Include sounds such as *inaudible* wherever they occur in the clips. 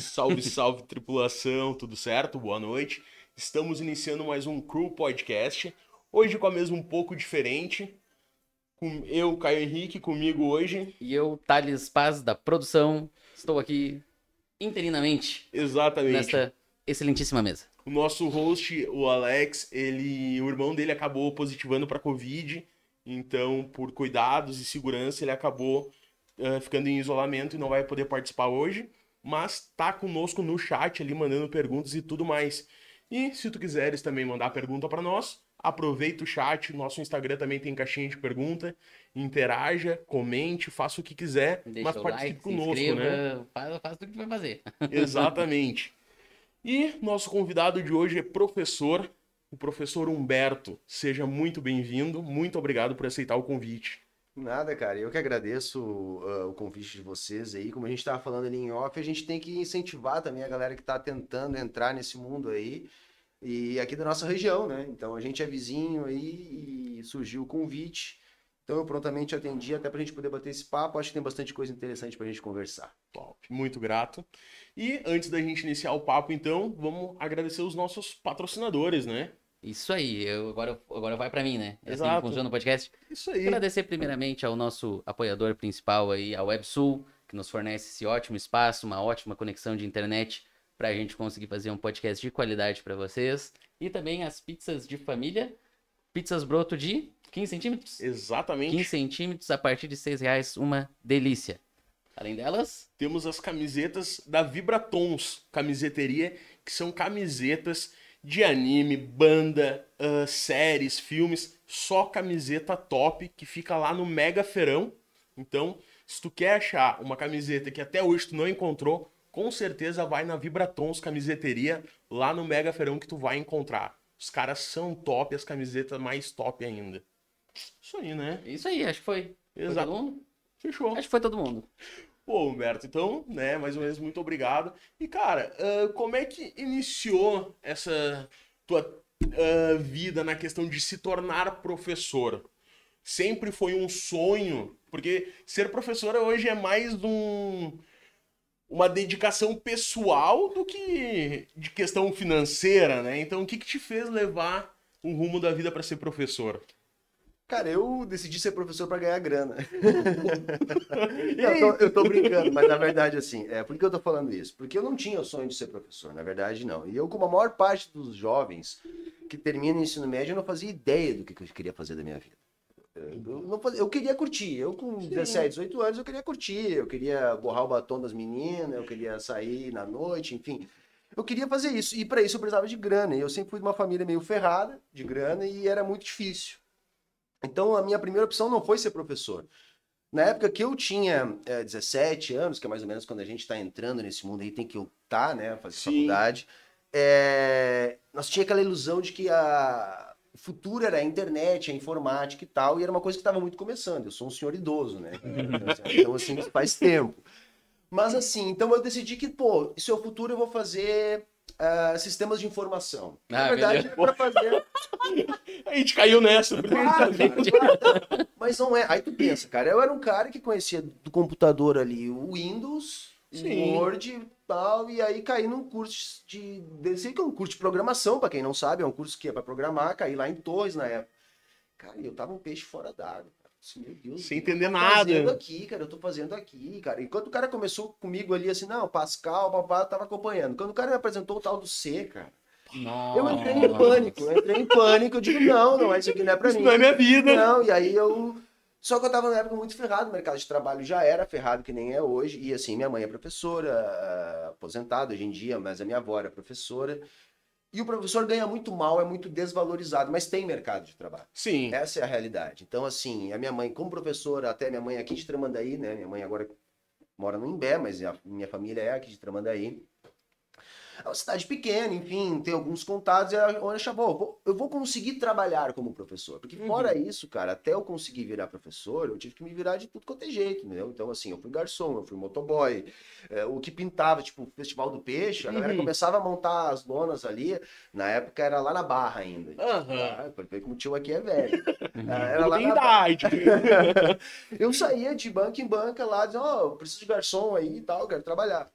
Salve, salve, tripulação, tudo certo? Boa noite. Estamos iniciando mais um Crew Podcast. Hoje com a mesa um pouco diferente. Com eu, Caio Henrique, comigo hoje. E eu, Thales Paz, da produção, estou aqui interinamente Exatamente. nesta excelentíssima mesa. O nosso host, o Alex, ele, o irmão dele acabou positivando para Covid, então por cuidados e segurança ele acabou eh, ficando em isolamento e não vai poder participar hoje, mas tá conosco no chat ali mandando perguntas e tudo mais. E se tu quiseres também mandar pergunta para nós, aproveita o chat, nosso Instagram também tem caixinha de pergunta, interaja, comente, faça o que quiser, Deixa mas o participe like, conosco, inscreva, né? faz, faz tudo que vai fazer. *laughs* Exatamente. E nosso convidado de hoje é professor, o professor Humberto. Seja muito bem-vindo, muito obrigado por aceitar o convite. Nada, cara. Eu que agradeço uh, o convite de vocês aí. Como a gente estava falando ali em off, a gente tem que incentivar também a galera que está tentando entrar nesse mundo aí. E aqui da nossa região, né? Então a gente é vizinho aí e surgiu o convite. Então eu prontamente atendi até para a gente poder bater esse papo. Acho que tem bastante coisa interessante para a gente conversar. Top, muito grato. E antes da gente iniciar o papo, então, vamos agradecer os nossos patrocinadores, né? Isso aí, eu, agora, agora vai pra mim, né? É assim Exato. que funciona o podcast. Isso aí. Agradecer primeiramente ao nosso apoiador principal aí, a WebSul, que nos fornece esse ótimo espaço, uma ótima conexão de internet para a gente conseguir fazer um podcast de qualidade para vocês. E também as pizzas de família, pizzas broto de 15 centímetros. Exatamente. 15 centímetros a partir de 6 reais, uma delícia. Além delas, Temos as camisetas da Vibratons, camiseteria, que são camisetas de anime, banda, ah, séries, filmes, só camiseta top que fica lá no Mega Feirão. Então, se tu quer achar uma camiseta que até hoje tu não encontrou, com certeza vai na Vibratons Camiseteria, lá no Mega Feirão que tu vai encontrar. Os caras são top, as camisetas mais top ainda. Isso aí, né? isso aí, acho que foi. Foi Exato. todo mundo? Fechou. Acho que foi todo mundo. Pô, Humberto, então, né, mais uma vez, muito obrigado. E, cara, ah, como é que iniciou essa tua ah, vida na questão de se tornar professor? Sempre foi um sonho? Porque ser professora hoje é mais um, uma dedicação pessoal do que de questão financeira, né? Então, o que, que te fez levar o rumo da vida para ser professor? Cara, eu decidi ser professor para ganhar grana. *laughs* eu, tô, eu tô brincando, mas na verdade, assim, é, por que eu tô falando isso? Porque eu não tinha o sonho de ser professor, na verdade, não. E eu, como a maior parte dos jovens que terminam o ensino médio, eu não fazia ideia do que eu queria fazer da minha vida. Eu, não fazia- eu queria curtir. Eu, com 17, 18 anos, eu queria curtir. Eu queria borrar o batom das meninas, eu queria sair na noite, enfim. Eu queria fazer isso. E para isso eu precisava de grana. E eu sempre fui de uma família meio ferrada de grana e era muito difícil. Então, a minha primeira opção não foi ser professor. Na época que eu tinha eh, 17 anos, que é mais ou menos quando a gente está entrando nesse mundo aí, tem que optar, né, fazer Sim. faculdade, eh, nós tinha aquela ilusão de que a... o futuro era a internet, a informática e tal, e era uma coisa que estava muito começando. Eu sou um senhor idoso, né? *laughs* Então, assim, faz tempo. Mas, assim, então eu decidi que, pô, isso é o futuro, eu vou fazer ah, sistemas de informação. Na Ah, verdade, meu para fazer *laughs* A gente caiu nessa. Claro, cara. Mas não é. Aí tu pensa, cara, eu era um cara que conhecia do computador ali o Windows, Sim. o Word e tal, e aí caí num curso de. Desse que é um curso de programação, pra quem não sabe, é um curso que é pra programar, caí lá em Torres na época. Cara, eu tava um peixe fora d'água. Assim, meu Deus, Sem o que eu entender tô nada. fazendo aqui, cara, eu tô fazendo aqui, cara. Enquanto o cara começou comigo ali assim, não, Pascal, papá, eu tava acompanhando. Quando o cara me apresentou o tal do C, cara, eu entrei em pânico, eu entrei em pânico, eu digo, não, não, isso aqui não é pra Isso mim. não é minha vida. Não, e aí eu. Só que eu tava na época muito ferrado, o mercado de trabalho já era ferrado que nem é hoje. E assim, minha mãe é professora, ah, aposentada hoje em dia, mas a minha avó era professora. E o professor ganha muito mal, é muito desvalorizado, mas tem mercado de trabalho. Sim. Essa é a realidade. Então, assim, a minha mãe, como professora, até minha mãe é aqui de Tramandaí, né? Minha mãe agora mora no Imbé, mas a minha família é aqui de Tramandaí. É uma cidade pequena, enfim, tem alguns contatos. E ela olha, Chabô, eu vou, eu conseguir trabalhar como professor. Porque fora isso, cara, até eu conseguir virar professor, eu tive que me virar de tudo quanto é jeito, entendeu? Então, assim, eu fui garçom, eu fui motoboy. é, o que pintava, tipo, Festival do Peixe, a galera Uhum. começava a montar as lonas ali. Na época era lá na Barra ainda. Aham. Ah, pra ver como o tio aqui é velho. *laughs* Ah, era lá na... *laughs* Eu saía de banca em banca lá, dizendo, ó, eu preciso de garçom aí e tal, quero trabalhar.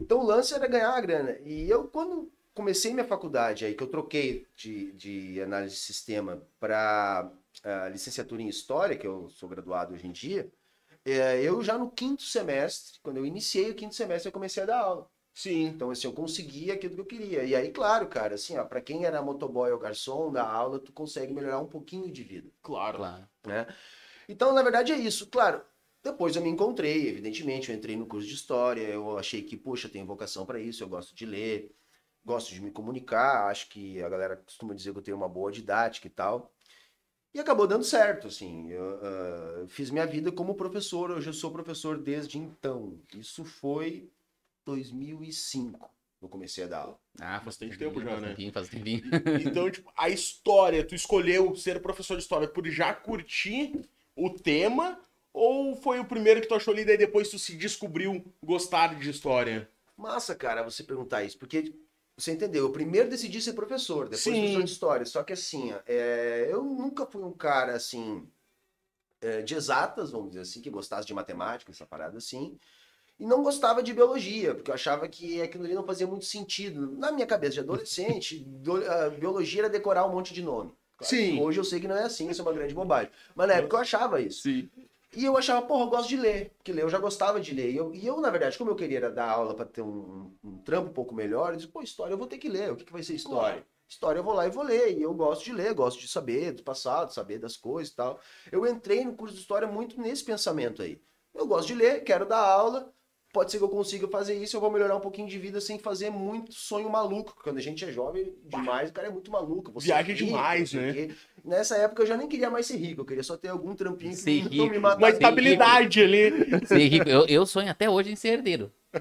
Então o lance era ganhar a grana. E eu, quando comecei minha faculdade aí, que eu troquei de, de análise de sistema para licenciatura em História, que eu sou graduado hoje em dia, é, eu já no quinto semestre, quando eu iniciei o quinto semestre, eu comecei a dar aula. Sim. Então, assim, eu conseguia aquilo que eu queria. E aí, claro, cara, assim, ó, pra quem era motoboy ou garçom da aula, tu consegue melhorar um pouquinho de vida, Claro. Claro. né? Então, na verdade, é isso. Claro, depois eu me encontrei, evidentemente, eu entrei no curso de História, eu achei que, poxa, eu tenho vocação para isso, eu gosto de ler, gosto de me comunicar, acho que a galera costuma dizer que eu tenho uma boa didática e tal. E acabou dando certo, assim. Eu ah, fiz minha vida como professor, hoje eu sou professor desde então. Isso foi 2005, eu comecei a dar aula. Ah, Bastante tempinho, tempo já, faz né? Tempinho, faz tempinho. *laughs* Então, tipo, a história, tu escolheu ser professor de história por já curtir o tema? Ou foi o primeiro que tu achou ali, daí depois tu se descobriu gostar de história? Massa, cara, você perguntar isso, porque você entendeu? Eu primeiro decidi ser professor, depois Sim. professor de história. Só que assim, é, eu nunca fui um cara assim é, de exatas, vamos dizer assim, que gostasse de matemática, essa parada assim. E não gostava de biologia, porque eu achava que aquilo ali não fazia muito sentido. Na minha cabeça de adolescente, *laughs* do- biologia era decorar um monte de nome. Claro Sim. Hoje eu sei que não é assim, isso é uma grande bobagem. Mas na época eu achava isso. Sim. E eu achava, porra, eu gosto de ler, porque ler eu já gostava de ler. E eu, e eu, na verdade, como eu queria dar aula para ter um, um trampo um pouco melhor, eu disse, pô, história eu vou ter que ler. O que, que vai ser história? História eu vou lá e vou ler. E eu gosto de ler, gosto de saber do passado, saber das coisas e tal. Eu entrei no curso de história muito nesse pensamento aí. Eu gosto de ler, quero dar aula. Pode ser que eu consiga fazer isso, eu vou melhorar um pouquinho de vida sem fazer muito sonho maluco. porque Quando a gente é jovem demais, o cara é muito maluco. Você Viaja é rico, demais, né? Nessa época eu já nem queria mais ser rico, eu queria só ter algum trampinho que Ser rico. me matasse. Uma estabilidade ali. Ser rico. Eu, eu sonho até hoje em ser herdeiro. *laughs*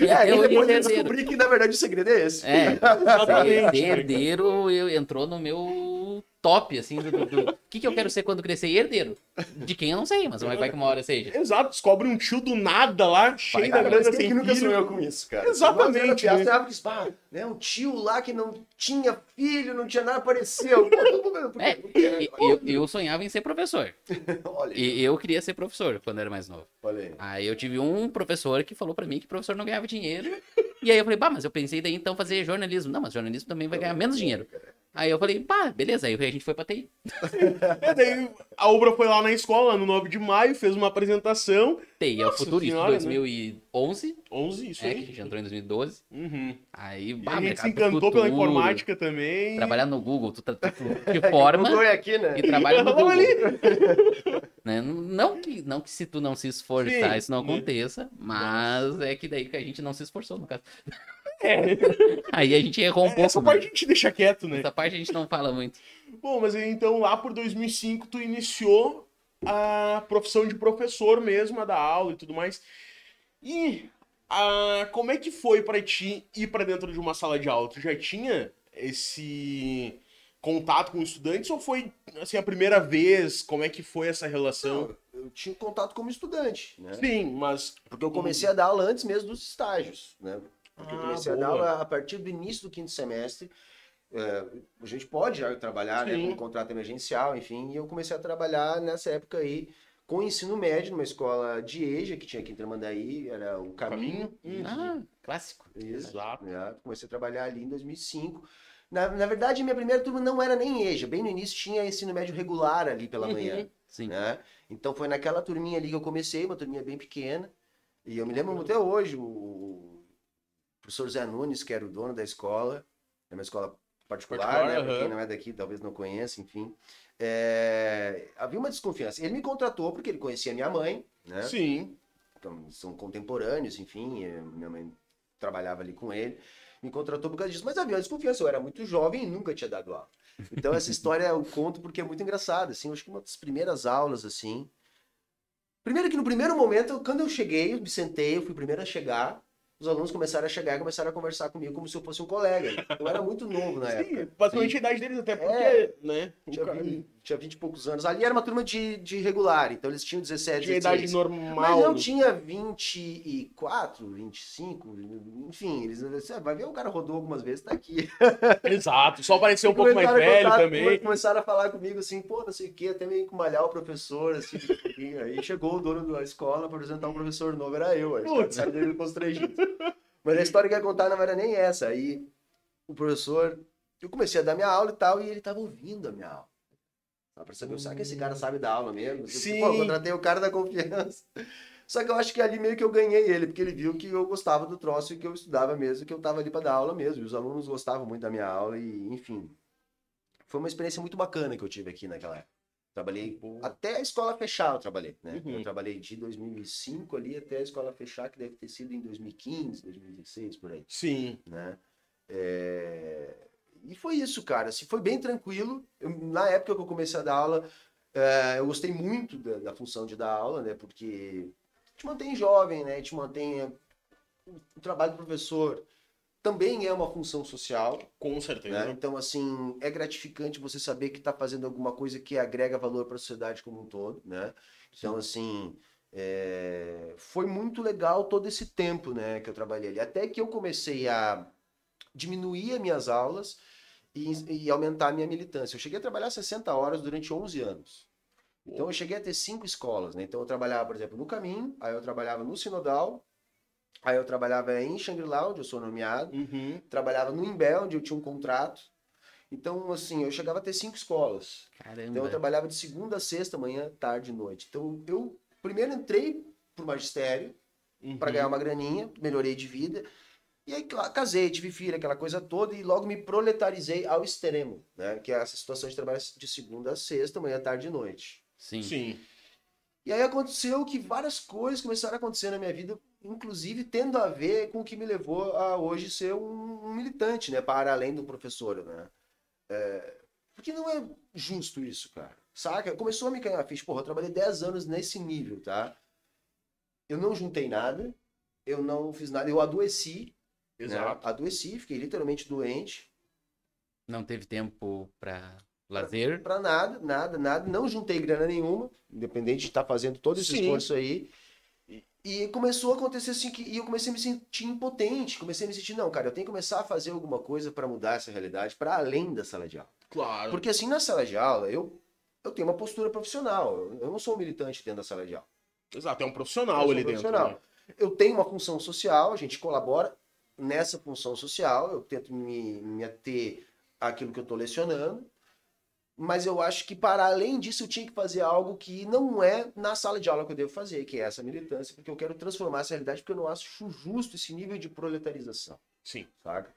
Eu É, em depois eu descobri que na verdade o segredo é esse. É, *laughs* Exatamente, ser herdeiro eu, entrou no meu top, assim, do, do- do- *laughs* que, que eu quero ser quando crescer? Herdeiro. De quem eu não sei, mas vai vai que uma hora seja. Exato, descobre um tio do nada lá, cheio da grana sem que nunca filho. sonhou com isso, cara? Exatamente, Nós era né? que, pá, né, um tio lá que não tinha filho, não tinha nada, apareceu. Quê? É, eu, eu sonhava em ser professor. *laughs* Olha E eu queria ser professor quando era mais novo. olha aí. Aí eu tive um professor que falou pra mim que professor não ganhava dinheiro. E aí eu falei, pá, mas eu pensei daí então fazer jornalismo. Não, mas jornalismo também vai ganhar menos dinheiro. Aí eu falei, pá, beleza. Aí a gente foi pra TI. *laughs* É, daí a Ubra foi lá na escola no 9 de maio, fez uma apresentação. TI é o futuro, isso senhora, né? 2011. 11, isso É, que a aí. gente entrou em 2012. Uhum. Aí, E bah, a gente se encantou pela futuro, informática também. Trabalhar no Google, tu, tá- tu, tu *laughs* te forma é aqui, né? e trabalha no *laughs* Google. ali. Né? Não, que, não que se tu não se esforçar Sim, isso não né? aconteça, mas é que daí que a gente não se esforçou, no caso. É, Aí a gente errou um pouco. essa né? parte a gente deixa quieto, né? Essa parte a gente não fala muito. Bom, mas então lá por 2005 tu iniciou a profissão de professor mesmo, a dar aula e tudo mais. E ah, como é que foi pra ti ir pra dentro de uma sala de aula? Tu já tinha esse contato com estudantes ou foi assim a primeira vez? Como é que foi essa relação? Não, eu tinha contato como estudante, né? Sim, mas Porque eu comecei a dar aula antes mesmo dos estágios, né? Porque eu Ah, comecei a dar aula a partir do início do quinto semestre. É, a gente pode já trabalhar né, com contrato emergencial, enfim, e eu comecei a trabalhar nessa época aí com ensino médio, numa escola de EJA que tinha aqui em Tramandaí, era o Caminho. Caminho? Ah, clássico. Isso. Exato. né? Comecei a trabalhar ali em 2005. Na, na verdade, minha primeira turma não era nem EJA, bem no início tinha ensino médio regular ali pela Uhum. manhã Sim. né? Então foi naquela turminha ali que eu comecei, uma turminha bem pequena. E eu me lembro até hoje, o professor Zé Nunes, que era o dono da escola, é uma escola particular, Particular, né? Pra aham. quem não é daqui, talvez não conheça, enfim. É, Havia uma desconfiança. Ele me contratou porque ele conhecia minha mãe, né? sim. Então, são contemporâneos, enfim, minha mãe trabalhava ali com ele, me contratou por causa disso, mas havia uma desconfiança, eu era muito jovem e nunca tinha dado aula. Então essa história eu conto porque é muito engraçada, assim, eu acho que uma das primeiras aulas, assim, primeiro que no primeiro momento, quando eu cheguei, eu me sentei, eu fui o primeiro a chegar, os alunos começaram a chegar e começaram a conversar comigo como se eu fosse um colega, eu era muito novo na Sim, época. basicamente a idade deles, até porque, É. né? Tinha cara- 20, tinha 20 e poucos anos. Ali era uma turma de, de regular, então eles tinham 17, Tinha 16. idade normal. Mas eu né? tinha 24, 25, enfim, eles você vai ver o cara rodou algumas vezes, tá aqui. *laughs* Exato, só parecer um pouco mais velho contar- também. Começaram a falar comigo assim, pô, não sei o que, até meio que malhar o professor, assim, um. Aí chegou o dono da escola pra apresentar um professor novo, era eu. Aí constrangidos. Mas a história que ia contar não era nem essa. Aí o professor, eu comecei a dar minha aula e tal, e ele tava ouvindo a minha aula. Só pra saber, será que esse cara sabe dar aula mesmo? Sim. Pô, eu contratei o cara da confiança. *laughs* Só que eu acho que ali meio que eu ganhei ele, porque ele viu que eu gostava do troço e que eu estudava mesmo, que eu tava ali para dar aula mesmo. E os alunos gostavam muito da minha aula e, enfim. Foi uma experiência muito bacana que eu tive aqui naquela época. Trabalhei até a escola fechar, eu trabalhei, né? Uhum. Eu trabalhei de 2005 ali até a escola fechar, que deve ter sido em 2015, 2016, por aí Sim. né? É, E foi isso, cara. Assim, foi bem tranquilo. Eu- na época que eu comecei a dar aula, é, eu gostei muito da, da função de dar aula, né? Porque te mantém jovem, né? Te mantém é, o trabalho do professor também é uma função social, Com né? certeza. Então, assim, é gratificante você saber que está fazendo alguma coisa que agrega valor para a sociedade como um todo, né? Então, assim, é, foi muito legal todo esse tempo, né, que eu trabalhei ali. Até que eu comecei a diminuir as minhas aulas e, e aumentar a minha militância. Eu cheguei a trabalhar 60 horas durante 11 anos. Então, eu cheguei a ter cinco escolas, né? Então, eu trabalhava, por exemplo, no Caminho, aí eu trabalhava no Sinodal, aí eu trabalhava em Shangri-La, onde eu sou nomeado, Uhum. trabalhava no Imbel, onde eu tinha um contrato. Então, assim, eu chegava a ter cinco escolas. Então, eu Caramba. trabalhava de segunda a sexta, manhã, tarde e noite. Então, eu primeiro entrei pro magistério Uhum. para ganhar uma graninha, melhorei de vida. E aí, casei, tive filha, aquela coisa toda, e logo me proletarizei ao extremo, né? Que é essa situação de trabalhar de segunda a sexta, manhã, tarde e noite. Sim. Sim. E aí aconteceu que várias coisas começaram a acontecer na minha vida, inclusive tendo a ver com o que me levou a hoje ser um, um militante, né? Para além do professor, né? É, porque não é justo isso, cara. Saca? Começou a me cair uma ficha. Porra, eu trabalhei 10 anos nesse nível, tá? Eu não juntei nada, eu não fiz nada, eu adoeci. Né? Exato. Adoeci, fiquei literalmente doente. Não teve tempo pra lazer. Pra nada, nada, nada. Não juntei grana nenhuma, independente de estar fazendo todo esse Sim. esforço aí. E- começou a acontecer assim que e eu comecei a me sentir impotente, comecei a me sentir, não, cara, eu tenho que começar a fazer alguma coisa para mudar essa realidade para além da sala de aula. Claro. Porque assim, na sala de aula, eu eu tenho uma postura profissional, eu não sou um militante dentro da sala de aula. Exato, é um profissional Eu sou ali um dentro. profissional. né? Eu tenho uma função social, a gente colabora nessa função social, eu tento me, me ater àquilo que eu estou lecionando, mas eu acho que para além disso eu tinha que fazer algo que não é na sala de aula que eu devo fazer, que é essa militância, porque eu quero transformar essa realidade, porque eu não acho justo esse nível de proletarização, Sim. saca?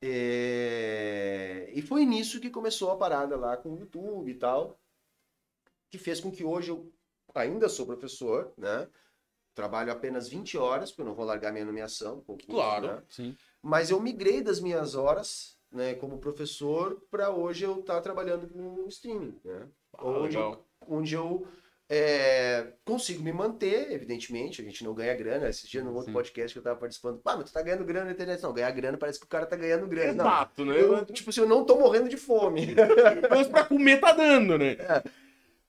É, E foi nisso que começou a parada lá com o YouTube e tal, que fez com que hoje eu ainda sou professor, né? Trabalho apenas 20 horas, porque eu não vou largar minha nomeação. concurso, Claro. né? Sim. Mas eu migrei das minhas horas, né, como professor, para hoje eu estar trabalhando com streaming, né? Ah, onde, eu, onde eu é, consigo me manter, evidentemente, a gente não ganha grana. Esse dia no outro Sim. podcast que eu tava participando, pá, mas tu tá ganhando grana na internet. Não, ganhar grana parece que o cara tá ganhando grana. Não, Exato, né? eu, tipo assim, eu não tô morrendo de fome. Menos pra comer tá dando, né?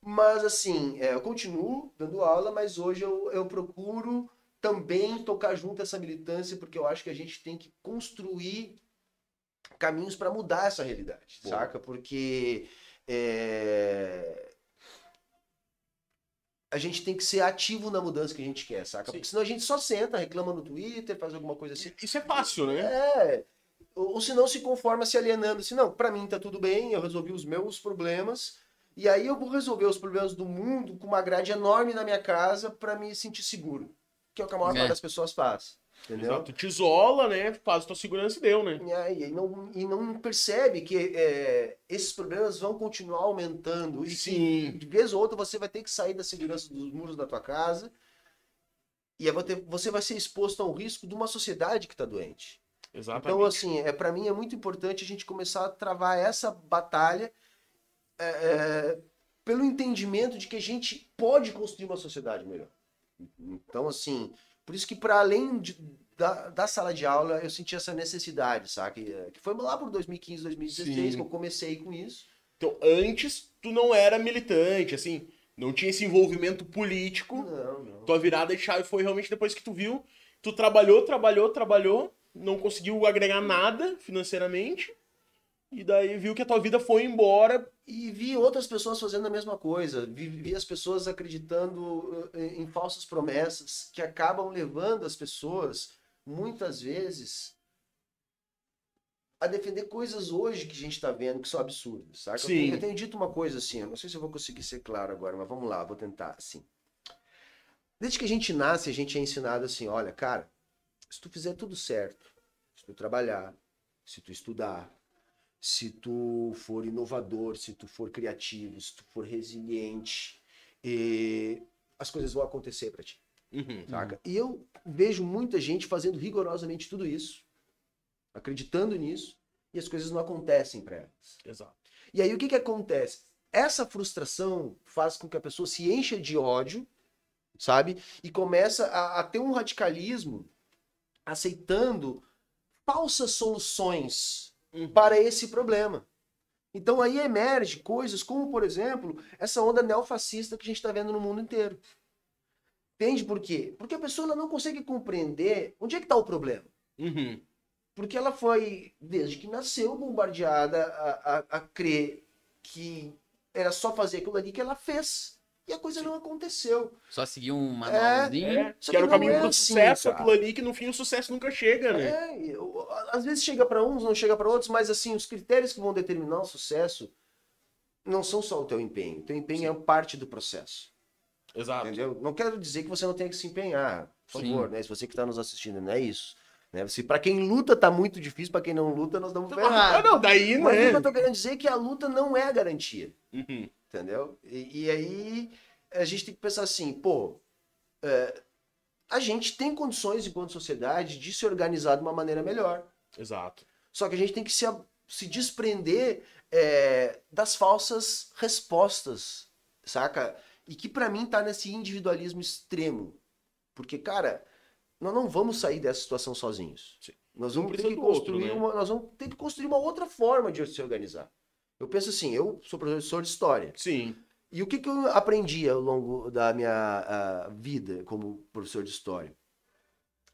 Mas assim, é, eu continuo dando aula, mas hoje eu, eu procuro também tocar junto essa militância, porque eu acho que a gente tem que construir caminhos para mudar essa realidade, saca? Porque é, a gente tem que ser ativo na mudança que a gente quer, saca? Sim. Porque senão a gente só senta, reclama no Twitter, faz alguma coisa assim. Isso é fácil, né? É. Ou, ou se não se conforma se alienando, assim, não, pra mim tá tudo bem, eu resolvi os meus problemas, e aí eu vou resolver os problemas do mundo com uma grade enorme na minha casa pra me sentir seguro. Que é o que a maior É. parte das pessoas faz. Entendeu? Exato. Tu te isola, né? Faz tua segurança e deu, né? E, e não, e não percebe que é, esses problemas vão continuar aumentando. E que Sim. de vez ou outra você vai ter que sair da segurança dos muros da tua casa. E você vai ser exposto a um risco de uma sociedade que está doente. Exatamente. Então, assim, é, para mim é muito importante a gente começar a travar essa batalha é, é, pelo entendimento de que a gente pode construir uma sociedade melhor. Então, assim, por isso que para além de- da, da sala de aula, eu senti essa necessidade, sabe? Que, que foi lá por 2015, 2016 Sim. que eu comecei com isso. Então, antes, tu não era militante, assim, não tinha esse envolvimento político. Não, não. Tua virada de chave foi realmente depois que tu viu, tu trabalhou, trabalhou, trabalhou, não conseguiu agregar nada financeiramente. E daí viu que a tua vida foi embora. E vi outras pessoas fazendo a mesma coisa. Vi, vi as pessoas acreditando eh, em falsas promessas que acabam levando as pessoas, muitas vezes, a defender coisas hoje que a gente está vendo que são absurdas. Saca? Eu, Sim. tenho, eu tenho dito uma coisa assim, eu não sei se eu vou conseguir ser claro agora, mas vamos lá, vou tentar assim. Desde que a gente nasce, a gente é ensinado assim, olha, cara, se tu fizer tudo certo, se tu trabalhar, se tu estudar, se tu for inovador, se tu for criativo, se tu for resiliente, as coisas vão acontecer para ti, Uhum. saca? E eu vejo muita gente fazendo rigorosamente tudo isso, acreditando nisso, e as coisas não acontecem para elas. Exato. E aí o que que acontece? Essa frustração faz com que a pessoa se encha de ódio, sabe? E começa a, a ter um radicalismo aceitando falsas soluções Uhum. para esse problema. Então aí emerge coisas como, por exemplo, essa onda neofascista que a gente está vendo no mundo inteiro. Entende por quê? Porque a pessoa não consegue compreender onde é que está o problema. Uhum. Porque ela foi, desde que nasceu, bombardeada a, a, a crer que era só fazer aquilo ali que ela fez. E a coisa não aconteceu. Só seguir um manualzinho. É, Só que era o caminho não é pro assim, sucesso, cara. aquilo ali, que no fim o sucesso nunca chega, né? É, eu- às vezes chega para uns, não chega para outros, mas assim, os critérios que vão determinar o sucesso não são só o teu empenho. O teu empenho é parte do processo. Exato. Entendeu? Não quero dizer que você não tenha que se empenhar, por Sim. favor, né? Se você que está nos assistindo, não é isso. Né? Se para quem luta tá muito difícil, para quem não luta, nós damos Ah, ferrado. não, daí, Mas o que né? eu tô querendo dizer é que a luta não é a garantia. Uhum. Entendeu? E, e aí a gente tem que pensar assim, pô, é, a gente tem condições enquanto sociedade de se organizar de uma maneira melhor. Exato. Só que a gente tem que se, se desprender é, das falsas respostas, saca? E que pra mim tá nesse individualismo extremo. Porque, cara, nós não vamos sair dessa situação sozinhos. Sim. Nós vamos ter que do outro, construir né? uma, nós vamos ter que construir uma outra forma de se organizar. Eu penso assim, eu sou professor de história. Sim. E o que, que eu aprendi ao longo da minha ah, vida como professor de história?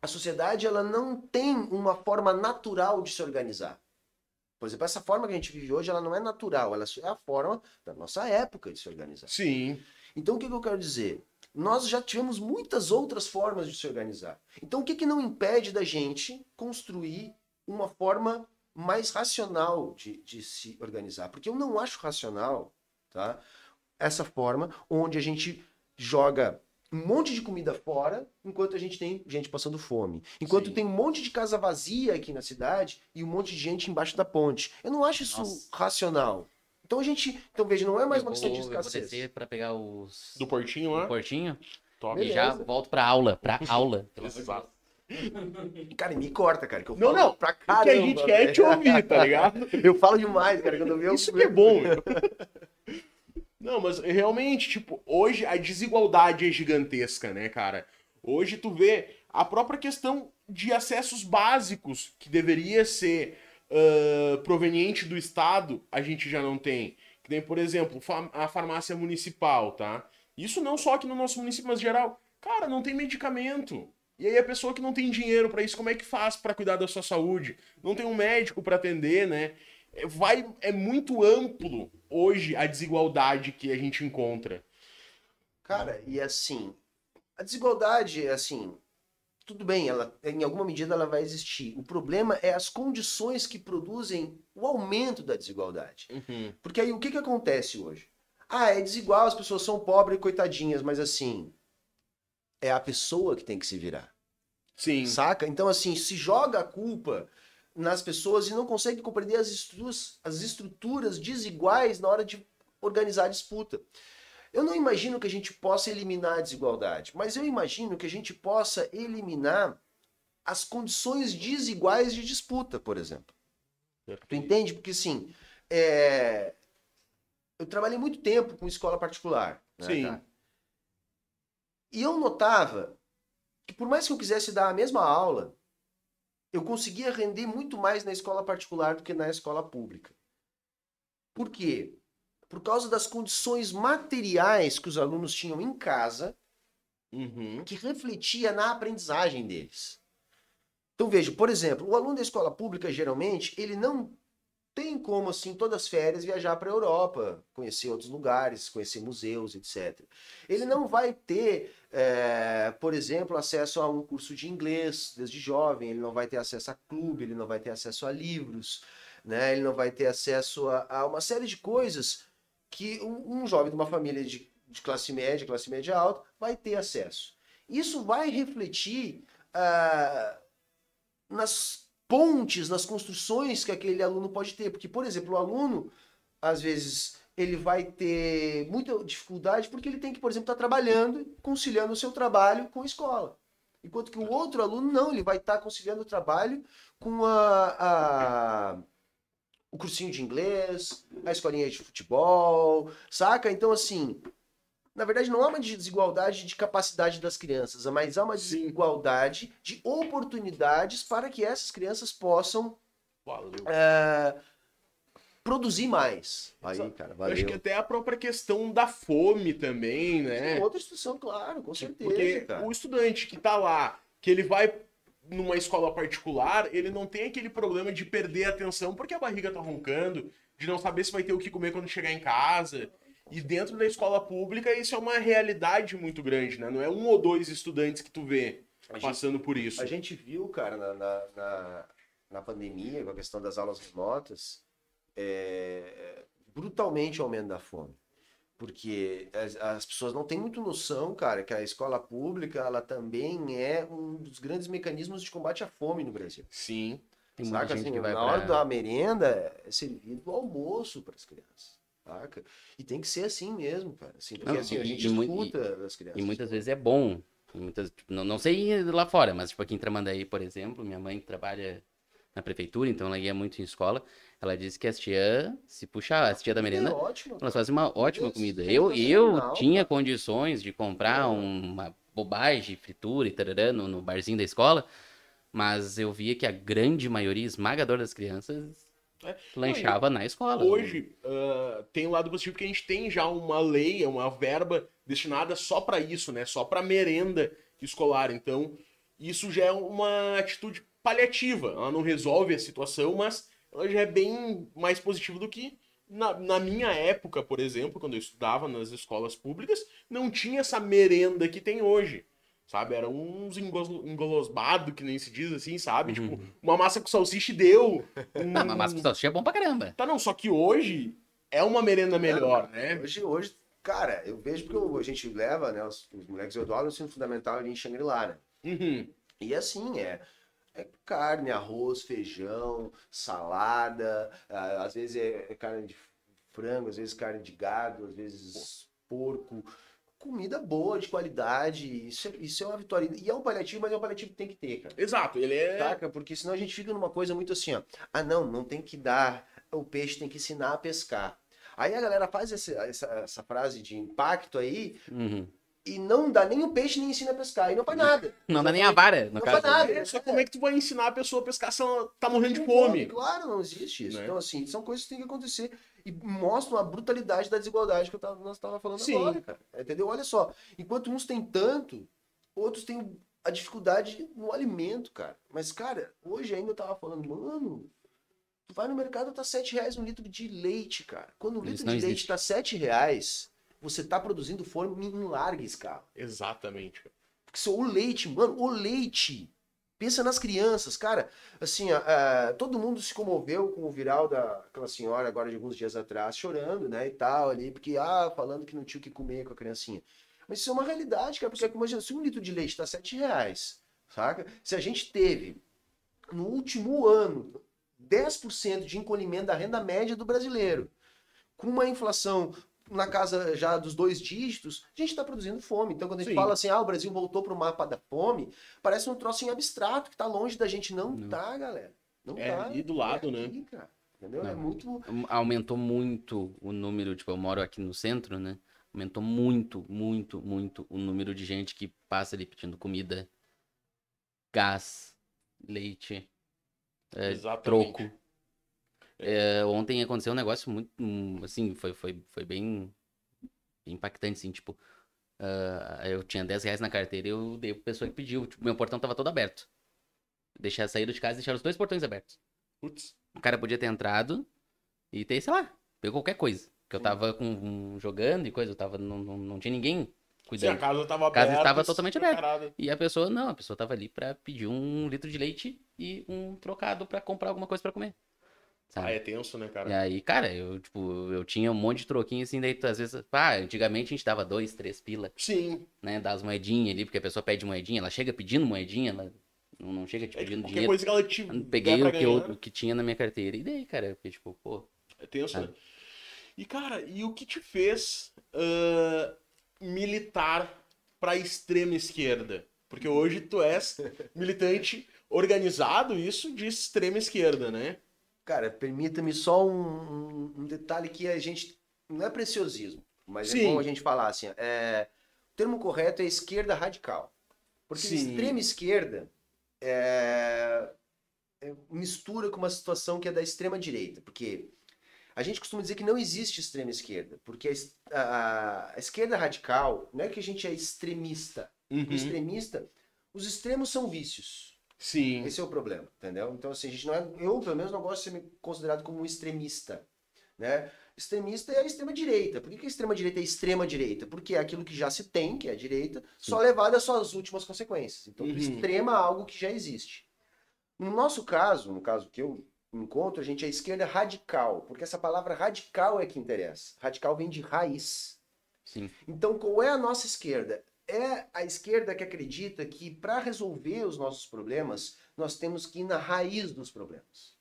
A sociedade ela não tem uma forma natural de se organizar. Por exemplo, essa forma que a gente vive hoje, ela não é natural, ela é a forma da nossa época de se organizar. Sim. Então, o que, que eu quero dizer? Nós já tivemos muitas outras formas de se organizar. Então, o que, que não impede da gente construir uma forma mais racional de, de se organizar? Porque eu não acho racional, tá? Essa forma onde a gente joga um monte de comida fora, enquanto a gente tem gente passando fome. Enquanto Sim. tem um monte de casa vazia aqui na cidade e um monte de gente embaixo da ponte. Eu não acho isso Nossa. racional. Então a gente. Então veja, não é mais eu uma vou, questão de eu vou escassez. descer pra pegar os. Do portinho lá. portinho. Top. E já volto pra aula. Pra aula. Exato. Cara, me corta, cara. Que eu Não, falo não. Pra O que caramba, a gente quer é te ouvir, tá ligado? *laughs* Eu falo demais, cara. Quando eu vejo. Isso que é bom. meu. Não, mas realmente, tipo, hoje a desigualdade é gigantesca, né, cara? Hoje tu vê a própria questão de acessos básicos que deveria ser ah, proveniente do Estado, a gente já não tem. Que nem, por exemplo, a farmácia municipal, tá? Isso não só aqui no nosso município, mas geral. Cara, não tem medicamento. E aí a pessoa que não tem dinheiro pra isso, como é que faz pra cuidar da sua saúde? Não tem um médico pra atender, né? É, Vai, é muito amplo hoje a desigualdade que a gente encontra. Cara, e assim. A desigualdade, assim. Tudo bem, ela, em alguma medida ela vai existir. O problema é as condições que produzem o aumento da desigualdade. Porque aí o que, que acontece hoje? Ah, é desigual, as pessoas são pobres coitadinhas, mas assim. É a pessoa que tem que se virar. Sim. Saca? Então, assim, se joga a culpa nas pessoas e não consegue compreender as estruturas, as estruturas desiguais na hora de organizar a disputa. Eu não imagino que a gente possa eliminar a desigualdade, mas eu imagino que a gente possa eliminar as condições desiguais de disputa, por exemplo. Tu entende? Porque, assim, é, eu trabalhei muito tempo com escola particular. né, Sim. cara? E eu notava que por mais que eu quisesse dar a mesma aula, eu conseguia render muito mais na escola particular do que na escola pública. Por quê? por causa das condições materiais que os alunos tinham em casa, Uhum. que refletia na aprendizagem deles. Então veja, por exemplo, o aluno da escola pública geralmente ele não tem como assim todas as férias viajar para a Europa, conhecer outros lugares, conhecer museus, etc. Ele não vai ter, é, por exemplo, acesso a um curso de inglês desde jovem, ele não vai ter acesso a clube, ele não vai ter acesso a livros, né? Ele não vai ter acesso a, a uma série de coisas que um, um jovem de uma família de, de classe média, classe média alta, vai ter acesso. Isso vai refletir ah, nas pontes, nas construções que aquele aluno pode ter. Porque, por exemplo, o aluno, às vezes, ele vai ter muita dificuldade porque ele tem que, por exemplo, estar trabalhando, conciliando o seu trabalho com a escola. Enquanto que o outro aluno, não, ele vai estar conciliando o trabalho com a, a- o cursinho de inglês, a escolinha de futebol, saca? Então, assim, na verdade, não há uma desigualdade de capacidade das crianças, mas há uma Sim. desigualdade de oportunidades para que essas crianças possam Valeu. é, produzir mais. Aí, cara, Eu valeu. acho que até a própria questão da fome também, né? Outra instituição, claro, com certeza, Porque cara. o estudante que tá lá, que ele vai numa escola particular, ele não tem aquele problema de perder a atenção porque a barriga tá roncando, de não saber se vai ter o que comer quando chegar em casa. E dentro da escola pública, isso é uma realidade muito grande, né? Não é um ou dois estudantes que tu vê A gente- passando por isso. A gente viu, cara, na, na, na, na pandemia, com a questão das aulas remotas, é, brutalmente o aumento da fome. Porque as, as pessoas não têm muito noção, cara, que a escola pública, ela também é um dos grandes mecanismos de combate à fome no Brasil. Sim. Tem muita Saca? gente Assim, que vai na hora pra... da merenda, é servido o almoço para as crianças. Saca? E tem que ser assim mesmo, cara. Assim, porque Não, assim, a e- gente e escuta das crianças. E muitas vezes é bom. E muitas, tipo, não, não sei lá fora, mas tipo aqui em Tramandaí, por exemplo, minha mãe trabalha na prefeitura, então ela ia muito em escola. Ela disse que as tia, se puxar, as tia da merenda, É ótimo, elas fazem uma ótima Isso, comida. Eu, eu tinha cara. condições de comprar uma bobagem, fritura e tarará no, no barzinho da escola, mas eu via que a grande maioria esmagadora das crianças É. lanchava na escola. Hoje, ah, tem o lado positivo que a gente tem já uma lei, uma verba destinada só para isso, né? Só para merenda escolar. Então, isso já é uma atitude paliativa. Ela não resolve a situação, mas ela já é bem mais positiva do que na, na minha época, por exemplo, quando eu estudava nas escolas públicas, não tinha essa merenda que tem hoje. Sabe? Era uns engos- engolosbado, que nem se diz assim, sabe? Uhum. Tipo, uma massa com salsicha deu. *laughs* Não, mas massa com salsicha é bom pra caramba. Tá, não, só que hoje é uma merenda melhor, né? Hoje, hoje, cara, eu vejo porque eu- a gente leva, né, os, os moleques eu dou aula no ensino fundamental ali em Xangri-Lá, né? Uhum. E assim, é, é carne, arroz, feijão, salada, às vezes é, é carne de frango, às vezes carne de gado, às vezes porco. Comida boa, de qualidade, isso é, isso é uma vitória. E é um paliativo, mas é um paliativo que tem que ter, cara. Exato, ele é. Saca? Porque senão a gente fica numa coisa muito assim, ó. Ah, não, não tem que dar. O peixe tem que ensinar a pescar. Aí a galera faz essa, essa, essa frase de impacto aí Uhum. e não dá nem o peixe nem ensina a pescar. E não faz nada. *laughs* Não dá nem a vara, no Não caso. faz nada. É, só como é que tu vai ensinar a pessoa a pescar se ela tá morrendo de Não fome? Claro, não existe isso. Né? Então, assim, são coisas que têm que acontecer. E mostram a brutalidade da desigualdade que eu tava, nós estávamos falando Sim. agora, cara. Entendeu? Olha só. Enquanto uns têm tanto, outros têm a dificuldade no alimento, cara. Mas, cara, hoje ainda eu tava falando, mano, tu vai no mercado, tá 7 reais um litro de leite, cara. Quando o Isso litro de leite existe. tá 7 reais, você tá produzindo fome em larga escala. Exatamente. cara. Porque só o leite, mano, o leite. Pensa nas crianças, cara. Assim, ah, todo mundo se comoveu com o viral daquela senhora agora de alguns dias atrás, chorando, né, e tal, ali, porque, ah, falando que não tinha o que comer com a criancinha. Mas isso é uma realidade, cara, porque imagina, se um litro de leite tá 7 reais, saca? Se a gente teve, no último ano, 10% de encolhimento da renda média do brasileiro, com uma inflação na casa já dos dois dígitos, a gente está produzindo fome. Então, quando a gente Sim. fala assim, ah, o Brasil voltou para o mapa da fome, parece um troço em abstrato, que está longe da gente. Não, Não. tá, galera. Não É tá. ali do lado, é né? aqui, cara. Entendeu? Não. É muito... Aumentou muito o número, tipo, eu moro aqui no centro, né? Aumentou muito, muito, muito o número de gente que passa ali pedindo comida, gás, leite, é, troco. É, ontem aconteceu um negócio muito, hum, assim, foi, foi, foi bem impactante, assim, tipo, ah, eu tinha 10 reais na carteira e eu dei pra pessoa que pediu, tipo, meu portão tava todo aberto. Deixar saído de casa e deixar os dois portões abertos. Putz. O cara podia ter entrado e ter, sei lá, pegou qualquer coisa. Que eu tava com, um- jogando e coisa, eu tava, não, não, não tinha ninguém Sim, a cuidando. casa tava A casa aberta. estava totalmente aberta. E a pessoa, não, a pessoa tava ali pra pedir um litro de leite e um trocado pra comprar alguma coisa pra comer. Sabe? Ah, é tenso, né, cara? E aí, cara, eu, tipo, eu tinha um monte de troquinho assim, daí tu, às vezes, ah, antigamente a gente dava dois, três pila, Sim. né, das moedinhas ali, porque a pessoa pede moedinha, ela chega pedindo moedinha, ela não, não chega te É, pedindo qualquer dinheiro. coisa que ela te Eu Peguei o que, eu, o que tinha na minha carteira. E daí, cara, eu fiquei tipo, pô, É tenso, Sabe? né? E, cara, e o que te fez ah, militar pra extrema esquerda? Porque hoje tu és militante organizado, isso de extrema esquerda, né? Cara, permita-me só um, um- detalhe que a gente. Não é preciosismo, mas Sim. é bom a gente falar assim. É, o termo correto é esquerda radical. Porque Sim. extrema esquerda é, é mistura com uma situação que é da extrema direita. Porque a gente costuma dizer que não existe extrema esquerda. Porque a, a- a esquerda radical não é que a gente é extremista. O Uhum. extremista, os extremos são vícios. Sim. Esse é o problema, entendeu? Então, assim, a gente não é. Eu, pelo menos, não gosto de ser considerado como um extremista. Né? Extremista é a extrema-direita. Por que, que a extrema-direita é extrema-direita? Porque é aquilo que já se tem, que é a direita, só levado às suas últimas consequências. Então, Uhum. extrema algo que já existe. No nosso caso, no caso que eu encontro, a gente é a esquerda radical, porque essa palavra radical é que interessa. Radical vem de raiz. sim. Então, qual é a nossa esquerda? É a esquerda que acredita que para resolver os nossos problemas, nós temos que ir na raiz dos problemas.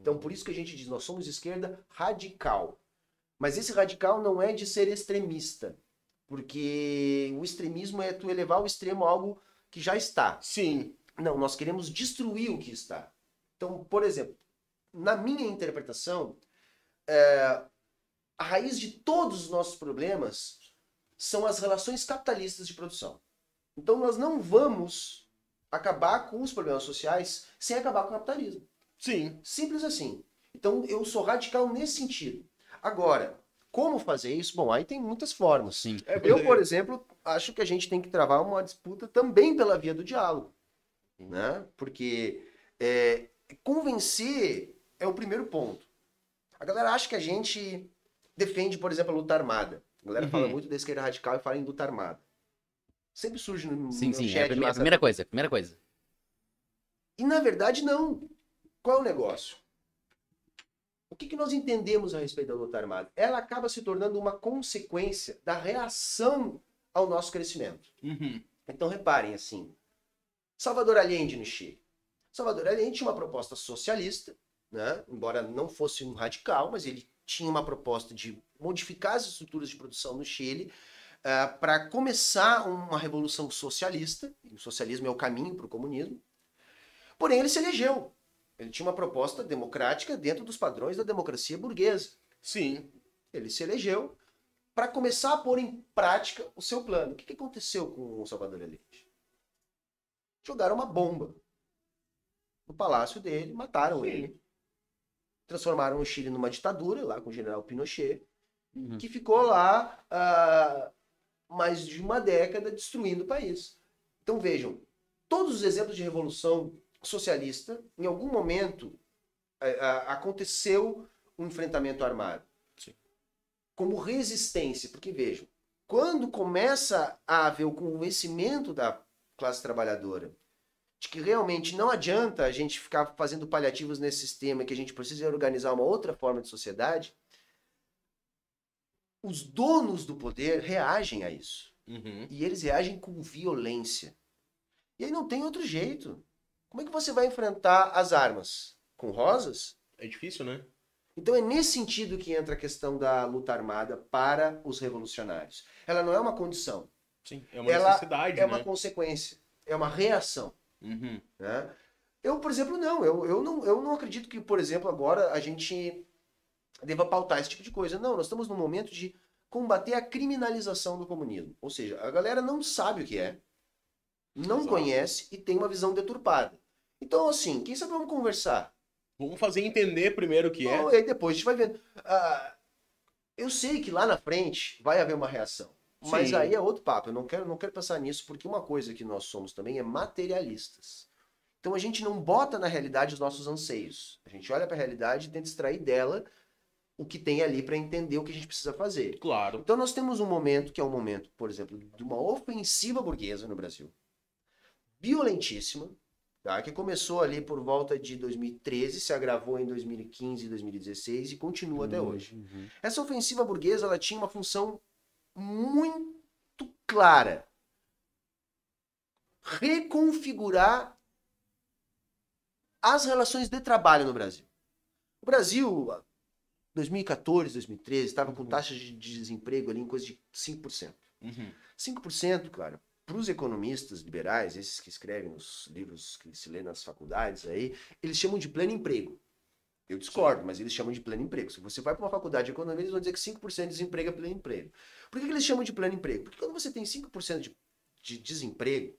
Então, por isso que a gente diz, nós somos esquerda radical. Mas esse radical não é de ser extremista, porque o extremismo é tu elevar ao extremo algo que já está. Sim. Não, nós queremos destruir o que está. Então, por exemplo, na minha interpretação, é, a raiz de todos os nossos problemas são as relações capitalistas de produção. Então, nós não vamos acabar com os problemas sociais sem acabar com o capitalismo. Sim. Simples assim. Então, eu sou radical nesse sentido. Agora, como fazer isso? Bom, aí tem muitas formas. Sim. É, Eu, por exemplo, acho que a gente tem que travar uma disputa também pela via do diálogo. Né? Porque é, convencer é o primeiro ponto. A galera acha que a gente defende, por exemplo, a luta armada. A galera Uhum. fala muito da esquerda radical e fala em luta armada. Sempre surge no, Sim, no sim. chat É a primeira, lá, a primeira coisa, primeira coisa. E na verdade, não. Qual é o negócio? O que, que nós entendemos a respeito da luta armada? Ela acaba se tornando uma consequência da reação ao nosso crescimento. Uhum. Então reparem assim, Salvador Allende no Chile. Salvador Allende tinha uma proposta socialista, né? embora não fosse um radical, mas ele tinha uma proposta de modificar as estruturas de produção no Chile para começar uma revolução socialista. O socialismo é o caminho para o comunismo. Porém, ele se elegeu. Ele tinha uma proposta democrática dentro dos padrões da democracia burguesa. Sim. Ele se elegeu para começar a pôr em prática o seu plano. O que, que aconteceu com o Salvador Allende? Jogaram uma bomba no palácio dele, mataram Sim. ele. Transformaram o Chile numa ditadura, lá com o general Pinochet, Uhum. que ficou lá ah, mais de uma década destruindo o país. Então vejam, todos os exemplos de revolução socialista, em algum momento aconteceu um enfrentamento armado. Sim. Como resistência, porque vejam, quando começa a haver o convencimento da classe trabalhadora de que realmente não adianta a gente ficar fazendo paliativos nesse sistema, que a gente precisa organizar uma outra forma de sociedade, os donos do poder reagem a isso. Uhum. E eles reagem com violência. E aí não tem outro jeito. Como é que você vai enfrentar as armas? Com rosas? É difícil, né? Então é nesse sentido que entra a questão da luta armada para os revolucionários. Ela não é uma condição, Sim. É uma Ela necessidade, é né? uma consequência, é uma reação. Uhum. né? Eu, por exemplo, não. Eu, eu não. eu não acredito que, por exemplo, agora a gente deva pautar esse tipo de coisa. Não, nós estamos num momento de combater a criminalização do comunismo. Ou seja, a galera não sabe o que é, não Exato. conhece e tem uma visão deturpada. Então, assim, quem sabe vamos conversar? Vamos fazer entender primeiro o que é. Bom, e aí depois a gente vai vendo. Ah, eu sei que lá na frente vai haver uma reação. Mas Sim. aí é outro papo. Eu não quero, não quero pensar nisso, porque uma coisa que nós somos também é materialistas. Então a gente não bota na realidade os nossos anseios. A gente olha para a realidade e tenta extrair dela o que tem ali para entender o que a gente precisa fazer. Claro. Então nós temos um momento que é um momento, por exemplo, de uma ofensiva burguesa no Brasil, violentíssima, tá? que começou ali por volta de 2013, se agravou em 2015 e 2016 e continua até hoje. Uhum. Essa ofensiva burguesa ela tinha uma função muito clara. Reconfigurar as relações de trabalho no Brasil. O Brasil, 2014, 2013, estava com taxas de desemprego ali em coisa de 5%. Uhum. 5%, cara, para os economistas liberais, esses que escrevem nos livros que se lê nas faculdades aí, eles chamam de pleno emprego. Eu discordo, mas eles chamam de pleno emprego. Se você vai para uma faculdade de economia, eles vão dizer que 5% de desemprego é pleno emprego. Por que, que eles chamam de pleno emprego? Porque quando você tem 5% de, de desemprego,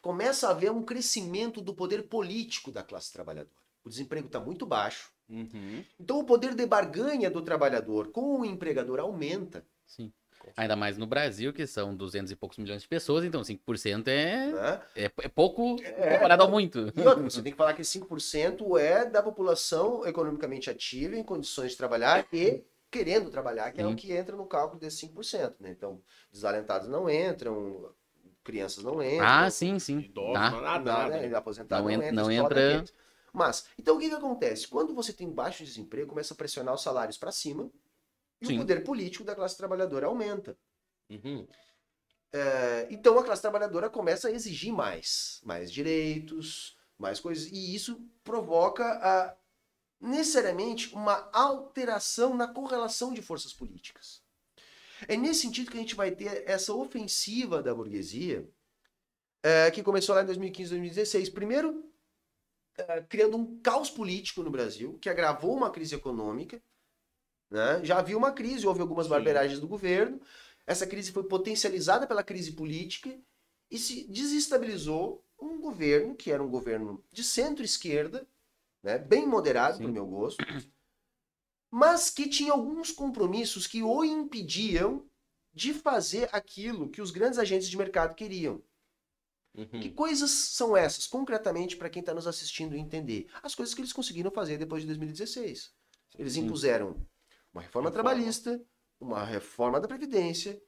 começa a haver um crescimento do poder político da classe trabalhadora. O desemprego está muito baixo. Uhum. Então o poder de barganha do trabalhador com o empregador aumenta. Sim. Ainda mais no Brasil, que são 200 e poucos milhões de pessoas, então 5% é, Né? é, é pouco comparado ao muito. Outra, você tem que falar que 5% é da população economicamente ativa, em condições de trabalhar e querendo trabalhar, que é o que entra no cálculo desses 5%. Né? Então, desalentados não entram, crianças não entram. Ah, sim, sim. Idosos, Tá. nada, nada. nada, né? aposentado Não não, en- entra. não entra- aqueles. Mas, então o que, que acontece? Quando você tem baixo desemprego, começa a pressionar os salários para cima e Sim. o poder político da classe trabalhadora aumenta. Uhum. É, então a classe trabalhadora começa a exigir mais, mais direitos, mais coisas, e isso provoca a, necessariamente uma alteração na correlação de forças políticas. É nesse sentido que a gente vai ter essa ofensiva da burguesia, é, que começou lá em 2015, 2016. Primeiro, é, criando um caos político no Brasil, que agravou uma crise econômica. Né? Já havia uma crise, houve algumas Sim. barberagens do governo. Essa crise foi potencializada pela crise política e se desestabilizou um governo que era um governo de centro-esquerda, né, bem moderado, para o meu gosto, mas que tinha alguns compromissos que o impediam de fazer aquilo que os grandes agentes de mercado queriam. Uhum. Que coisas são essas, concretamente, para quem está nos assistindo entender? As coisas que eles conseguiram fazer depois de 2016. Eles impuseram uma reforma Reforma. trabalhista, uma reforma da Previdência,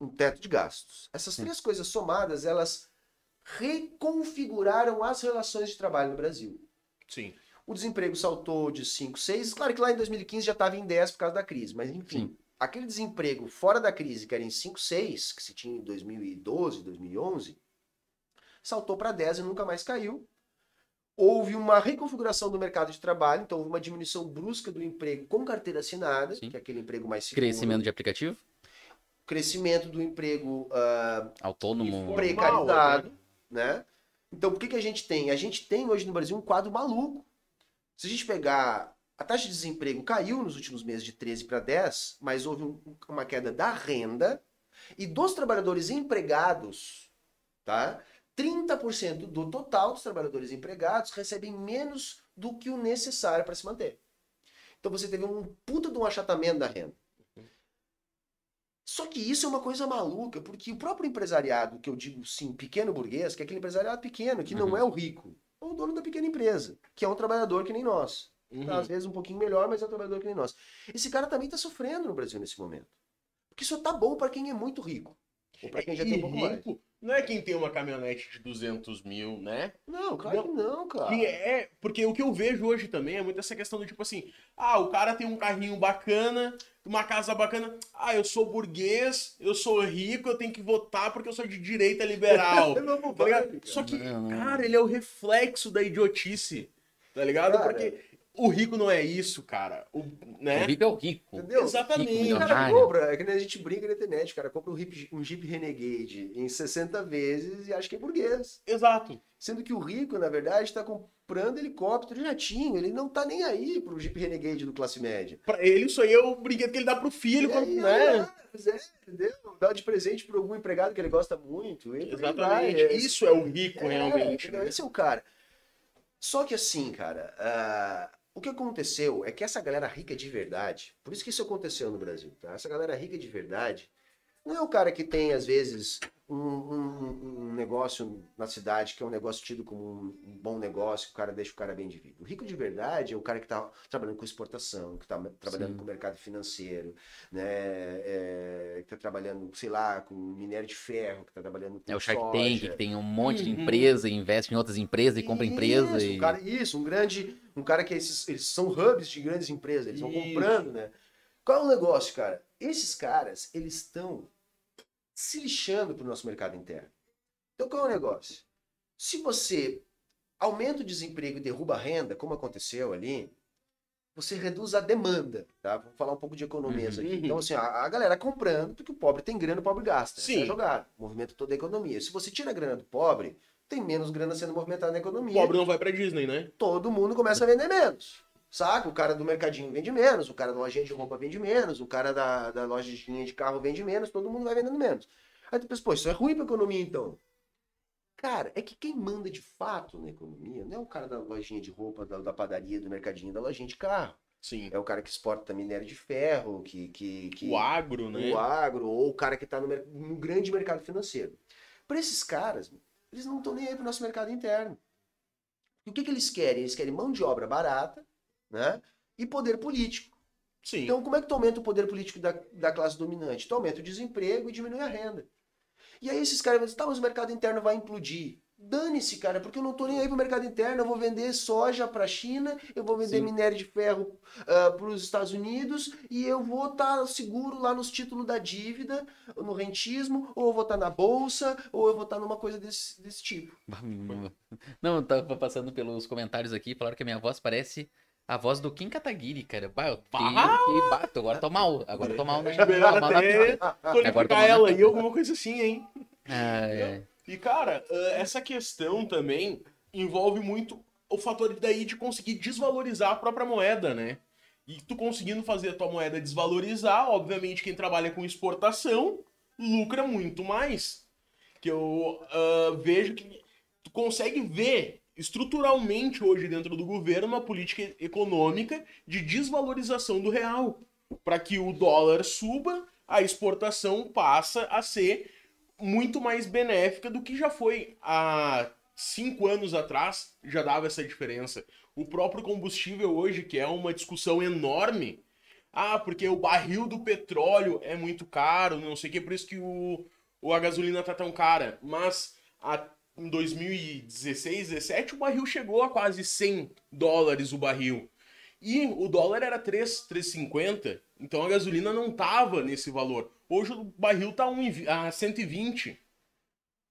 um teto de gastos. Essas três coisas somadas, elas reconfiguraram as relações de trabalho no Brasil. Sim. O desemprego saltou de 5, 6. Claro que lá em 2015 já estava em 10 por causa da crise, mas enfim. Sim. Aquele desemprego fora da crise, que era em 5, 6, que se tinha em 2012, 2011, saltou para 10 e nunca mais caiu. Houve uma reconfiguração do mercado de trabalho, então houve uma diminuição brusca do emprego com carteira assinada, Sim. que é aquele emprego mais seguro. Crescimento de aplicativo, Crescimento do emprego ah, autônomo. Precarizado, né? Então, por que, que a gente tem? A gente tem hoje no Brasil um quadro maluco. Se a gente pegar. A taxa de desemprego caiu nos últimos meses de 13 para 10, mas houve um- uma queda da renda e dos trabalhadores empregados, tá? 30% do total dos trabalhadores empregados recebem menos do que o necessário para se manter. Então você teve um puta de um achatamento da renda. Só que isso é uma coisa maluca, porque o próprio empresariado, que eu digo sim, pequeno burguês, que é aquele empresariado pequeno, que não Uhum. é o rico, é o dono da pequena empresa, que é um trabalhador que nem nós. Uhum. Tá, Às vezes um pouquinho melhor, mas é um trabalhador que nem nós. Esse cara também está sofrendo no Brasil nesse momento. Porque só tá bom para quem é muito rico. Ou para quem já tem um pouco mais. rico não é quem tem uma caminhonete de 200 mil, né? Não, claro que não, cara. Que é, porque o que eu vejo hoje também é muito essa questão do tipo assim, ah, o cara tem um carrinho bacana, uma casa bacana, ah, eu sou burguês, eu sou rico, eu tenho que votar porque eu sou de direita liberal. *laughs* Eu não vou tá ligado? cara. Só que, Não, não. cara, ele é o reflexo da idiotice, tá ligado? Cara. Porque o rico não é isso, cara. O, né? O rico é o rico. Entendeu? Exatamente. Rico, O cara compra, é que nem a gente brinca na internet, o cara compra um Jeep, um Jeep Renegade em 60 vezes e acha que é burguês. Exato. Sendo que o rico, na verdade, está comprando helicóptero jatinho. Ele não tá nem aí pro Jeep Renegade do classe média. Pra ele, isso aí é o brinquedo que ele dá pro filho, quando, aí, né? pois é, entendeu? Dá de presente para algum empregado que ele gosta muito. e por aí vai. Exatamente. É, Isso é o rico, é, realmente. né? Esse é o cara. Só que assim, cara, ah, o que aconteceu é que essa galera rica de verdade, por isso que isso aconteceu no Brasil, tá? Essa galera rica de verdade não é o cara que tem, às vezes, um, um- um negócio na cidade que é um negócio tido como um, um bom negócio, que o cara deixa o cara bem de vida. O rico de verdade é o cara que está trabalhando com exportação, que está trabalhando Sim. com o mercado financeiro, né? É, que está trabalhando, sei lá, com minério de ferro, que está trabalhando com É o Shark soja. Tank, que tem um monte de Uhum. empresa, investe em outras empresas e compra empresa. Isso, E... um cara, isso, um grande. Um cara que esses, eles são hubs de grandes empresas, eles vão Isso. comprando, né? Qual é o negócio, cara? Esses caras, eles estão se lixando pro nosso mercado interno. Então qual é o negócio? Se você aumenta o desemprego e derruba a renda, como aconteceu ali, você reduz a demanda, tá? Vamos falar um pouco de economias Uhum. aqui. Então, assim, a, a galera comprando, porque o pobre tem grana, o pobre gasta. Essa Sim. é a jogada. Movimenta toda a economia. Se você tira a grana do pobre, tem menos grana sendo movimentada na O economia pobre não vai pra Disney, né? todo mundo começa a vender menos. Saca? O cara do mercadinho vende menos, o cara da lojinha de roupa vende menos, o cara da, da lojinha de carro vende menos, todo mundo vai vendendo menos. Aí tu pensa, pô, isso é ruim pra economia então. Cara, é que quem manda de fato na economia não é o cara da lojinha de roupa, da, da padaria, do mercadinho, da lojinha de carro. Sim. É o cara que exporta minério de ferro, que. que, que O agro, né? o agro, ou o cara que está no, no grande mercado financeiro. Para esses caras, eles não estão nem aí para o nosso mercado interno. E o que, que eles querem? Eles querem mão de obra barata né? e poder político. Sim. Então, como é que tu aumenta o poder político da, da classe dominante? Tu aumenta o desemprego e diminui a renda. E aí esses caras vão dizer, tá, mas o mercado interno vai implodir. Dane-se, cara, porque eu não tô nem aí pro mercado interno, eu vou vender soja pra China, eu vou vender Sim. minério de ferro para os Estados Unidos e eu vou estar seguro lá nos títulos da dívida, no rentismo, ou eu vou estar na bolsa, ou eu vou estar numa coisa desse, desse tipo. Não, eu tava passando pelos comentários aqui falaram que a minha voz parece a voz do Kim Kataguiri, cara. Bah, eu bah, tô- agora tô mal. Agora tô mal, né? Melhor Mal na até vida. Agora qualificar tô ela aí, alguma coisa assim, hein? Ah, é. E, cara, ah, essa questão também envolve muito o fator daí de conseguir desvalorizar a própria moeda, né? E tu conseguindo fazer a tua moeda desvalorizar, obviamente quem trabalha com exportação lucra muito mais. Que eu ah, vejo que tu consegue ver estruturalmente hoje dentro do governo uma política econômica de desvalorização do real. Para que o dólar suba, a exportação passa a ser muito mais benéfica do que já foi há cinco anos atrás, já dava essa diferença. O próprio combustível hoje, que é uma discussão enorme, ah, porque o barril do petróleo é muito caro, não sei o que, por isso que o, o- a gasolina tá tão cara. Mas a- em 2016, 17, o barril chegou a quase 100 dólares o barril. E o dólar era 3, 3,50. Então a gasolina não tava nesse valor. Hoje o barril tá a 120.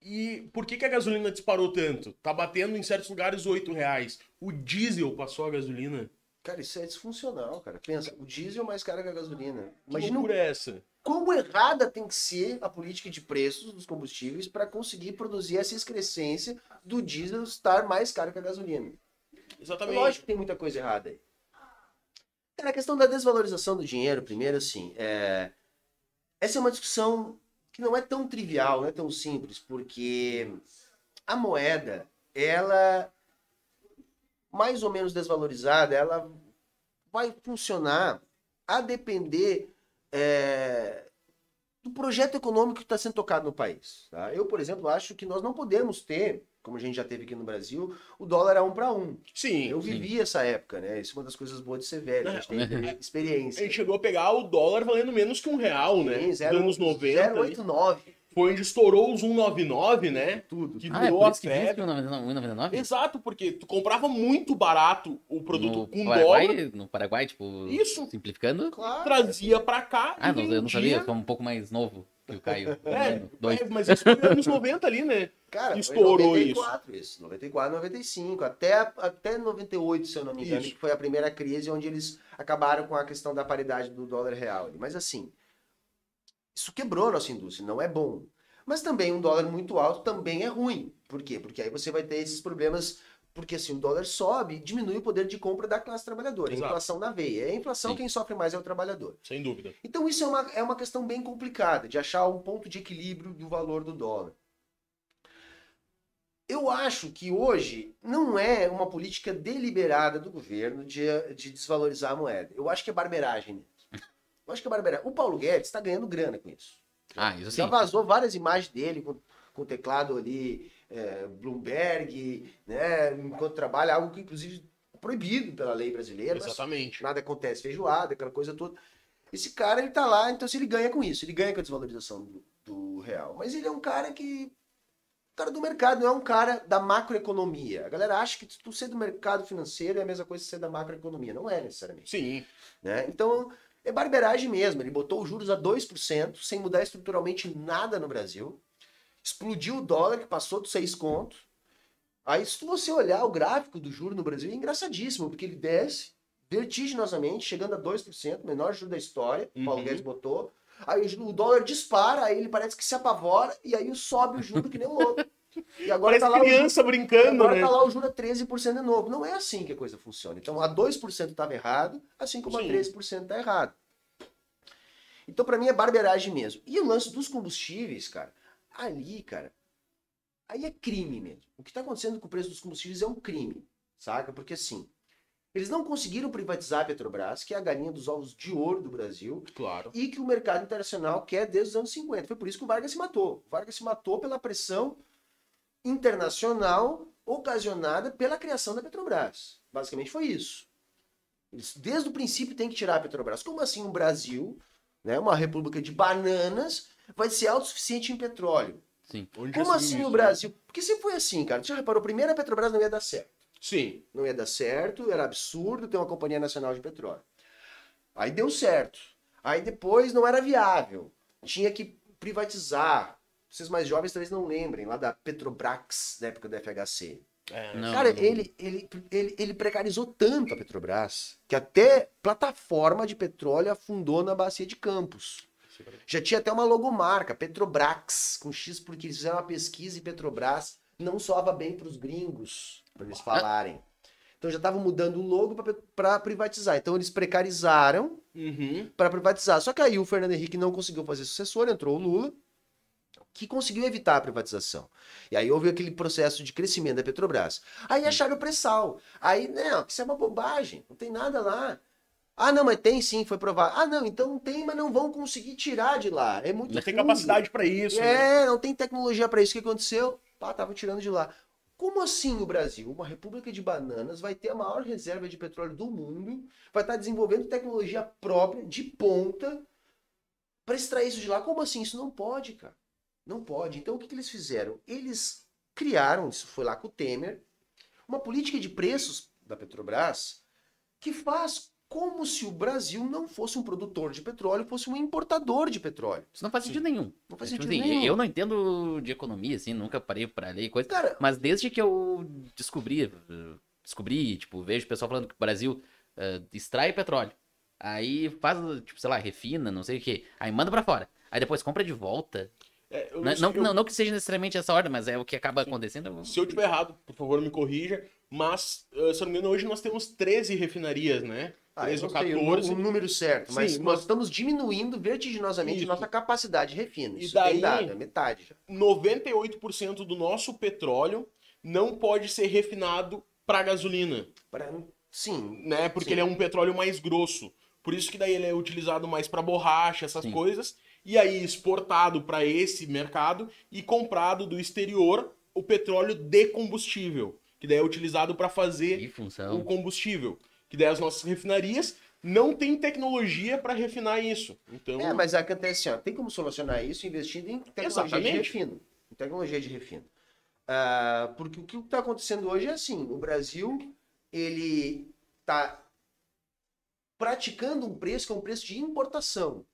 E por que, que a gasolina disparou tanto? Tá batendo em certos lugares 8 reais. O diesel passou a gasolina. Cara, isso é disfuncional, cara. Pensa, o diesel é mais caro que a gasolina. Que Imagina o loucura é essa? Como errada tem que ser a política de preços dos combustíveis para conseguir produzir essa excrescência do diesel estar mais caro que a gasolina. É Exatamente. lógico que tem muita coisa errada aí. Cara, a questão da desvalorização do dinheiro, primeiro, assim, é... essa é uma discussão que não é tão trivial, não é tão simples, porque a moeda, ela, mais ou menos desvalorizada, ela vai funcionar a depender é, do projeto econômico que está sendo tocado no país. tá? Eu, por exemplo, acho que nós não podemos ter, como a gente já teve aqui no Brasil, o dólar a um para um. Sim. Eu sim. vivi essa época, né? Isso é uma das coisas boas de ser velho. A gente tem *laughs* A experiência. gente chegou a pegar o dólar valendo menos que um real, né? Sim, Nos zero- anos 90. ali. 089. Foi onde estourou os 199, né? Tudo. Que Ah, é virou por a isso que diz que febre. o 1,99? Exato, porque tu comprava muito barato o produto No com Paraguai, dólar, no Paraguai, tipo, Isso. simplificando? Claro. trazia pra cá Ah, e não, eu não sabia, eu sou um pouco mais novo que o Caio. *laughs* É, Dois. é, mas isso foi nos anos 90 ali, né? Cara, Estourou foi em 94 isso. 94, 95, até, até 98, se eu não me engano, Isso. que foi a primeira crise onde eles acabaram com a questão da paridade do dólar real. Mas assim, isso quebrou a nossa indústria, não é bom. Mas também um dólar muito alto também é ruim. Por quê? Porque aí você vai ter esses problemas, porque assim, o dólar sobe, diminui o poder de compra da classe trabalhadora. Exato. Inflação na veia. É a inflação, Sim. quem sofre mais é o trabalhador. Sem dúvida. Então isso é uma, é uma questão bem complicada, de achar um ponto de equilíbrio do valor do dólar. Eu acho que hoje não é uma política deliberada do governo de, de desvalorizar a moeda. Eu acho que é barberagem acho que é barberagem. O Paulo Guedes está ganhando grana com isso. Ah, isso sim. Já vazou várias imagens dele com, com o teclado ali, é, Bloomberg, né? Enquanto trabalha, algo que inclusive é proibido pela lei brasileira. Exatamente. nada acontece, feijoada, aquela coisa toda. Esse cara, ele tá lá, então se ele ganha com isso, ele ganha com a desvalorização do, do real. Mas ele é um cara que. Cara do mercado, não é um cara da macroeconomia. A galera acha que tu ser do mercado financeiro é a mesma coisa que ser da macroeconomia. Não é necessariamente. Sim. né? Então, é barberagem mesmo. Ele botou os juros a 2%, sem mudar estruturalmente nada no Brasil. Explodiu o dólar, que passou dos 6 contos. Aí, se você olhar o gráfico do juro no Brasil, é engraçadíssimo, porque ele desce vertiginosamente, chegando a 2%, menor juro da história, o Paulo Uhum. Guedes botou. Aí o dólar dispara, aí ele parece que se apavora, e aí sobe o juro que nem um louco. E agora Parece tá lá o criança brincando, Agora né? tá lá o juro a 13% de novo. Não é assim que a coisa funciona. Então, a 2% estava errado, assim como a Sim. 13% tá errado. Então, para mim, é barberagem mesmo. E o lance dos combustíveis, cara, ali, cara, aí é crime mesmo. O que tá acontecendo com o preço dos combustíveis é um crime, saca? Porque assim, eles não conseguiram privatizar a Petrobras, que é a galinha dos ovos de ouro do Brasil, Claro. e que o mercado internacional quer desde os anos 50. Foi por isso que o Vargas se matou. O Vargas se matou pela pressão internacional ocasionada pela criação da Petrobras. Basicamente foi isso. Eles, desde o princípio, tem que tirar a Petrobras. Como assim o Brasil, né, uma república de bananas, vai ser autossuficiente em petróleo? Sim. Onde Como assim viu o Brasil? Porque sempre foi assim, cara. Você já reparou? Primeiro a Petrobras não ia dar certo né? Sim. não ia dar certo, era absurdo ter uma companhia nacional de petróleo. Aí deu certo. Aí depois não era viável. Tinha que privatizar. Vocês mais jovens talvez não lembrem, lá da Petrobrax, na época do FHC. É, Não. Cara, ele, ele, ele, ele precarizou tanto a Petrobras que até plataforma de petróleo afundou na bacia de Campos. Já tinha até uma logomarca, Petrobrax, com X, porque eles fizeram uma pesquisa e Petrobras não soava bem para os gringos, para eles falarem. Então já estavam mudando o logo para privatizar. Então eles precarizaram Uhum. para privatizar. Só que aí o Fernando Henrique não conseguiu fazer sucessor, entrou o Lula, que conseguiu evitar a privatização. E aí houve aquele processo de crescimento da Petrobras. Aí acharam o pré-sal. Aí, não, isso é uma bobagem, não tem nada lá. Ah, não, mas tem sim, foi provado. Ah, não, então tem, mas não vão conseguir tirar de lá. É muito Não tem fundo. capacidade pra isso, né? É, não tem tecnologia para isso. O que aconteceu? Pá, tava tirando de lá. Como assim o Brasil, uma república de bananas, vai ter a maior reserva de petróleo do mundo, vai estar desenvolvendo tecnologia própria, de ponta, para extrair isso de lá? Como assim? Isso não pode, cara. Não pode. Então o que, que eles fizeram? Eles criaram, isso foi lá com o Temer, uma política de preços da Petrobras que faz como se o Brasil não fosse um produtor de petróleo, fosse um importador de petróleo. Isso não faz sentido nenhum. Não faz Tipo sentido assim, nenhum. Eu não entendo de economia, assim, nunca parei pra ler coisa. Cara, Mas desde que eu descobri, descobri, tipo, vejo o pessoal falando que o Brasil eh, extrai petróleo. Aí faz, tipo, sei lá, refina, não sei o quê. Aí manda pra fora. Aí depois compra de volta. É, eu Não, sei- não, eu- não, não que seja necessariamente essa ordem, mas é o que acaba acontecendo. Se eu tiver errado, por favor, me corrija. Mas, eh, se eu não me engano, hoje nós temos 13 refinarias, né? Ah, eu 13 ou não sei o 14. nu- o número certo, mas Sim, nós mas- estamos diminuindo vertiginosamente Isso. nossa capacidade de refino. E Isso daí- tem dado, é metade já. 98% do nosso petróleo não pode ser refinado para gasolina, Pra- Sim, né? Porque Sim. ele é um petróleo mais grosso. Por isso que daí ele é utilizado mais para borracha, essas Sim. coisas, e aí exportado para esse mercado e comprado do exterior o petróleo de combustível, que daí é utilizado para fazer o combustível, que daí as nossas refinarias não têm tecnologia para refinar isso. Então, É, mas acontece assim, ó, tem como solucionar isso investindo em tecnologia de Exatamente. refino. Em tecnologia de refino. Ah, porque o que está acontecendo hoje é assim, o Brasil, ele está praticando um preço que é um preço de importação.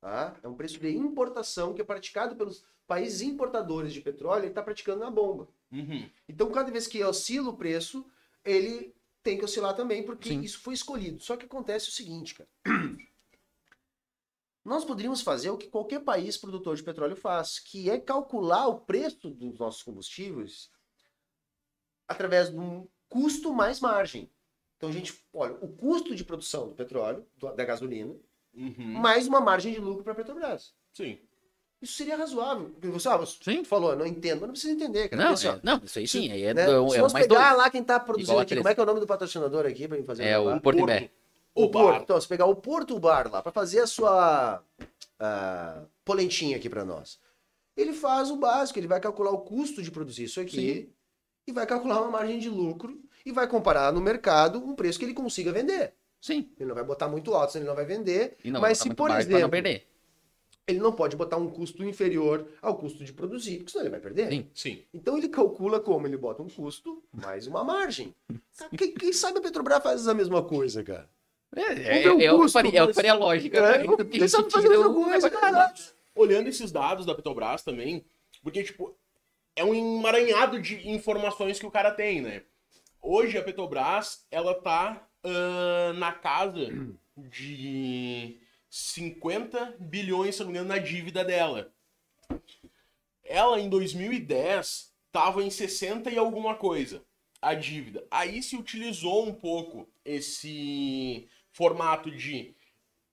Tá? É um preço de importação que é praticado pelos países importadores de petróleo, ele está praticando na bomba. uhum, Então, cada vez que oscila o preço, ele tem que oscilar também, porque Sim. isso foi escolhido. Só que acontece o seguinte, cara. *clears throat* Nós poderíamos fazer o que qualquer país produtor de petróleo faz, que é calcular o preço dos nossos combustíveis através de um custo mais margem. Então, a gente, olha, o custo de produção do petróleo, da gasolina, uhum, mais uma margem de lucro para a Petrobras. sim. Isso seria razoável. Porque Você, ah, você Sim. falou, não entendo, mas não precisa entender, cara. Não, assim, é- não, isso aí sim, aí é, né, é, se é nós mais pegar dois. lá quem tá produzindo aqui, como é que é o nome do patrocinador aqui pra mim fazer É jabá? o Porto Imbé. O O Porto. bar. Então, se pegar o Porto Bar lá pra fazer a sua ah, polentinha aqui pra nós, ele faz o básico, ele vai calcular o custo de produzir isso aqui e vai calcular uma margem de lucro e vai comparar no mercado um preço que ele consiga vender. Sim. Ele não vai botar muito alto, senão ele não vai vender. E não, mas botar se, por pra não exemplo, perder. ele não pode botar um custo inferior ao custo de produzir, porque senão ele vai perder. Sim. Sim. Então ele calcula como? Ele bota um custo mais uma margem. *laughs* Quem, quem sabe a Petrobras faz a mesma coisa, cara? É, é, é o que custo, faria, é o que mas- faria lógica. É, né? quem Porque sabe esse fazer a mesma coisa, é cara? Olhando esses dados da Petrobras também, porque, tipo, é um emaranhado de informações que o cara tem, né? Hoje a Petrobras, ela tá na casa de 50 bilhões, se não me engano, na dívida dela. Ela, em 2010, tava em 60 e alguma coisa, a dívida. Aí se utilizou um pouco esse formato de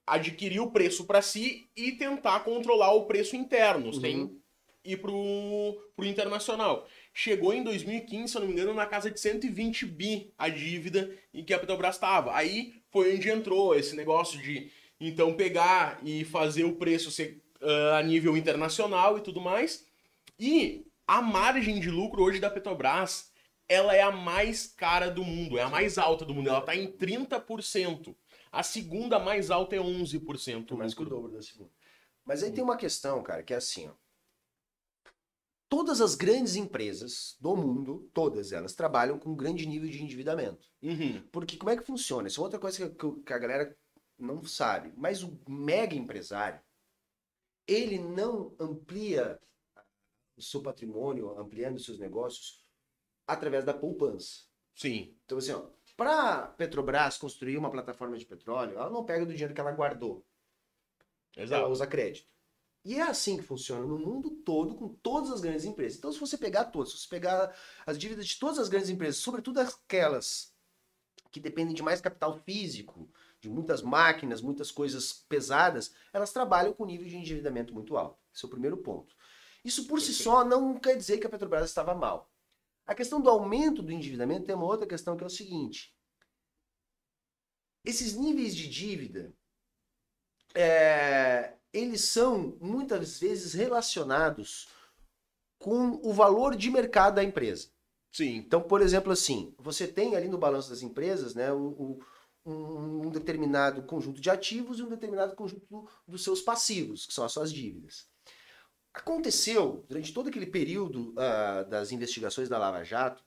adquirir o preço para si e tentar controlar o preço interno, sem ir pro, pro internacional. Chegou em 2015, se eu não me engano, na casa de 120 bi a dívida em que a Petrobras estava. Aí foi onde entrou esse negócio de então pegar e fazer o preço ser ah, a nível internacional e tudo mais. E a margem de lucro hoje da Petrobras, ela é a mais cara do mundo, é a mais alta do mundo. Ela está em 30%. A segunda mais alta é 11%. Mais que o dobro da segunda. Mas aí tem uma questão, cara, que é assim, ó. Todas as grandes empresas do mundo, todas elas, trabalham com um grande nível de endividamento. Uhum. Porque como é que funciona? Isso é outra coisa que, que- a galera não sabe. Mas o mega empresário, ele não amplia o seu patrimônio, ampliando os seus negócios, através da poupança. Sim. Então, assim, para Petrobras construir uma plataforma de petróleo, ela não pega do dinheiro que ela guardou. Ela Exato. usa crédito. E é assim que funciona no mundo todo com todas as grandes empresas. Então, se você pegar todas, se você pegar as dívidas de todas as grandes empresas, sobretudo aquelas que dependem de mais capital físico, de muitas máquinas, muitas coisas pesadas, elas trabalham com nível de endividamento muito alto. Esse é o primeiro ponto. Isso por si só não quer dizer que a Petrobras estava mal. A questão do aumento do endividamento tem uma outra questão que é o seguinte: esses níveis de dívida, é, eles são muitas vezes relacionados com o valor de mercado da empresa. Sim. Então, por exemplo, assim, você tem ali no balanço das empresas, né, o- o- um, um determinado conjunto de ativos e um determinado conjunto do- dos seus passivos, que são as suas dívidas. Aconteceu, durante todo aquele período ah, das investigações da Lava Jato,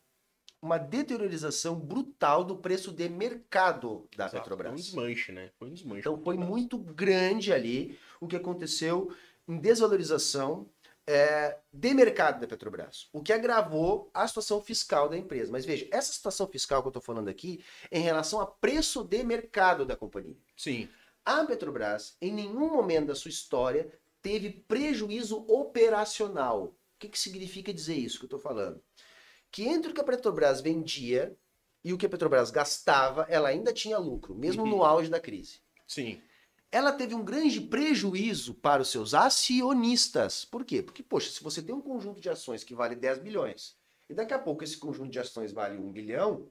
uma deteriorização brutal do preço de mercado da Exato. Foi um Petrobras. desmanche, né? Foi um desmanche. Então foi muito grande ali o que aconteceu em desvalorização é, de mercado da Petrobras, o que agravou a situação fiscal da empresa. Mas veja, essa situação fiscal que eu estou falando aqui é em relação a preço de mercado da companhia. Sim. A Petrobras, em nenhum momento da sua história, teve prejuízo operacional. O que, que significa dizer isso que eu estou falando? Que entre o que a Petrobras vendia e o que a Petrobras gastava, ela ainda tinha lucro, mesmo Uhum. no auge da crise Sim. ela teve um grande prejuízo para os seus acionistas. Por quê? Porque, poxa, se você tem um conjunto de ações que vale 10 bilhões e daqui a pouco esse conjunto de ações vale 1 bilhão,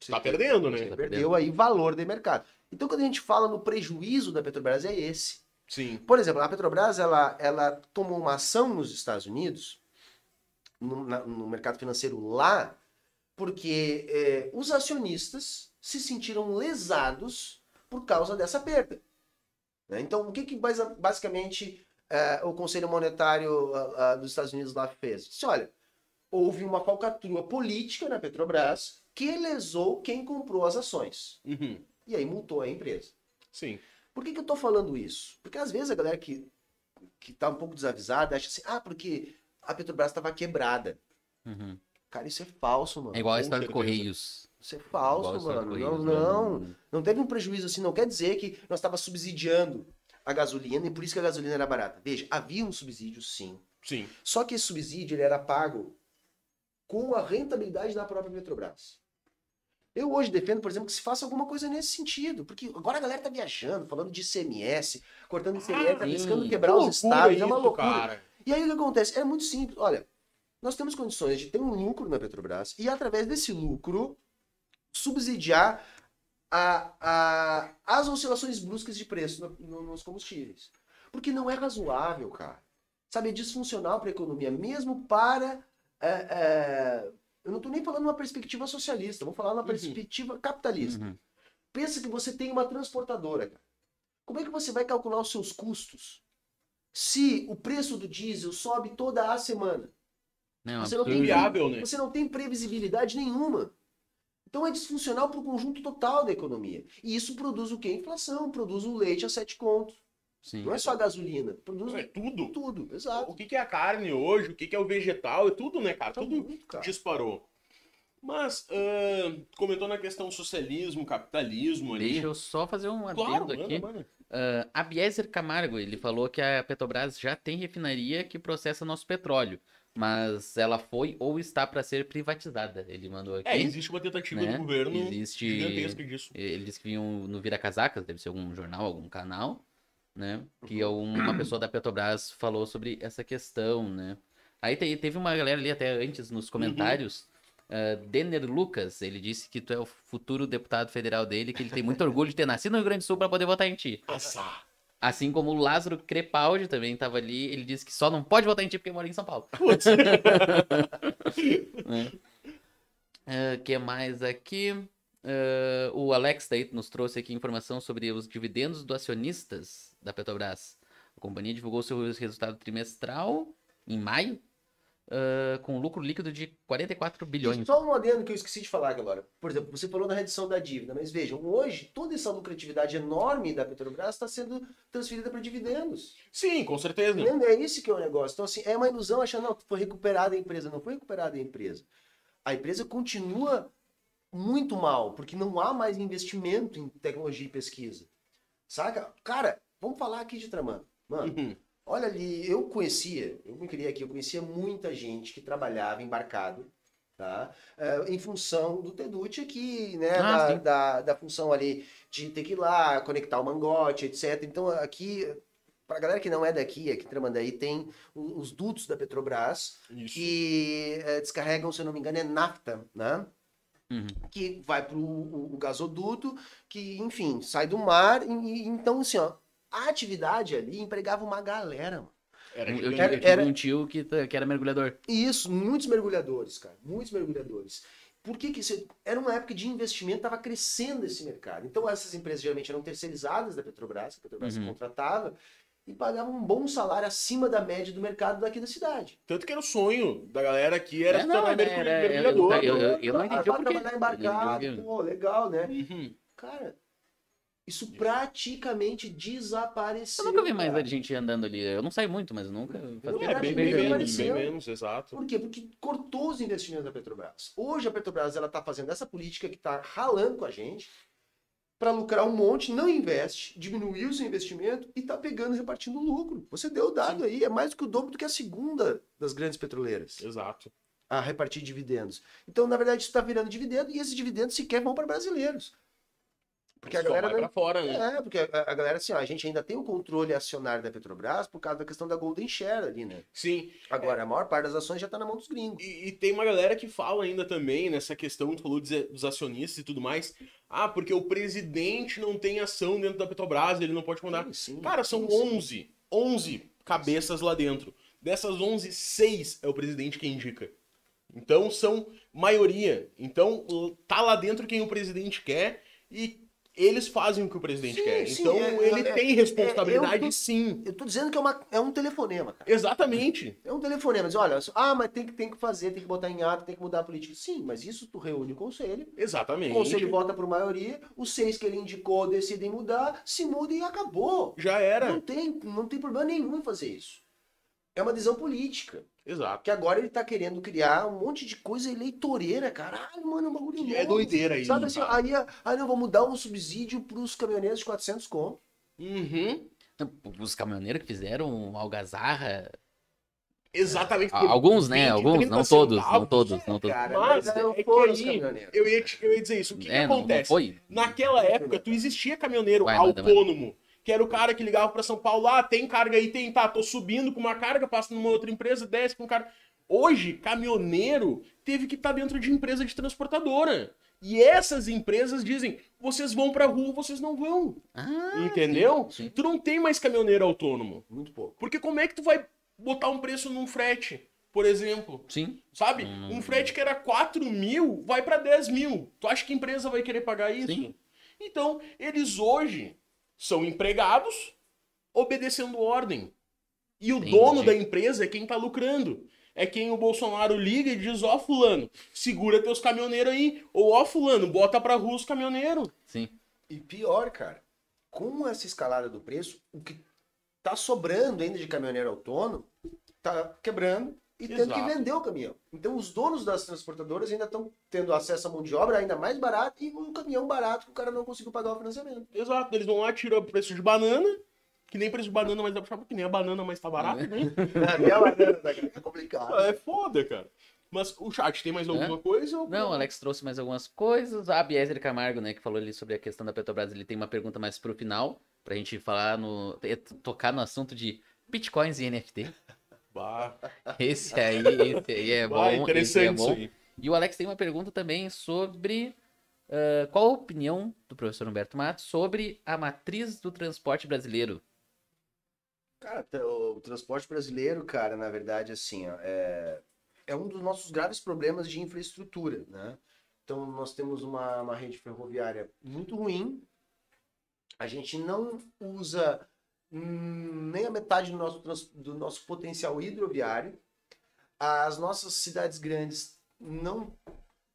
você Tá tem- perdendo, né? você Tá perdeu aí valor de mercado. Então, quando a gente fala no prejuízo da Petrobras, é esse. Sim. Por exemplo, a Petrobras ela, ela tomou uma ação nos Estados Unidos, no, na- no mercado financeiro lá, porque eh, os acionistas se sentiram lesados por causa dessa perda. né? Então, o que, que basicamente eh, o Conselho Monetário ah, ah, dos Estados Unidos lá fez? Disse, olha, houve uma falcatrua política na Petrobras que lesou quem comprou as ações. Uhum. E aí multou a empresa. Sim. Por que, que eu tô falando isso? Porque às vezes a galera que, que tá um pouco desavisada acha assim, ah, porque a Petrobras estava quebrada. Uhum. Cara, isso é falso, mano. É igual a história do certeza. Correios. Isso é falso, mano. Não, Correios, não. né? Não teve um prejuízo assim. Não quer dizer que nós estava subsidiando a gasolina e por isso que a gasolina era barata. Veja, havia um subsídio, sim. Sim. Só que esse subsídio ele era pago com a rentabilidade da própria Petrobras. Eu hoje defendo, por exemplo, que se faça alguma coisa nesse sentido. Porque agora a galera tá viajando, falando de ICMS, cortando ICMS, Ah, arriscando sim. quebrar Que os estados. É uma isso, loucura. cara. E aí o que acontece? É muito simples. Olha, nós temos condições de ter um lucro na Petrobras e, através desse lucro, subsidiar a, a- as oscilações bruscas de preço no- no- nos combustíveis. Porque não é razoável, cara. Sabe, é disfuncional para a economia, mesmo para. é, é, eu não estou nem falando numa perspectiva socialista, vamos falar numa Uhum. perspectiva capitalista. Uhum. Pensa que você tem uma transportadora, cara. Como é que você vai calcular os seus custos se o preço do diesel sobe toda a semana? Não, Você não tem. Inviável, né? Você não tem previsibilidade nenhuma. Então é disfuncional para o conjunto total da economia. E isso produz o quê? Inflação, produz o leite a sete contos. Sim. Não é só a gasolina, produz É tudo. tudo, exato. O que que é a carne hoje, o que que é o vegetal, é tudo, né, cara? Tá Tudo muito, cara. disparou. Mas, ah, comentou na questão socialismo, capitalismo ali. Deixa eu só fazer um adendo Claro, aqui. mano, mano. Ah, a Bieser Camargo, ele falou que a Petrobras já tem refinaria que processa nosso petróleo, mas ela foi ou está para ser privatizada. Ele mandou aqui. É, existe uma tentativa né? do governo Existe- gigantesca disso. Ele disse que vinham no Vira Casacas, deve ser algum jornal, algum canal, né? Que Uhum. uma pessoa da Petrobras falou sobre essa questão, né? Aí te- teve uma galera ali até antes nos comentários. Ah, Denner Lucas, ele disse que tu é o futuro deputado federal dele, que ele tem muito orgulho de ter nascido no Rio Grande do Sul para poder votar em ti. Nossa. Assim como o Lázaro Crepaldi também estava ali, ele disse que só não pode votar em ti porque mora em São Paulo. Putz. O *laughs* que mais aqui? Ah, o Alex daí nos trouxe aqui informação sobre os dividendos do acionistas da Petrobras. A companhia divulgou seu resultado trimestral em maio, ah, com lucro líquido de 44 bilhões. Só um adendo que eu esqueci de falar agora. Por exemplo, você falou da redução da dívida, mas vejam, hoje toda essa lucratividade enorme da Petrobras está sendo transferida para dividendos. Sim, com certeza. Entendeu? É isso que é o negócio. Então, assim, é uma ilusão achar, não, foi recuperada a empresa. Não foi recuperada a empresa. A empresa continua muito mal, porque não há mais investimento em tecnologia e pesquisa. Saca? Cara, vamos falar aqui de Tramando. Mano, Uhum. Olha ali, eu conhecia, eu me criei aqui, eu conhecia muita gente que trabalhava embarcado, tá? É, em função do Teducci aqui, né? Ah, da, da, da função ali de ter que ir lá, conectar o mangote, etc. Então, aqui, pra galera que não é daqui, aqui em Tramandaí, tem os dutos da Petrobras, Isso. que é, descarregam, se eu não me engano, é nafta, né? Uhum. que vai para o gasoduto, que, enfim, sai do mar. E, e- então, assim, ó, a atividade ali empregava uma galera. Mano. Era Eu, eu, eu tive era- um tio que, que era mergulhador. E isso, muitos mergulhadores, cara, muitos mergulhadores. Por que que isso? Era uma época de investimento, estava crescendo esse mercado. Então, essas empresas geralmente eram terceirizadas da Petrobras, que a Petrobras Uhum. contratava, e pagavam um bom salário acima da média do mercado daqui da cidade. Tanto que era o sonho da galera aqui, era É, não, era- mergulhador. eu- eu- eu não Ah, entendi o porquê. trabalhar embarcado, Eu- eu- pô, legal, né? Uhum. Cara, isso praticamente desapareceu. Eu nunca vi mais cara. a gente andando ali. Eu não saio muito, mas nunca. É, bem, bem menos, bem menos, exato. Por quê? Porque cortou os investimentos da Petrobras. Hoje a Petrobras ela está fazendo essa política que está ralando com a gente para lucrar um monte, não investe, diminuiu o seu investimento e está pegando e repartindo lucro. Você deu o dado aí, é mais do que o dobro do que a segunda das grandes petroleiras Exato. a repartir dividendos. Então, na verdade, isso está virando dividendo e esses dividendos sequer vão para brasileiros. Porque a galera vai não- pra fora, né? É, porque a, a galera, assim, ó, a gente ainda tem o controle acionário da Petrobras por causa da questão da Golden Share ali, né? Sim. Agora, a maior parte das ações já tá na mão dos gringos. E, e tem uma galera que fala ainda também nessa questão, tu falou dos acionistas e tudo mais. Ah, porque o presidente não tem ação dentro da Petrobras, ele não pode mandar. Sim, sim. Cara, são sim. 11, 11 cabeças lá dentro. Dessas 11, 6 é o presidente que indica. Então são maioria. Então tá lá dentro quem o presidente quer e eles fazem o que o presidente Sim, quer. sim, então é- ele é- tem é- responsabilidade eu tô- sim. Eu tô dizendo que é, uma, é um telefonema, cara. Exatamente. É um telefonema. Diz, olha, ah, mas tem que, tem que fazer, tem que botar em ato, tem que mudar a política. Sim, mas isso tu reúne o conselho. O Exatamente. conselho vota por maioria, os seis que ele indicou decidem mudar, se muda e acabou. Já era. Não tem, não tem problema nenhum em fazer isso. É uma decisão política. Exato. Que agora ele tá querendo criar um monte de coisa eleitoreira, caralho, mano, é um bagulho é louco. doideira isso. Sabe assim, aí, aí não vou mudar um subsídio pros caminhoneiros de 400 conto. Uhum. Os caminhoneiros que fizeram algazarra Exatamente. Ah, por Alguns, né? 20, Alguns, 30 não todos, não todos, não todos. Cara, Mas mas não é que aí, eu ia, te- eu ia dizer isso. O que, que É, não, não acontece? foi. Naquela época, tu existia caminhoneiro Vai, autônomo, que era o cara que ligava pra São Paulo, ah, tem carga aí, tem, tá, tô subindo com uma carga, passa numa outra empresa, desce com carga. Hoje, caminhoneiro teve que estar dentro de empresa de transportadora. E essas empresas dizem, vocês vão pra rua, vocês não vão. Ah, Entendeu? sim, sim. Tu não tem mais caminhoneiro autônomo. Muito pouco. Porque como é que tu vai botar um preço num frete, por exemplo? Sim. Sabe? Hum. Um frete que era 4 mil vai pra 10 mil. Tu acha que a empresa vai querer pagar isso? Sim. Então, eles hoje são empregados obedecendo ordem. E o Entendi. dono da empresa é quem tá lucrando. É quem o Bolsonaro liga e diz, ó fulano, segura teus caminhoneiros aí. Ou ó fulano, bota pra rua os caminhoneiros. Sim. E pior, cara, com essa escalada do preço, o que tá sobrando ainda de caminhoneiro autônomo tá quebrando e tendo Exato. que vender o caminhão. Então os donos das transportadoras ainda estão tendo acesso à mão de obra ainda mais barato e um caminhão barato que o cara não conseguiu pagar o financiamento. Exato, eles vão lá, tiram o preço de banana, que nem preço de banana, mas dá pra que nem a banana, mas tá barato, né? *laughs* Até a banana é complicado. É foda, cara. Mas o chat tem mais alguma coisa? ou- Não, o Alex trouxe mais algumas coisas. A Bieser Camargo, né, que falou ali sobre a questão da Petrobras, ele tem uma pergunta mais pro final, pra gente falar no. tocar no assunto de bitcoins e NFT. Bah, Esse aí, esse aí é bom. bah, esse é interessante isso bom. E o Alex tem uma pergunta também sobre ah, qual a opinião do professor Humberto Matos sobre a matriz do transporte brasileiro. Cara, o transporte brasileiro, cara, na verdade, assim, ó, é, é um dos nossos graves problemas de infraestrutura, né? Então, nós temos uma, uma rede ferroviária muito ruim, a gente não usa nem a metade do nosso, do nosso potencial hidroviário, as nossas cidades grandes não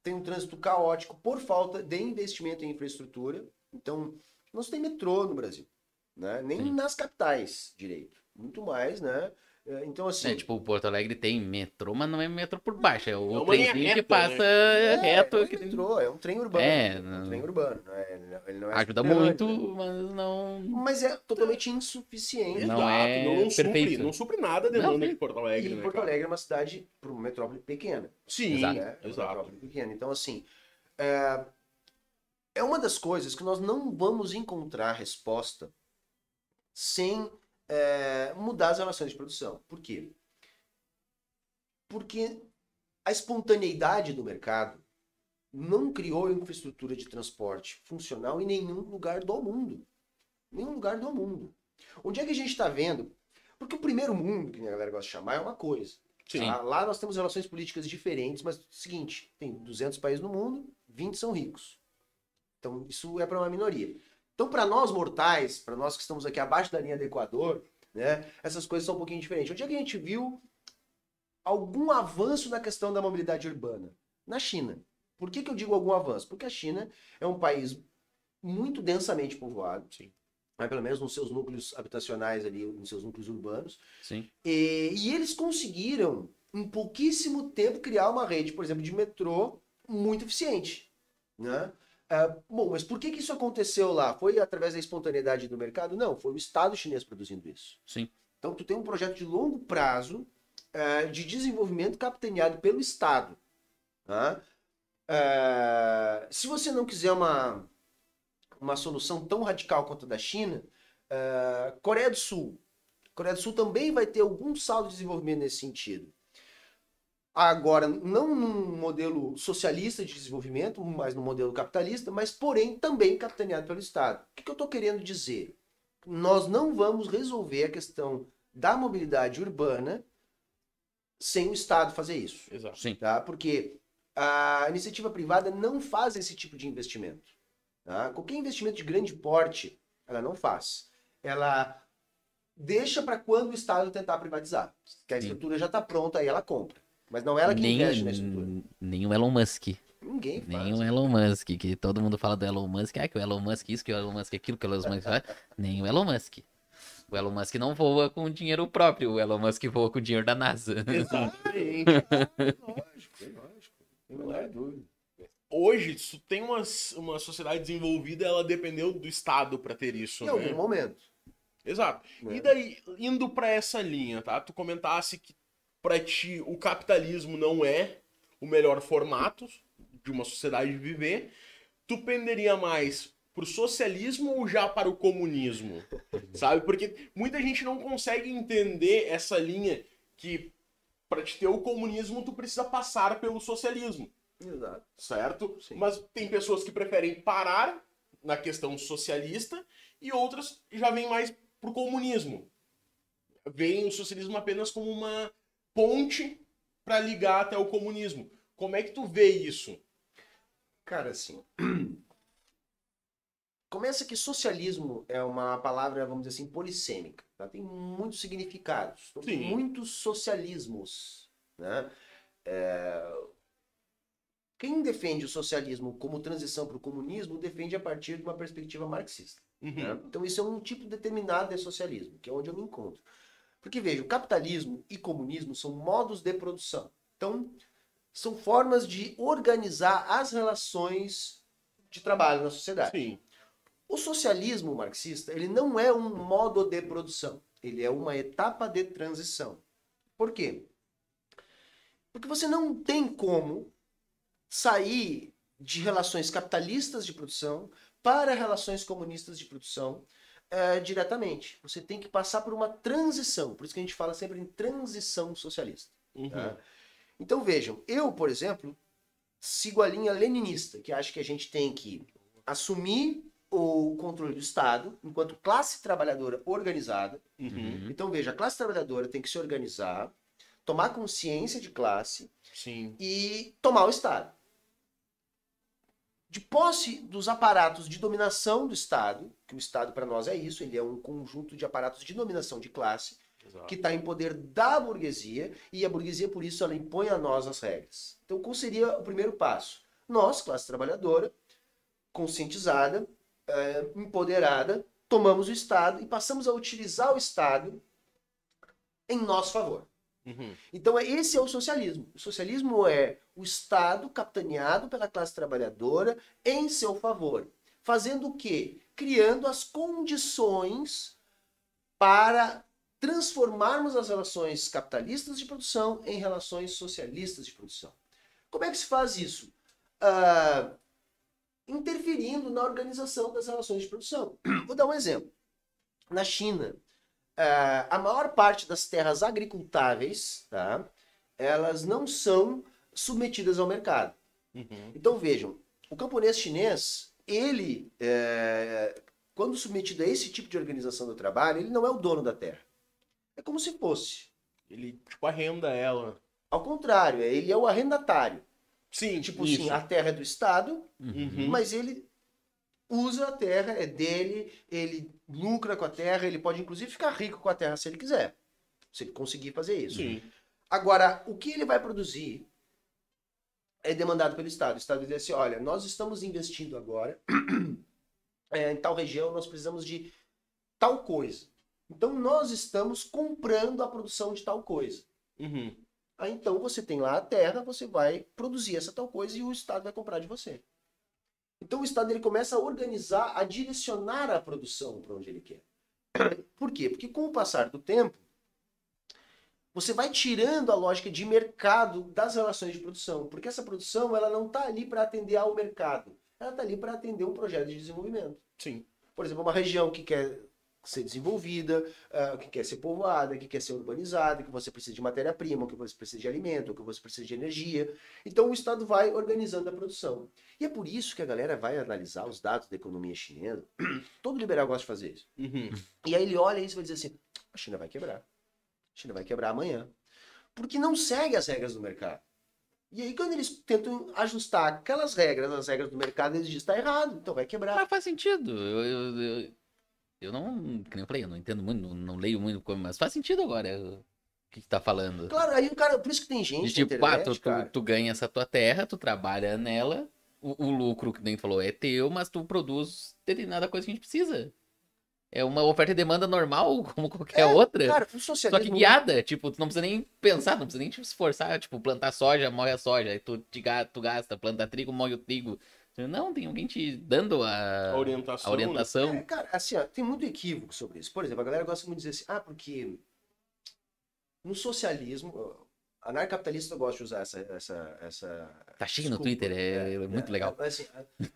têm um trânsito caótico por falta de investimento em infraestrutura, então, nós tem metrô no Brasil né? Nem Sim. nas capitais direito. Muito mais, né? É, Então, assim. É, tipo, o Porto Alegre tem metrô, mas não é metrô por baixo. É o É trenzinho que reta, passa é, reto. é um que- metrô, é um trem urbano. É, É um não- trem urbano. Não é, ele não- ele não é Ajuda muito, né? mas não. Mas é totalmente insuficiente. Não Exato, é não, supre, perfeito. não supre nada a demanda Não, de Porto Alegre, E né, Porto cara? Alegre é uma cidade, para uma metrópole pequena. Sim, Exato. né? É exato. metrópole pequena. Então, assim, é, é uma das coisas que nós não vamos encontrar resposta sem é, mudar as relações de produção. Por quê? Porque a espontaneidade do mercado não criou infraestrutura de transporte funcional em nenhum lugar do mundo. Nenhum lugar do mundo. Onde é que a gente está vendo? Porque o primeiro mundo, que a galera gosta de chamar, é uma coisa. Tá? Lá nós temos relações políticas diferentes, mas é o seguinte, tem 200 países no mundo, 20 são ricos. Então isso é para uma minoria. Então para nós mortais, para nós que estamos aqui abaixo da linha do Equador, né, essas coisas são um pouquinho diferentes. Onde é que a gente viu algum avanço na questão da mobilidade urbana? Na China. Por que, que eu digo algum avanço? Porque a China é um país muito densamente povoado, Sim. né, pelo menos nos seus núcleos habitacionais ali, nos seus núcleos urbanos. Sim. E, e eles conseguiram, em pouquíssimo tempo, criar uma rede, por exemplo, de metrô muito eficiente. Né? Ah, bom, mas por que, que isso aconteceu lá? Foi através da espontaneidade do mercado? Não, foi o Estado chinês produzindo isso. Sim. Então, tu tem um projeto de longo prazo ah, de desenvolvimento capitaneado pelo Estado. tá? Ah, se você não quiser uma, uma solução tão radical quanto a da China, Coreia do Sul. Coreia do Sul também vai ter algum saldo de desenvolvimento nesse sentido. Agora, não num modelo socialista de desenvolvimento, mas no modelo capitalista, mas porém também capitaneado pelo Estado. O que, que eu estou querendo dizer? Nós não vamos resolver a questão da mobilidade urbana sem o Estado fazer isso Exato. Sim. tá? Porque a iniciativa privada não faz esse tipo de investimento. Tá? Qualquer investimento de grande porte, ela não faz. Ela deixa para quando o Estado tentar privatizar. Que a Sim. estrutura já está pronta, aí ela compra. Mas não ela que nem, investe na estrutura. nem o Elon Musk. Ninguém faz. Nem o Elon Musk, que todo mundo fala do Elon Musk. Ah, que o Elon Musk isso, que o Elon Musk aquilo, que o Elon Musk faz. Nem o Elon Musk. O Elon Musk não voa com dinheiro próprio, o Elon Musk voa com dinheiro da NASA. Exatamente. *laughs* Lógico, é lógico. Tem menor dúvida. Hoje, isso tem uma, uma sociedade desenvolvida, ela dependeu do Estado pra ter isso, Em né? algum momento. Exato. né? E daí, indo pra essa linha, tá? Tu comentasse que pra ti o capitalismo não é o melhor formato de uma sociedade de viver, tu penderia mais pro socialismo ou já para o comunismo? *laughs* Sabe? Porque muita gente não consegue entender essa linha que para te ter o comunismo tu precisa passar pelo socialismo, Exato. certo? Sim. Mas tem pessoas que preferem parar na questão socialista e outras já vêm mais pro comunismo. Veem o socialismo apenas como uma ponte para ligar até o comunismo. Como é que tu vê isso? Cara, assim. *clears throat* Começa que socialismo é uma palavra, vamos dizer assim, polissêmica. Tá? Tem muitos significados. Tem muitos socialismos. Né? É, Quem defende o socialismo como transição para o comunismo defende a partir de uma perspectiva marxista. Uhum. né? Então, isso é um tipo determinado de socialismo, que é onde eu me encontro. Porque, veja, o capitalismo e comunismo são modos de produção. Então, são formas de organizar as relações de trabalho na sociedade. Sim. O socialismo marxista, ele não é um modo de produção, ele é uma etapa de transição. Por quê? Porque você não tem como sair de relações capitalistas de produção para relações comunistas de produção eh, diretamente. Você tem que passar por uma transição. Por isso que a gente fala sempre em transição socialista. Uhum. tá? Então vejam, eu, por exemplo, sigo a linha leninista, que acha que a gente tem que assumir o controle do Estado enquanto classe trabalhadora organizada. Uhum. Então veja, a classe trabalhadora tem que se organizar, tomar consciência de classe Sim. e tomar o Estado. De posse dos aparatos de dominação do Estado, que o Estado para nós é isso, ele é um conjunto de aparatos de dominação de classe, Exato. que está em poder da burguesia e a burguesia, por isso, ela impõe a nós as regras. Então, qual seria o primeiro passo? Nós, classe trabalhadora, conscientizada, eh, empoderada, tomamos o Estado e passamos a utilizar o Estado em nosso favor. Uhum. Então, é- esse é o socialismo. O socialismo é o Estado capitaneado pela classe trabalhadora em seu favor. Fazendo o quê? Criando as condições para transformarmos as relações capitalistas de produção em relações socialistas de produção. Como é que se faz isso? Ah, interferindo na organização das relações de produção. *clears throat* Vou dar um exemplo. Na China, ah, a maior parte das terras agricultáveis, tá, elas não são submetidas ao mercado. Uhum. Então vejam, o camponês chinês, ele, é, quando submetido a esse tipo de organização do trabalho, ele não é o dono da terra. É como se fosse. Ele, tipo, arrenda ela. Ao contrário, é- ele é o arrendatário. Sim, Tipo isso. assim, a terra é do Estado, Uhum. mas ele usa a terra, é dele, ele lucra com a terra, ele pode inclusive ficar rico com a terra se ele quiser. Se ele conseguir fazer isso. Sim. Agora, o que ele vai produzir é demandado pelo Estado. O Estado diz assim: olha, nós estamos investindo agora *clears throat* é, em tal região, nós precisamos de tal coisa. Então, nós estamos comprando a produção de tal coisa. Uhum. Aí, então, você tem lá a terra, você vai produzir essa tal coisa e o Estado vai comprar de você. Então, o Estado ele começa a organizar, a direcionar a produção para onde ele quer. Por quê? Porque com o passar do tempo, você vai tirando a lógica de mercado das relações de produção, porque essa produção ela não está ali para atender ao mercado, ela está ali para atender um projeto de desenvolvimento. Sim. Por exemplo, uma região que quer ser desenvolvida, ah, que quer ser povoada, que quer ser urbanizada, que você precisa de matéria-prima, que você precisa de alimento, que você precisa de energia. Então o Estado vai organizando a produção. E é por isso que a galera vai analisar os dados da economia chinesa. *clears throat* Todo liberal gosta de fazer isso. Uhum. E aí ele olha isso e vai dizer assim: a China vai quebrar. A China vai quebrar amanhã. Porque não segue as regras do mercado. E aí, quando eles tentam ajustar aquelas regras, as regras do mercado, eles dizem: está errado, então vai quebrar. Mas faz sentido. Eu, eu, eu, eu não. Que nem eu falei, eu não entendo muito, não, não leio muito, como, mas faz sentido agora o que, que tá falando. Claro, aí o cara, por isso que tem gente De tipo, ah, tu, tu, tu ganha essa tua terra, tu trabalha nela, o, o lucro que nem falou é teu, mas tu produz determinada coisa que a gente precisa. É uma oferta e demanda normal, *laughs* como qualquer É, outra. Cara, o Só que socialismo. guiada, tipo, tu não precisa nem pensar, não precisa nem te esforçar, tipo, plantar soja, morre a soja, aí tu, te, tu gasta, planta trigo, morre o trigo. Não, tem alguém te dando a, A orientação. a orientação. É, cara, assim, ó, tem muito equívoco sobre isso. Por exemplo, a galera gosta muito de dizer assim, ah, porque no socialismo, anarcapitalista eu gosto de usar essa. essa, essa Tá cheio no desculpa. Twitter, é, é muito legal. é, assim,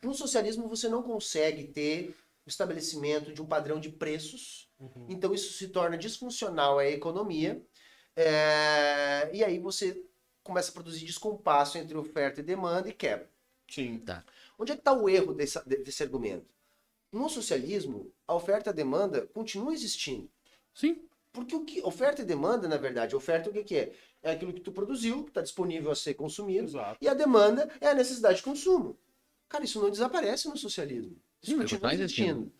no socialismo você não consegue ter o estabelecimento de um padrão de preços, Uhum. então isso se torna disfuncional à economia, é, e aí você começa a produzir descompasso entre oferta e demanda e quebra. Sim. Onde é que está o erro desse, desse argumento? No socialismo, a oferta e a demanda continuam existindo. Sim. Porque o que oferta e demanda, na verdade, oferta o que, que é? É aquilo que tu produziu, que está disponível a ser consumido, Exato. e a demanda é a necessidade de consumo. Cara, isso não desaparece no socialismo. Isso Sim, vai continua continuar existindo.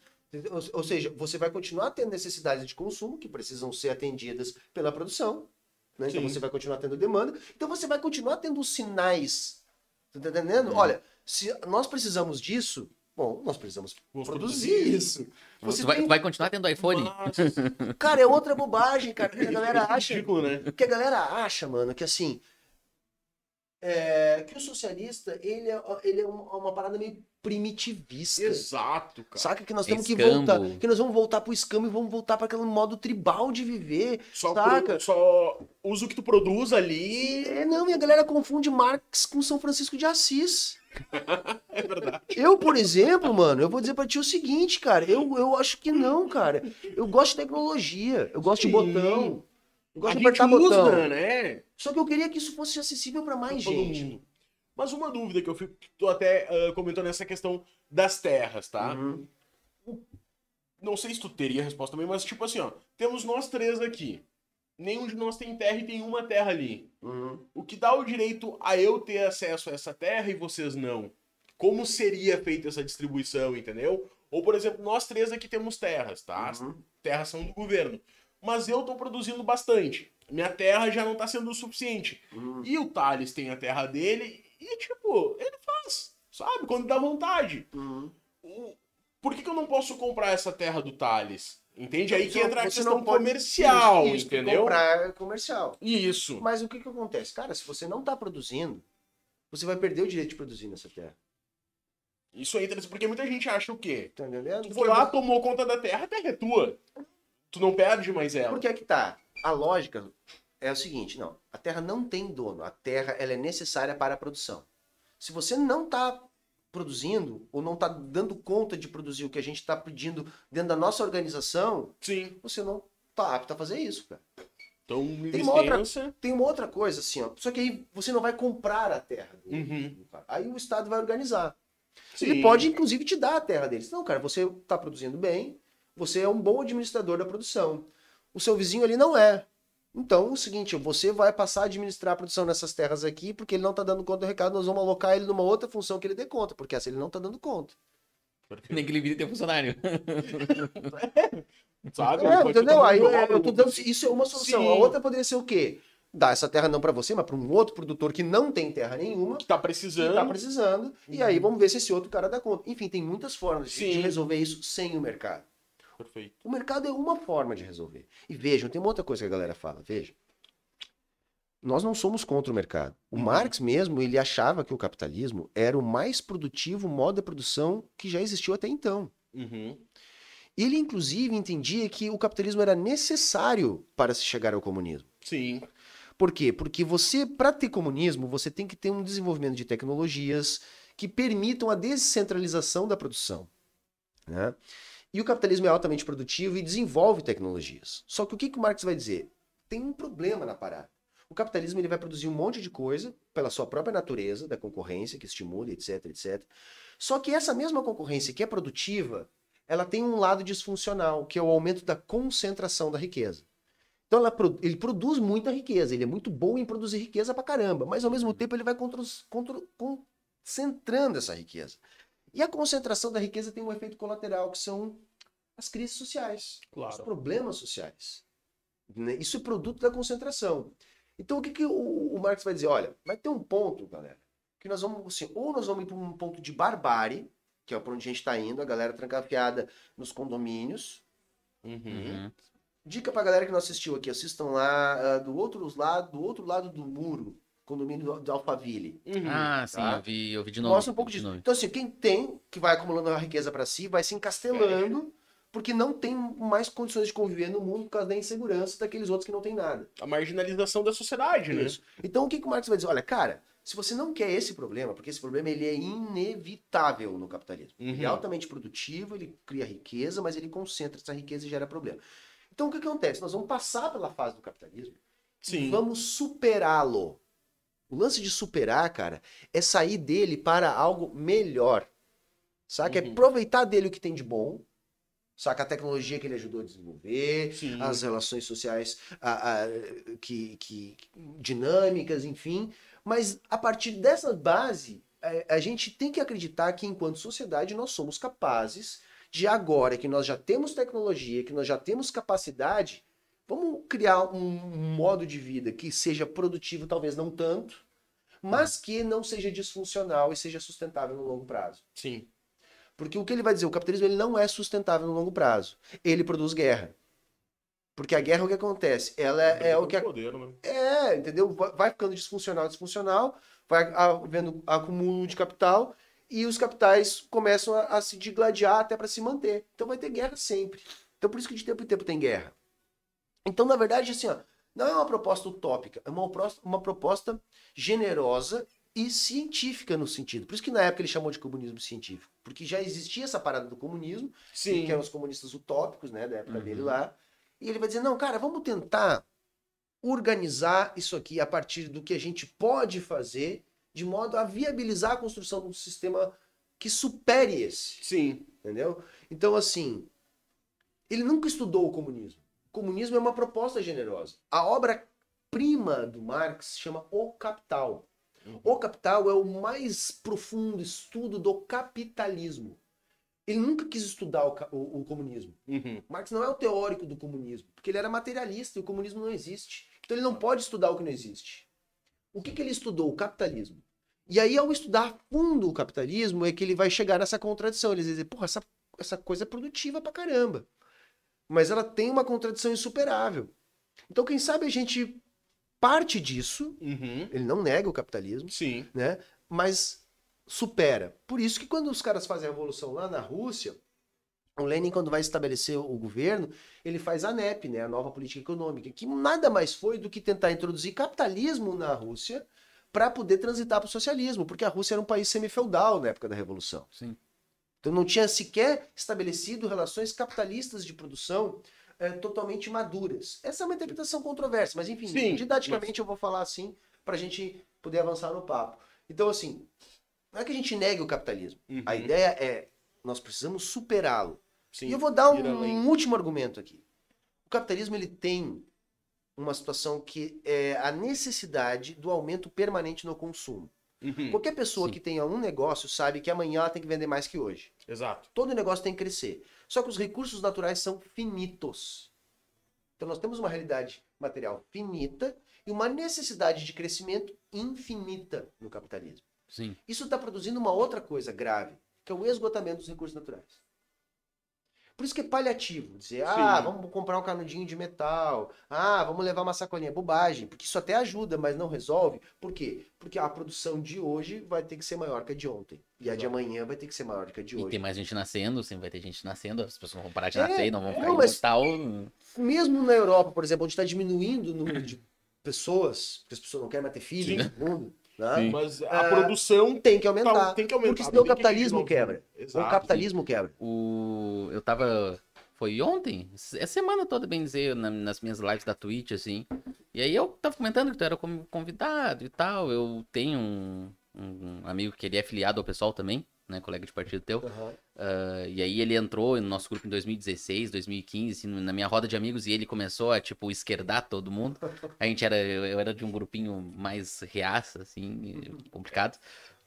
Ou, ou seja, você vai continuar tendo necessidades de consumo que precisam ser atendidas pela produção. né? Então você vai continuar tendo demanda. Então você vai continuar tendo os sinais. Tá entendendo? Uhum. Olha, se nós precisamos disso, bom, nós precisamos Vamos produzir produzir. isso. Você vai, tem- vai continuar tendo iPhone? Nossa, Cara, é outra bobagem, cara. Que a galera *laughs* acha. ridículo, né? Que a galera acha, mano, que assim. É, que o socialista, ele é, ele é uma, uma parada meio primitivista. Exato, cara. Saca que nós temos que Escambo. voltar. Que nós vamos voltar pro escambo e vamos voltar para aquele modo tribal de viver. Só, Saca? pro- só usa o que tu produz ali. É, não, e a galera confunde Marx com São Francisco de Assis. *laughs* É verdade. Eu, por exemplo, mano, eu vou dizer pra ti o seguinte, cara. Eu, eu acho que não, cara. Eu gosto de tecnologia. Eu gosto de Sim. botão. Eu gosto a de gente apertar usa, botão. né? Só que eu queria que isso fosse acessível pra mais gente. mundo. Mas uma dúvida que eu fico, tu até ah, comentou nessa questão das terras, tá? Uhum. Não sei se tu teria a resposta também, mas tipo assim, ó, temos nós três aqui. Nenhum de nós tem terra e tem uma terra ali. Uhum. O que dá o direito a eu ter acesso a essa terra e vocês não? Como seria feita essa distribuição, entendeu? Ou, por exemplo, nós três aqui temos terras, tá? Uhum. terras são do governo. Mas eu tô produzindo bastante. Minha terra já não tá sendo o suficiente. Uhum. E o Thales tem a terra dele e, tipo, ele faz, sabe? Quando dá vontade. Uhum. O- Por que, que eu não posso comprar essa terra do Thales? Entende? Aí que entra a questão comercial, Isso, isso, entendeu? Comprar comercial. Isso. Mas o que que acontece? Cara, se você não tá produzindo, você vai perder o direito de produzir nessa terra. Isso é interessante, porque muita gente acha o quê? Tá entendendo? Tu foi lá, tomou conta da terra, a terra é tua. Tu não perde mais ela. Porque é que tá. A lógica é o seguinte, não. A terra não tem dono. A terra ela é necessária para a produção. Se você não está produzindo ou não está dando conta de produzir o que a gente está pedindo dentro da nossa organização, Sim. você não tá apto a fazer isso, cara. Então, Tem uma outra-. Tem uma outra coisa assim, ó. Só que aí você não vai comprar a terra. do- Uhum. do cara. Aí o Estado vai organizar. Sim. Ele pode, inclusive, te dar a terra deles. Não, cara, você está produzindo bem, você é um bom administrador da produção. O seu vizinho ali não é. Então, é o seguinte, você vai passar a administrar a produção nessas terras aqui, porque ele não está dando conta do recado, nós vamos alocar ele numa outra função que ele dê conta, porque essa ele não está dando conta. Nem que ele vire teu funcionário. *laughs* Sabe? É, entendeu? Aí um é, eu tô dando, isso é uma solução. Sim. A outra poderia ser o quê? Dar essa terra não para você, mas para um outro produtor que não tem terra nenhuma, Que tá que precisando. está precisando, e aí vamos ver se esse outro cara dá conta. Enfim, tem muitas formas de resolver isso sem o mercado. Perfeito. O mercado é uma forma de resolver. E vejam, tem uma outra coisa que a galera fala, vejam. Nós não somos contra o mercado. O Uhum. Marx mesmo, ele achava que o capitalismo era o mais produtivo modo de produção que já existiu até então. Uhum. Ele, inclusive, entendia que o capitalismo era necessário para se chegar ao comunismo. Sim. Por quê? Porque você, para ter comunismo, você tem que ter um desenvolvimento de tecnologias que permitam a descentralização da produção. né? E o capitalismo é altamente produtivo e desenvolve tecnologias. Só que o que, que o Marx vai dizer? Tem um problema na parada. O capitalismo ele vai produzir um monte de coisa pela sua própria natureza, da concorrência que estimula, etc, etc. Só que essa mesma concorrência que é produtiva, ela tem um lado disfuncional, que é o aumento da concentração da riqueza. Então ela ele produz muita riqueza, ele é muito bom em produzir riqueza pra caramba, mas ao mesmo tempo ele vai contro- contro- concentrando essa riqueza. E a concentração da riqueza tem um efeito colateral, que são as crises sociais, os Claro. problemas sociais. né? Isso é produto da concentração. Então o que, que o, o Marx vai dizer? Olha, vai ter um ponto, galera, que nós vamos, assim, ou nós vamos ir para um ponto de barbárie, que é para onde a gente está indo, a galera trancafiada nos condomínios, Uhum. Uhum. Dica pra galera que não assistiu aqui, assistam lá ah, do outro lado, do outro lado do muro, condomínio do, do Alphaville. Uhum. Ah, sim, Tá. eu vi, eu vi de novo. Mostra um pouco de disso. Então assim, quem tem, que vai acumulando a riqueza pra si, vai se encastelando porque não tem mais condições de conviver no mundo por causa da insegurança daqueles outros que não têm nada. A marginalização da sociedade, né? Isso. Então o que, que o Marx vai dizer? Olha, cara, se você não quer esse problema, porque esse problema ele é inevitável no capitalismo. Ele é Uhum. altamente produtivo, ele cria riqueza, mas ele concentra essa riqueza e gera problema. Então o que, que acontece? Nós vamos passar pela fase do capitalismo e Sim. vamos superá-lo. O lance de superar, cara, é sair dele para algo melhor. Saca? É Uhum. aproveitar dele o que tem de bom. Saca? A tecnologia que ele ajudou a desenvolver, Sim. as relações sociais ah, ah, que, que- dinâmicas, enfim. Mas a partir dessa base, eh, a gente tem que acreditar que, enquanto sociedade, nós somos capazes de agora que nós já temos tecnologia, que nós já temos capacidade, vamos criar um modo de vida que seja produtivo, talvez não tanto, mas que não seja disfuncional e seja sustentável no longo prazo. Sim. Porque o que ele vai dizer, o capitalismo ele não é sustentável no longo prazo. Ele produz guerra. Porque a guerra o que acontece? Ela é, é o que a- Poder, né? é, entendeu? Vai vai ficando disfuncional, disfuncional, vai havendo acúmulo de capital e os capitais começam a, a se digladiar até para se manter. Então vai ter guerra sempre. Então por isso que de tempo em tempo tem guerra. Então, na verdade, assim, ó, não é uma proposta utópica, é uma, proposta- uma proposta generosa e científica no sentido. Por isso que na época ele chamou de comunismo científico. Porque já existia essa parada do comunismo, Sim. que eram os comunistas utópicos, né, da época Uhum. dele lá. E ele vai dizer: não, cara, vamos tentar organizar isso aqui a partir do que a gente pode fazer, de modo a viabilizar a construção de um sistema que supere esse. Sim. Entendeu? Então, assim, ele nunca estudou o comunismo. Comunismo é uma proposta generosa. A obra-prima do Marx chama O Capital. O Capital é o mais profundo estudo do capitalismo. Ele nunca quis estudar o, o- o comunismo. Uhum. Marx não é o teórico do comunismo, porque ele era materialista e o comunismo não existe. Então ele não pode estudar o que não existe. O que, que ele estudou? O capitalismo. E aí, ao estudar fundo o capitalismo, é que ele vai chegar nessa contradição. Ele vai dizer, porra, essa, essa coisa é produtiva pra caramba. Mas ela tem uma contradição insuperável. Então, quem sabe a gente parte disso, Uhum. ele não nega o capitalismo, Sim. né? Mas supera. Por isso que quando os caras fazem a revolução lá na Rússia, o Lenin, quando vai estabelecer o governo, ele faz a NEP, né? A nova política econômica, que nada mais foi do que tentar introduzir capitalismo na Rússia para poder transitar para o socialismo, porque a Rússia era um país semi-feudal na época da revolução. Sim. Então não tinha sequer estabelecido relações capitalistas de produção eh, totalmente maduras. Essa é uma interpretação controversa, mas enfim, Sim, didaticamente eu vou falar assim para a gente poder avançar no papo. Então assim, não é que a gente negue o capitalismo. Uhum. A ideia é nós precisamos superá-lo. E eu vou dar além. um último argumento aqui. O capitalismo ele tem uma situação que é a necessidade do aumento permanente no consumo. Uhum. Qualquer pessoa Sim. que tenha um negócio sabe que amanhã ela tem que vender mais que hoje. Exato. Todo negócio tem que crescer. Só que os recursos naturais são finitos. Então nós temos uma realidade material finita e uma necessidade de crescimento infinita no capitalismo. Sim. Isso está produzindo uma outra coisa grave, que é o esgotamento dos recursos naturais. Por isso que é paliativo. Dizer, ah, Sim. vamos comprar um canudinho de metal. Ah, vamos levar uma sacolinha. Bobagem. Porque isso até ajuda, mas não resolve. Por quê? Porque a produção de hoje vai ter que ser maior que a de ontem. E a de amanhã vai ter que ser maior que a de E hoje. tem mais gente nascendo, sempre vai ter gente nascendo, as pessoas vão parar de É, nascer e não vão ficar não, mas- tal. Mesmo na Europa, por exemplo, onde está diminuindo o número de pessoas, porque as pessoas não querem mais ter filhos no mundo, né? Sim. Mas a Ah, produção tem que aumentar. tá- tem que aumentar. Porque senão o que capitalismo exigir quebra. Exato. o capitalismo quebra. O... Eu tava. Foi ontem? Essa semana toda, bem dizer, na- nas minhas lives da Twitch, assim. E aí eu tava comentando que tu era como convidado e tal. Eu tenho um, um amigo que ele é afiliado ao pessoal também, né? Colega de partido teu. Ah, e aí ele entrou no nosso grupo em 2016, 2015, assim, na minha roda de amigos, e ele começou a, tipo, esquerdar todo mundo. A gente era, eu era de um grupinho mais reaça, assim, complicado.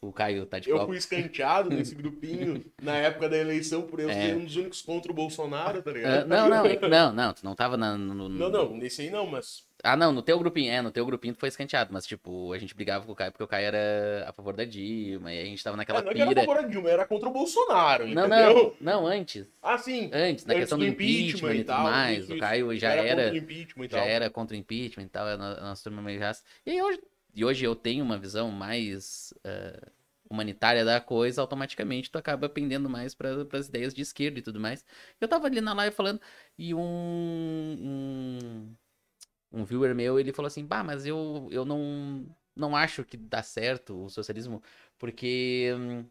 O Caio tá de Eu pau. fui escanteado nesse grupinho na época da eleição por eu É. ser um dos únicos contra o Bolsonaro, tá ligado? não, não, é que- não, não, tu não tava na, no, no- Não, não, nesse aí não, mas. Ah, não, no teu grupinho, é, no teu grupinho tu foi escanteado, mas, tipo, a gente brigava com o Caio porque o Caio era a favor da Dilma, e a gente tava naquela É, não é que era a pira. favor da Dilma, era contra o Bolsonaro, Não, entendeu? não, não, antes. Ah, sim. Antes, na Antes questão do do impeachment, e tal, mais. isso, O. Caio já era. era, contra o impeachment já tal. era contra o impeachment e tal, a a nossa turma meio raça. E hoje, e hoje eu tenho uma visão mais eh, humanitária da coisa, automaticamente tu acaba pendendo mais para as ideias de esquerda e tudo mais. Eu tava ali na live falando e um, um, um viewer meu, ele falou assim, bah, mas eu, eu não, não acho que dá certo o socialismo, porque hum,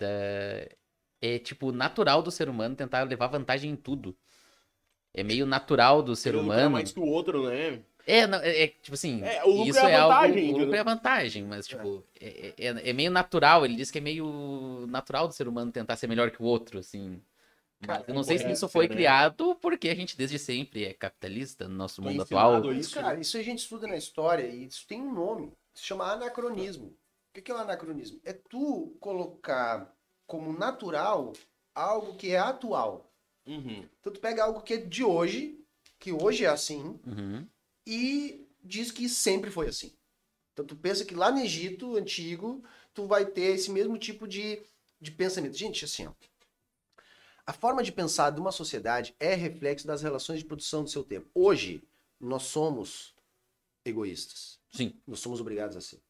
é, é tipo natural do ser humano tentar levar vantagem em tudo. É meio natural do ser humano. mais que o outro, né? É, não, é, é, tipo assim, É, o lucro isso é a é, algo, vantagem, o lucro é a vantagem, mas tipo, é, é, é meio natural, ele diz que é meio natural do ser humano tentar ser melhor que o outro, assim. Cara, eu não sei se isso foi né? criado porque a gente desde sempre é capitalista no nosso Foi mundo atual. isso, cara, isso a gente estuda na história e isso tem um nome. Se chama anacronismo. O que é o anacronismo? É tu colocar como natural algo que é atual. Uhum. Então tu pega algo que é de hoje, que hoje é assim, Uhum. e diz que sempre foi assim. Então tu pensa que lá no Egito antigo, tu vai ter esse mesmo tipo de, de pensamento. Gente, assim, ó, a forma de pensar de uma sociedade é reflexo das relações de produção do seu tempo. Hoje, nós somos egoístas. Sim, Nós somos obrigados a ser.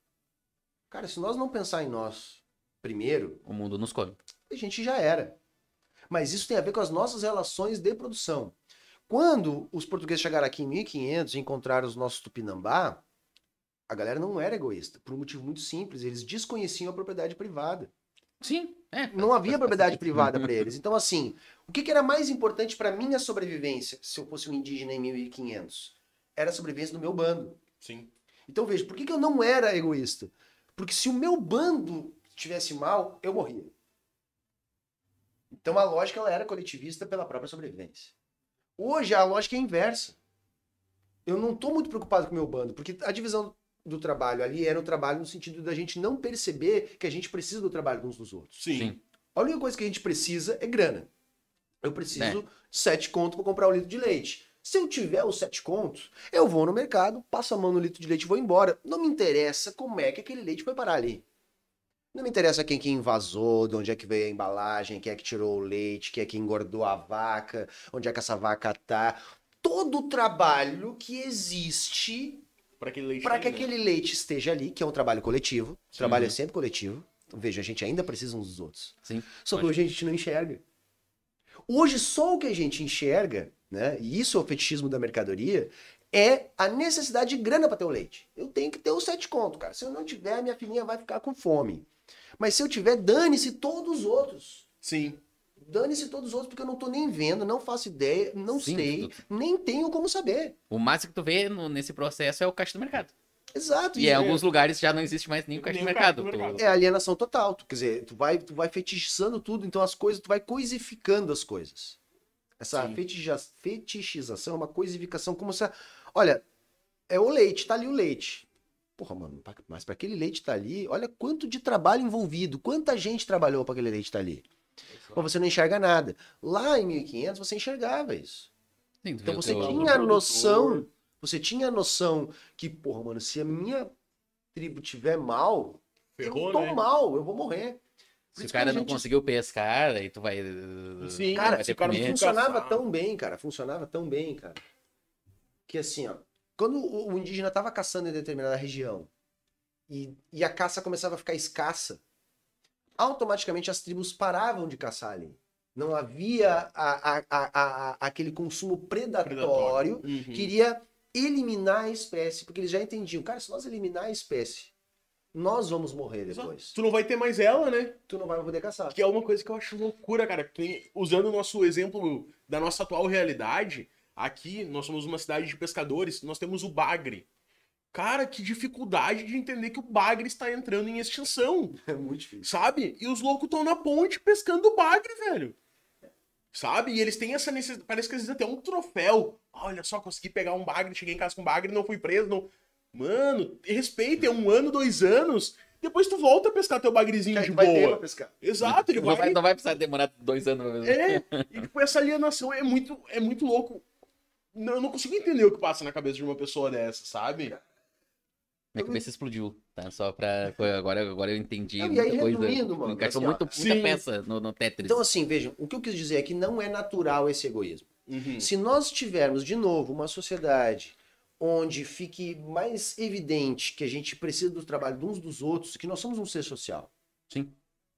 Cara, se nós não pensar em nós primeiro, o mundo nos come. a gente já era. Mas isso tem a ver com as nossas relações de produção. Quando os portugueses chegaram aqui em 1500 e encontraram os nossos tupinambá, a galera não era egoísta, por um motivo muito simples, eles desconheciam a propriedade privada. Sim. Não havia propriedade privada para eles. Então, assim, o que, que era mais importante para minha sobrevivência, se eu fosse um indígena em 1500? Era a sobrevivência do meu bando. Sim. Então, veja, por que, que eu não era egoísta? Porque se o meu bando estivesse mal, eu morria. Então, a lógica ela era coletivista pela própria sobrevivência. Hoje, a lógica é inversa. Eu não estou muito preocupado com o meu bando, porque a divisão do trabalho ali era um trabalho no sentido da gente não perceber que a gente precisa do trabalho uns dos outros. Sim. Sim. A única coisa que a gente precisa é grana. Eu preciso É. de sete contos para comprar um litro de leite. Se eu tiver os sete contos, eu vou no mercado, passo a mão no litro de leite e vou embora. Não me interessa como é que aquele leite foi parar ali. Não me interessa quem que invasou, de onde é que veio a embalagem, quem é que tirou o leite, quem é que engordou a vaca, onde é que essa vaca tá. Todo o trabalho que existe Aquele para que ali, né? aquele leite esteja ali, que é um trabalho coletivo. O trabalho é sempre coletivo. Então, veja, a gente ainda precisa uns dos outros. Sim. Só que hoje a gente não enxerga. Hoje só o que a gente enxerga, né? E isso é o fetichismo da mercadoria, é a necessidade de grana para ter o leite. Eu tenho que ter os sete contos, cara. Se eu não tiver, minha filhinha vai ficar com fome. Mas se eu tiver, dane-se todos os outros. Sim. Dane-se todos os outros, porque eu não tô nem vendo, não faço ideia, não Sim, sei, tu- nem tenho como saber. O máximo que tu vê no- nesse processo é o caixa do mercado. Exato. E em alguns lugares já não existe mais nem o caixa Nem do o mercado. caixa do Tu- mercado. É alienação total. Tu, quer dizer, tu vai, tu vai fetichizando tudo, então as coisas, tu vai coisificando as coisas. Essa Sim. feticha- fetichização é uma coisificação como se. Olha, é o leite, tá ali o leite. Porra, mano, mas para aquele leite tá ali, olha quanto de trabalho envolvido, quanta gente trabalhou para aquele leite tá ali. Mas você não enxerga nada. Lá em 1500 você enxergava isso. Sim, Então você tinha a produtor. noção, você tinha a noção que, porra, mano, se a minha tribo tiver mal, Ferrou, eu tô né? mal, eu vou morrer. Por Se o cara não gente- conseguiu pescar, aí tu vai. Sim, Cara, vai se ter o cara comer. funcionava caçar. tão bem, cara. Funcionava tão bem, cara. Que assim, ó. Quando o, o indígena tava caçando em determinada região e, e a caça começava a ficar escassa, automaticamente as tribos paravam de caçar ali. Não havia a- a- a- aquele consumo predatório, Uhum. que iria eliminar a espécie, porque eles já entendiam, cara, se nós eliminar a espécie, nós vamos morrer depois. Tu não vai ter mais ela, né? Tu não vai poder caçar. Que é uma coisa que eu acho loucura, cara. Tem- usando o nosso exemplo da nossa atual realidade, aqui nós somos uma cidade de pescadores, nós temos o bagre. Cara, que dificuldade de entender que o bagre está entrando em extinção, *laughs* É muito difícil. sabe? E os loucos estão na ponte pescando o bagre, velho. Sabe? E eles têm essa necessidade. Parece que eles até um troféu. Olha só, consegui pegar um bagre, cheguei em casa com um bagre, não fui preso. Não... Mano, respeita, é um ano, dois anos. Depois tu volta a pescar teu bagrezinho Cara, de vai ter pra boa. pescar. Exato, ele Não vai, não vai precisar demorar dois anos. pra fazer. É, e tipo, essa alienação é muito, é muito louco. Não, eu não consigo entender o que passa na cabeça de uma pessoa dessa, sabe? Minha cabeça explodiu, tá? Só pra. Agora, agora eu entendi Não, e aí, coisa. resumindo, mano, Encaixou assim, muito, muita peça no, no Tetris. Então, assim, vejam, o que eu quis dizer é que não é natural esse egoísmo. Uhum. Se nós tivermos, de novo, uma sociedade onde fique mais evidente que a gente precisa do trabalho de uns dos outros, que nós somos um ser social. Sim.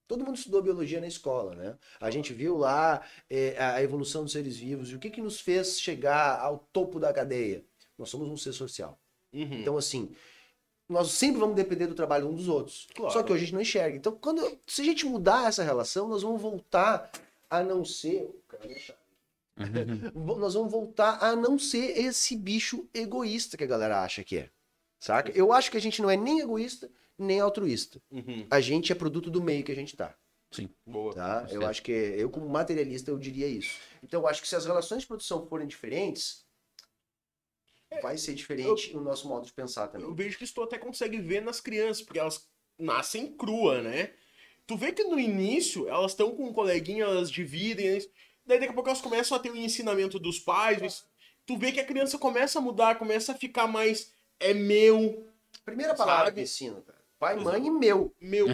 Todo mundo estudou biologia na escola, né? A gente viu lá é, a evolução dos seres vivos e o que, que nos fez chegar ao topo da cadeia. Nós somos um ser social. Uhum. Então, assim, nós sempre vamos depender do trabalho uns dos outros. Claro. Só que hoje a gente não enxerga. Então, quando, se a gente mudar essa relação, nós vamos voltar a não ser. Vo- *laughs* Nós vamos voltar a não ser esse bicho egoísta que a galera acha que é. Saca? Eu acho que a gente não é nem egoísta, nem altruísta. Uhum. A gente é produto do meio que a gente tá. Boa. Tá? Eu acho que eu, como materialista, eu diria isso. Então, eu acho que se as relações de produção forem diferentes, vai ser diferente o nosso modo de pensar Eu também. vejo que isso tu até consegue ver nas crianças, porque elas nascem crua, né? Tu vê que no início elas estão com um coleguinha, elas dividem, daí daqui a pouco elas começam a ter o ensinamento dos pais. mas Tu vê que a criança começa a mudar, começa a ficar mais. É meu, Primeira palavra Sabe? que ensino, cara. Pai, mãe e meu. meu.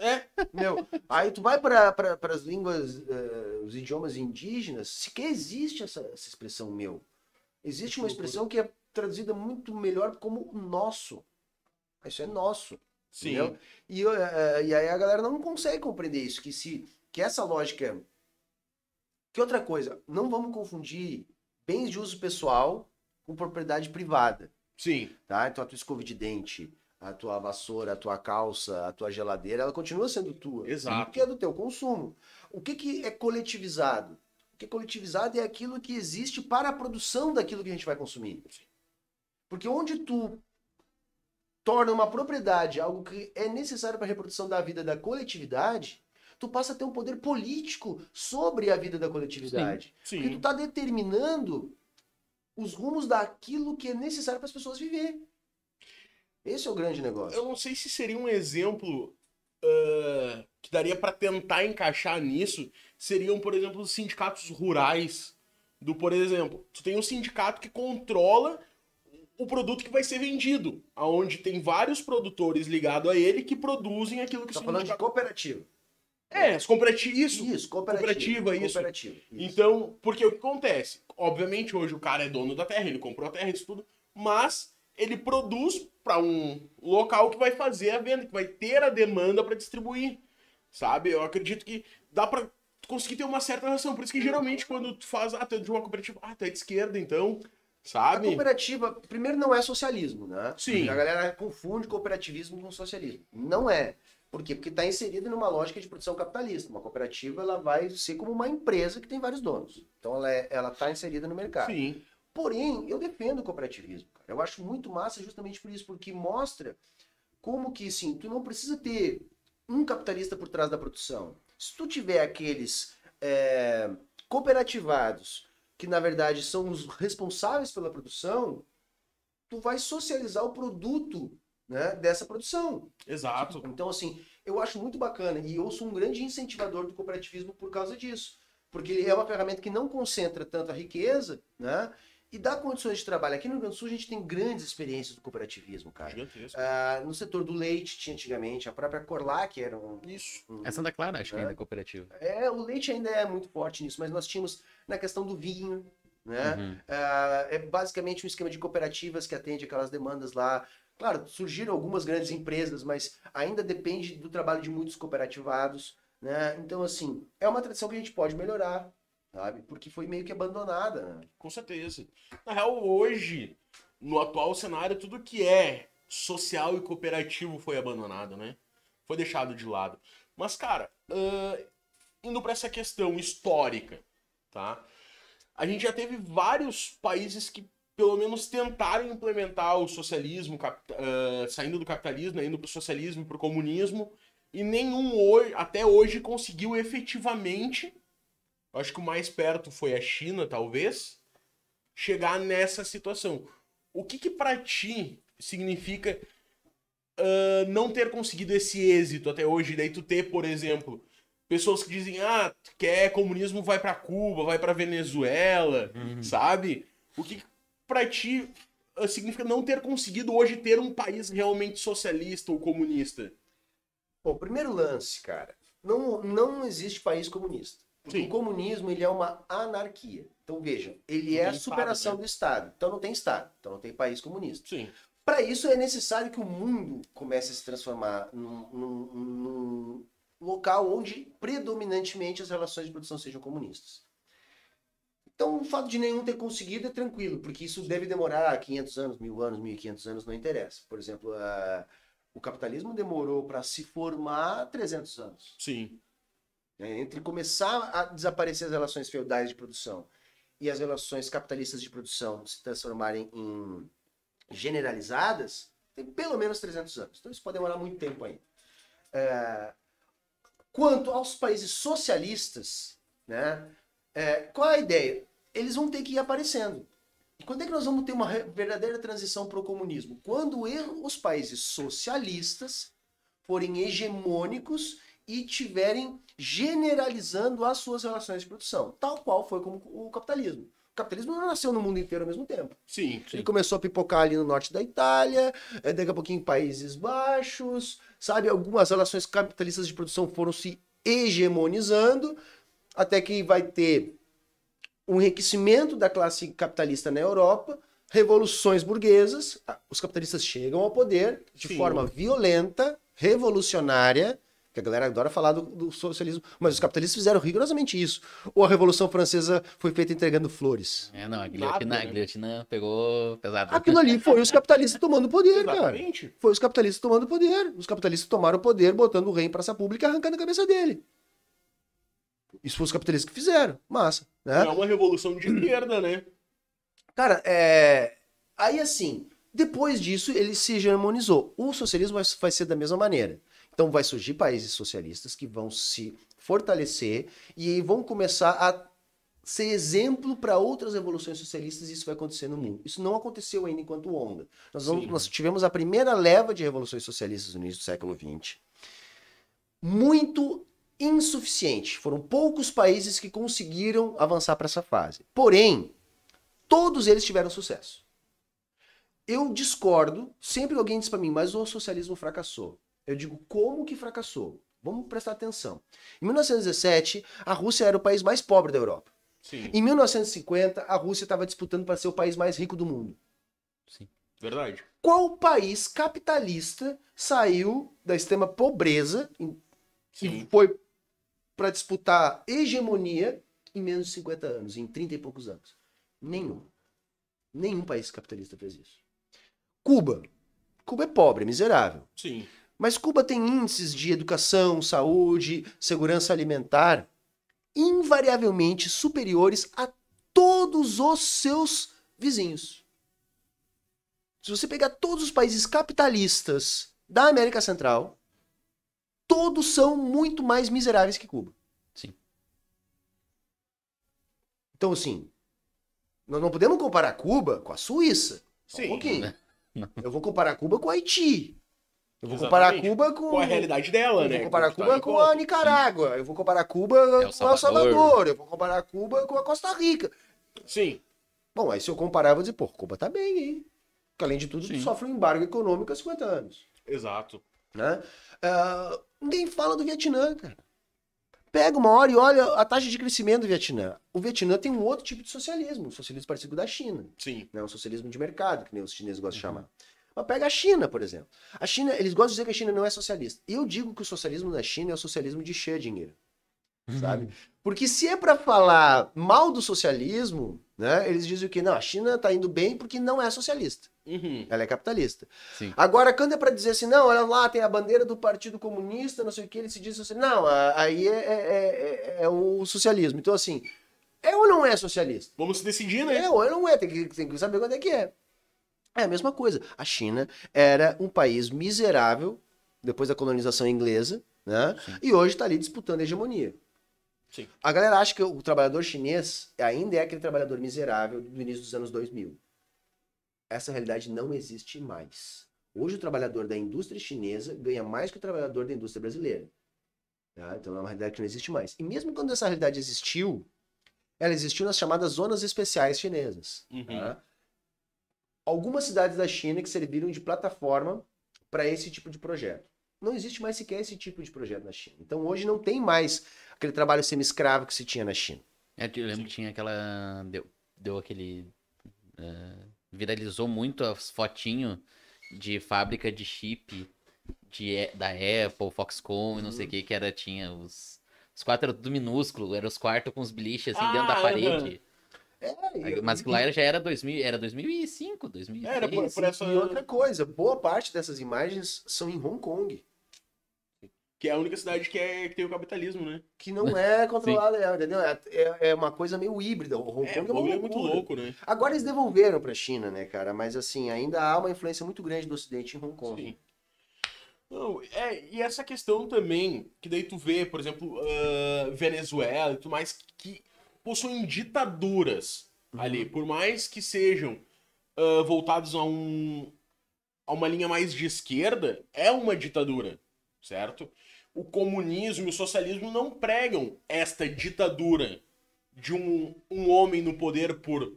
É, Meu. Aí tu vai para pra, as línguas, eh, os idiomas indígenas, sequer existe essa, essa expressão meu. Existe uma expressão que é traduzida muito melhor como nosso. Isso é nosso. sim. Entendeu? E, eu, eh, e aí a galera não consegue compreender isso, que se que essa lógica. Que outra coisa, não vamos confundir bens de uso pessoal com propriedade privada. Sim. Tá? Então a tua escova de dente, a tua vassoura, a tua calça, a tua geladeira, ela continua sendo tua. Exato. Porque é do teu consumo. O que, que é coletivizado? O que é coletivizado é aquilo que existe para a produção daquilo que a gente vai consumir. Porque onde tu torna uma propriedade algo que é necessário para a reprodução da vida da coletividade, tu passa a ter um poder político sobre a vida da coletividade. Porque tu Sim. tá determinando os rumos daquilo que é necessário para as pessoas viver. Esse é o grande negócio. Eu não sei se seria um exemplo ah, que daria pra tentar encaixar nisso. Seriam, por exemplo, os sindicatos rurais. Do, por exemplo, tu tem um sindicato que controla o produto que vai ser vendido, aonde tem vários produtores ligados a ele que produzem aquilo que Tá falando de sindicato... cooperativa. É, as cooperativas, isso. Isso, cooperativa. Cooperativa, isso. Cooperativa. isso. Então, porque o que acontece? Obviamente, hoje o cara é dono da terra, ele comprou a terra, isso tudo, mas ele produz para um local que vai fazer a venda, que vai ter a demanda para distribuir, sabe? Eu acredito que dá para conseguir ter uma certa relação. Por isso que geralmente quando tu faz, ah, tu é de uma cooperativa, ah, tu é de esquerda, então, A sabe? cooperativa, primeiro, não é socialismo, né? Sim. A galera confunde cooperativismo com socialismo. Não é. Por quê? Porque está inserido numa lógica de produção capitalista. Uma cooperativa ela vai ser como uma empresa que tem vários donos. Então ela está ela tá inserida no mercado. Sim, Porém, eu defendo o cooperativismo. Cara. Eu acho muito massa justamente por isso, porque mostra como que, assim, tu não precisa ter um capitalista por trás da produção. Se tu tiver aqueles é, cooperativados, que na verdade são os responsáveis pela produção, tu vai socializar o produto né, dessa produção. exato. Então, assim, eu acho muito bacana e eu sou um grande incentivador do cooperativismo por causa disso. Porque ele é uma ferramenta que não concentra tanto a riqueza, né? E dá condições de trabalho. Aqui no Rio Grande do Sul a gente tem grandes experiências do cooperativismo, cara. Gigantesco. Ah, no setor do leite tinha antigamente, a própria Corlac era um. Isso. um- É Santa Clara, acho que É. ainda é cooperativa. É, o leite ainda é muito forte nisso, mas nós tínhamos na questão do vinho, né? Uhum. Ah, é basicamente um esquema de cooperativas que atende aquelas demandas lá. Claro, surgiram algumas grandes empresas, mas ainda depende do trabalho de muitos cooperativados, né? Então, assim, é uma tradição que a gente pode melhorar, sabe? Porque foi meio que abandonada, né? Com certeza. Na real, hoje, no atual cenário, tudo que é social e cooperativo foi abandonado, né? Foi deixado de lado. Mas, cara, ahn, indo pra essa questão histórica, tá? A gente já teve vários países que, pelo menos, tentaram implementar o socialismo, ah, saindo do capitalismo, indo pro socialismo e pro comunismo, e nenhum hoje, até hoje conseguiu efetivamente acho que o mais perto foi a China, talvez, chegar nessa situação. O que que pra ti significa ah, não ter conseguido esse êxito até hoje? Daí tu ter, por exemplo, pessoas que dizem, ah, tu quer comunismo, vai pra Cuba, vai pra Venezuela, sabe? O que que pra ti ah, significa não ter conseguido hoje ter um país realmente socialista ou comunista? Bom, primeiro lance, cara, não, não existe país comunista. Porque Sim. o comunismo ele é uma anarquia. Então veja, ele Não é a tem superação Estado, né? do Estado. Então não tem Estado, então não tem país comunista. Sim. Para isso é necessário que o mundo comece a se transformar num, num- num- local onde predominantemente as relações de produção sejam comunistas. Então, o fato de nenhum ter conseguido é tranquilo, porque isso deve demorar 500 anos, 1000 anos, 1500 anos, não interessa. Por exemplo, a- o capitalismo demorou para se formar 300 anos. Sim. Né? Entre começar a desaparecer as relações feudais de produção e as relações capitalistas de produção se transformarem em generalizadas, tem pelo menos 300 anos. Então isso pode demorar muito tempo ainda. É, Quanto aos países socialistas, né, é, qual a ideia? Eles vão ter que ir aparecendo. E quando é que nós vamos ter uma verdadeira transição para o comunismo? Quando os países socialistas forem hegemônicos e tiverem generalizando as suas relações de produção, tal qual foi como o capitalismo. O capitalismo não nasceu no mundo inteiro ao mesmo tempo. Sim. Ele começou a pipocar ali no norte da Itália, eh, daqui a pouquinho em Países Baixos, sabe? Algumas relações capitalistas de produção foram se hegemonizando, até que vai ter um enriquecimento da classe capitalista na Europa, revoluções burguesas, ah, os capitalistas chegam ao poder de Sim. forma violenta, revolucionária, que a galera adora falar do, do socialismo, mas os capitalistas fizeram rigorosamente isso. Ou a Revolução Francesa foi feita entregando flores. É, não, a Nada, guilhotina, né? a guilhotina pegou pesado. Aquilo ali foi os capitalistas tomando poder, cara. Foi os capitalistas tomando poder. Os capitalistas tomaram o poder, botando o rei em praça pública e arrancando a cabeça dele. Isso foi os capitalistas que fizeram. Massa. Né? É uma revolução de esquerda, né? Cara, é... aí assim, depois disso ele se hegemonizou. O socialismo vai ser da mesma maneira. Então vai surgir países socialistas que vão se fortalecer e vão começar a ser exemplo para outras revoluções socialistas e isso vai acontecer no mundo. Isso não aconteceu ainda enquanto onda. Nós, vamos- nós tivemos a primeira leva de revoluções socialistas no início do século XX. Muito insuficiente. Foram poucos países que conseguiram avançar para essa fase. Porém, todos eles tiveram sucesso. Eu discordo, sempre alguém diz para mim, mas o socialismo fracassou. Eu digo, como que fracassou? Vamos prestar atenção. Em 1917, a Rússia era o país mais pobre da Europa. Sim. Em 1950, a Rússia estava disputando para ser o país mais rico do mundo. Verdade. Qual país capitalista saiu da extrema pobreza e Sim. foi para disputar hegemonia em menos de 50 anos, em 30 e poucos anos? Nenhum. Nenhum país capitalista fez isso. Cuba. Cuba é pobre, é miserável. Sim. Mas Cuba tem índices de educação, saúde, segurança alimentar invariavelmente superiores a todos os seus vizinhos. Se você pegar todos os países capitalistas da América Central, todos são muito mais miseráveis que Cuba. Sim. Então, assim, nós não podemos comparar Cuba com a Suíça. Sim. Um pouquinho. *laughs* Não. Eu vou comparar Cuba com o Haiti. Eu vou comparar Exatamente. Cuba com. Com a realidade dela, Eu né? vou comparar Cuba com a Nicarágua. Eu vou comparar Cuba com El Salvador. Eu vou comparar Cuba com a Costa Rica. Sim. Bom, aí se eu comparar, eu vou dizer, pô, Cuba tá bem, hein? Porque além de tudo, Sim. sofre um embargo econômico há 50 anos. Exato. Né? Ah, ninguém fala do Vietnã, cara. Pega uma hora e olha a taxa de crescimento do Vietnã. O Vietnã tem um outro tipo de socialismo, um socialismo parecido com o da China. Sim. né? Um socialismo de mercado, que nem os chineses gostam de chamar. Mas pega a China, por exemplo. A China, eles gostam de dizer que a China não é socialista. Eu digo que o socialismo da China é o socialismo de Schrödinger, sabe? Porque se é pra falar mal do socialismo, né? Eles dizem que não, a China tá indo bem porque não é socialista. Uhum. Ela é capitalista. Sim. Agora, quando é pra dizer assim, não, olha lá, tem a bandeira do Partido Comunista, não sei o que, ele se diz assim, não, aí é, é- é- é o socialismo. Então, assim, é ou não é socialista? Vamos se decidir, né? É ou não é, tem que, tem que saber quando é que é. É a mesma coisa. A China era um país miserável depois da colonização inglesa, né? E hoje está ali disputando a hegemonia. Sim. A galera acha que o trabalhador chinês ainda é aquele trabalhador miserável do início dos anos 2000. Essa realidade não existe mais. Hoje o trabalhador da indústria chinesa ganha mais que o trabalhador da indústria brasileira. Tá? Então é uma realidade que não existe mais. E mesmo quando essa realidade existiu, ela existiu nas chamadas zonas especiais chinesas. Uhum. tá? Algumas cidades da China que serviram de plataforma para esse tipo de projeto. Não existe mais sequer esse tipo de projeto na China. Então hoje não tem mais aquele trabalho semi-escravo que se tinha na China. É, eu lembro que tinha aquela. Deu, deu aquele. eh, viralizou muito as fotinho de fábrica de chip de, da Apple, Foxconn e não sei o que, que era, tinha os. Os quartos eram tudo minúsculo, eram os quartos com os biliches assim dentro da Ah, parede. É, Mas que lá era- já era, 2000, era 2005, 2006. Era por, por essa. E outra coisa, boa parte dessas imagens são em Hong Kong, Que é a única cidade que, é, que tem o capitalismo, né? que não é *laughs* controlada, é, entendeu? É, é- é uma coisa meio híbrida. O Hong É, Kong é, uma é muito louco, né? Agora eles devolveram pra China, né, cara? Mas assim, ainda há uma influência muito grande do Ocidente em Hong Kong. Sim. Não, é, e essa questão também, que daí tu vê, por exemplo, ah, Venezuela e tudo mais, que possuem ditaduras ali, por mais que sejam ah, voltados a um a uma linha mais de esquerda, é uma ditadura, certo? O comunismo e o socialismo não pregam esta ditadura de um, um homem no poder por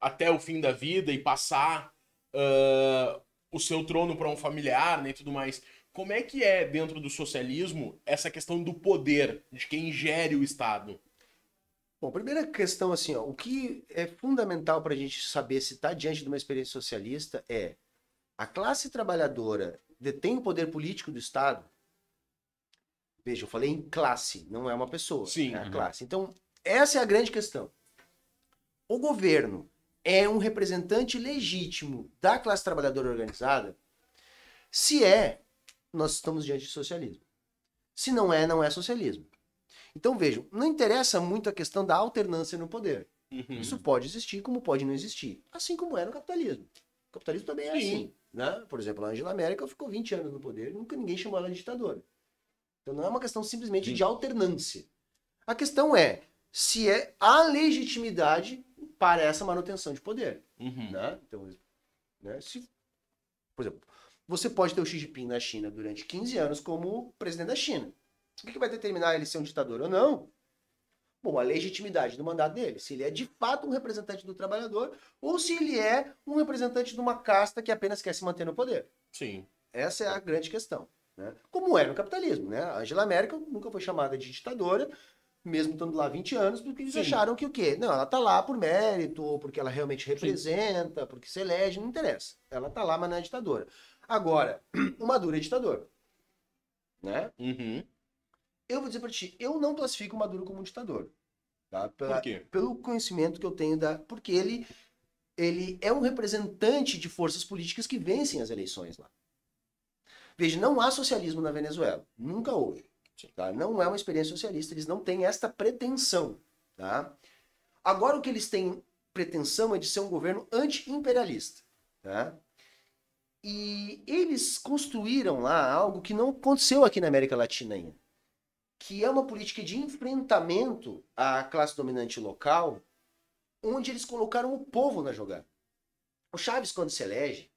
até o fim da vida e passar ah, o seu trono para um familiar né, e tudo mais. Como é que é dentro do socialismo essa questão do poder, de quem gere o Estado? Bom, primeira questão, assim, ó, o que é fundamental para a gente saber se está diante de uma experiência socialista é a classe trabalhadora detém o poder político do Estado. Veja, eu falei em classe, não é uma pessoa. Sim. É a Uhum. classe. Então, essa é a grande questão. O governo é um representante legítimo da classe trabalhadora organizada? Se é, nós estamos diante de socialismo. Se não é, não é socialismo. Então vejam, não interessa muito a questão da alternância no poder. Uhum. Isso pode existir como pode não existir. Assim como é no capitalismo. O capitalismo também é Sim. assim. Né? Por exemplo, a Angela Merkel ficou 20 anos no poder e nunca ninguém chamou ela de ditadora. Então não é uma questão simplesmente Sim. de alternância. A questão é se é a legitimidade para essa manutenção de poder. Uhum. Né? Então, né? Se, por exemplo, você pode ter o Xi Jinping na China durante 15 anos como presidente da China. O que que vai determinar ele ser um ditador ou não? Bom, a legitimidade do mandato dele. Se ele é de fato um representante do trabalhador ou se ele é um representante de uma casta que apenas quer se manter no poder. Sim. Essa é a grande questão. Né? Como é no capitalismo. Né? A Angela Merkel nunca foi chamada de ditadora, mesmo estando lá 20 anos, porque eles Sim. acharam que o quê? Não, ela tá lá por mérito, ou porque ela realmente representa, porque se elege, não interessa. Ela tá lá, mas não é ditadora. Agora, o Maduro é ditador. Né? Uhum. Eu vou dizer pra ti, eu não classifico o Maduro como um ditador. Tá? Pela- Por quê? Pelo conhecimento que eu tenho da. Porque ele, ele é um representante de forças políticas que vencem as eleições lá. Veja, não há socialismo na Venezuela. Nunca houve. Tá? Não é uma experiência socialista, eles não têm esta pretensão. Tá? Agora o que eles têm pretensão é de ser um governo anti-imperialista. Tá? E eles construíram lá algo que não aconteceu aqui na América Latina ainda que é uma política de enfrentamento à classe dominante local, onde eles colocaram o povo na jogada. O Chaves, quando se elege,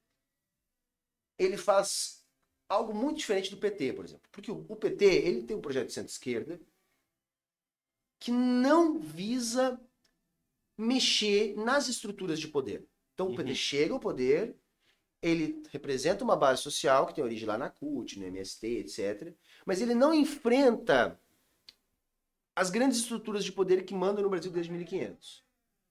ele faz algo muito diferente do PT, por exemplo. Porque o PT ele tem um projeto de centro-esquerda que não visa mexer nas estruturas de poder. Então o PT Uhum. chega ao poder, ele representa uma base social que tem origem lá na CUT, no MST, etc. Mas ele não enfrenta as grandes estruturas de poder que mandam no Brasil desde 1500.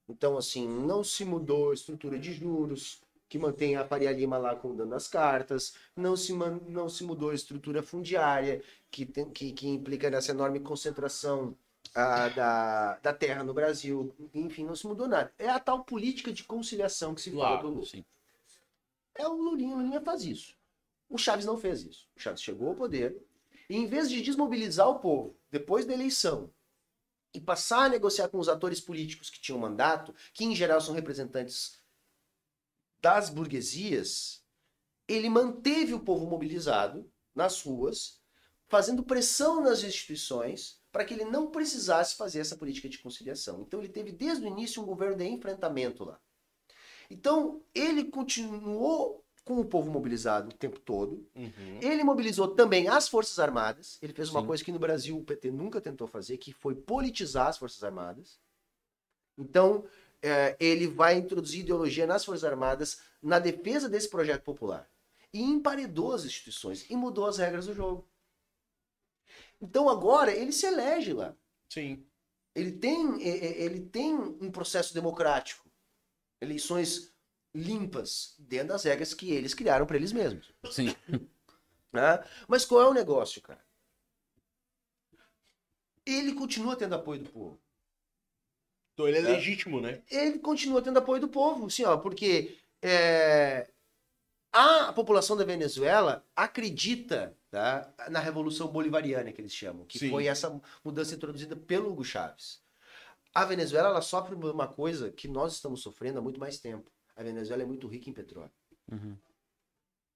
Então, assim, não se mudou a estrutura de juros, que mantém a Faria Lima lá com dando as cartas, não se, não se mudou a estrutura fundiária, que, tem- que, que implica nessa enorme concentração ah, da, da terra no Brasil. Enfim, não se mudou nada. É a tal política de conciliação que se fala do Claro, Lula. Sim. É o Lulinha, o Lulinha faz isso. O Chaves não fez isso. O Chaves chegou ao poder e, em vez de desmobilizar o povo depois da eleição e passar a negociar com os atores políticos que tinham mandato, que em geral são representantes das burguesias, ele manteve o povo mobilizado nas ruas, fazendo pressão nas instituições para que ele não precisasse fazer essa política de conciliação. Então ele teve desde o início um governo de enfrentamento lá. Então ele continuou com o povo mobilizado o tempo todo. Uhum. Ele mobilizou também as Forças Armadas. Ele fez uma Sim. coisa que no Brasil o PT nunca tentou fazer, que foi politizar as Forças Armadas. Então, eh, ele vai introduzir ideologia nas Forças Armadas na defesa desse projeto popular. E emparedou as instituições e mudou as regras do jogo. Então agora ele se elege lá. Sim. Ele tem, eh, eh, ele tem um processo democrático. Eleições limpas dentro das regras que eles criaram para eles mesmos. Sim. Né? Mas qual é o negócio, cara? Ele continua tendo apoio do povo. Então ele é, É. legítimo, né? Ele continua tendo apoio do povo, assim, ó, porque é, a população da Venezuela acredita tá, na Revolução Bolivariana, que eles chamam, que Sim. foi essa mudança introduzida pelo Hugo Chávez. A Venezuela ela sofre uma coisa que nós estamos sofrendo há muito mais tempo. A Venezuela é muito rica em petróleo. Uhum.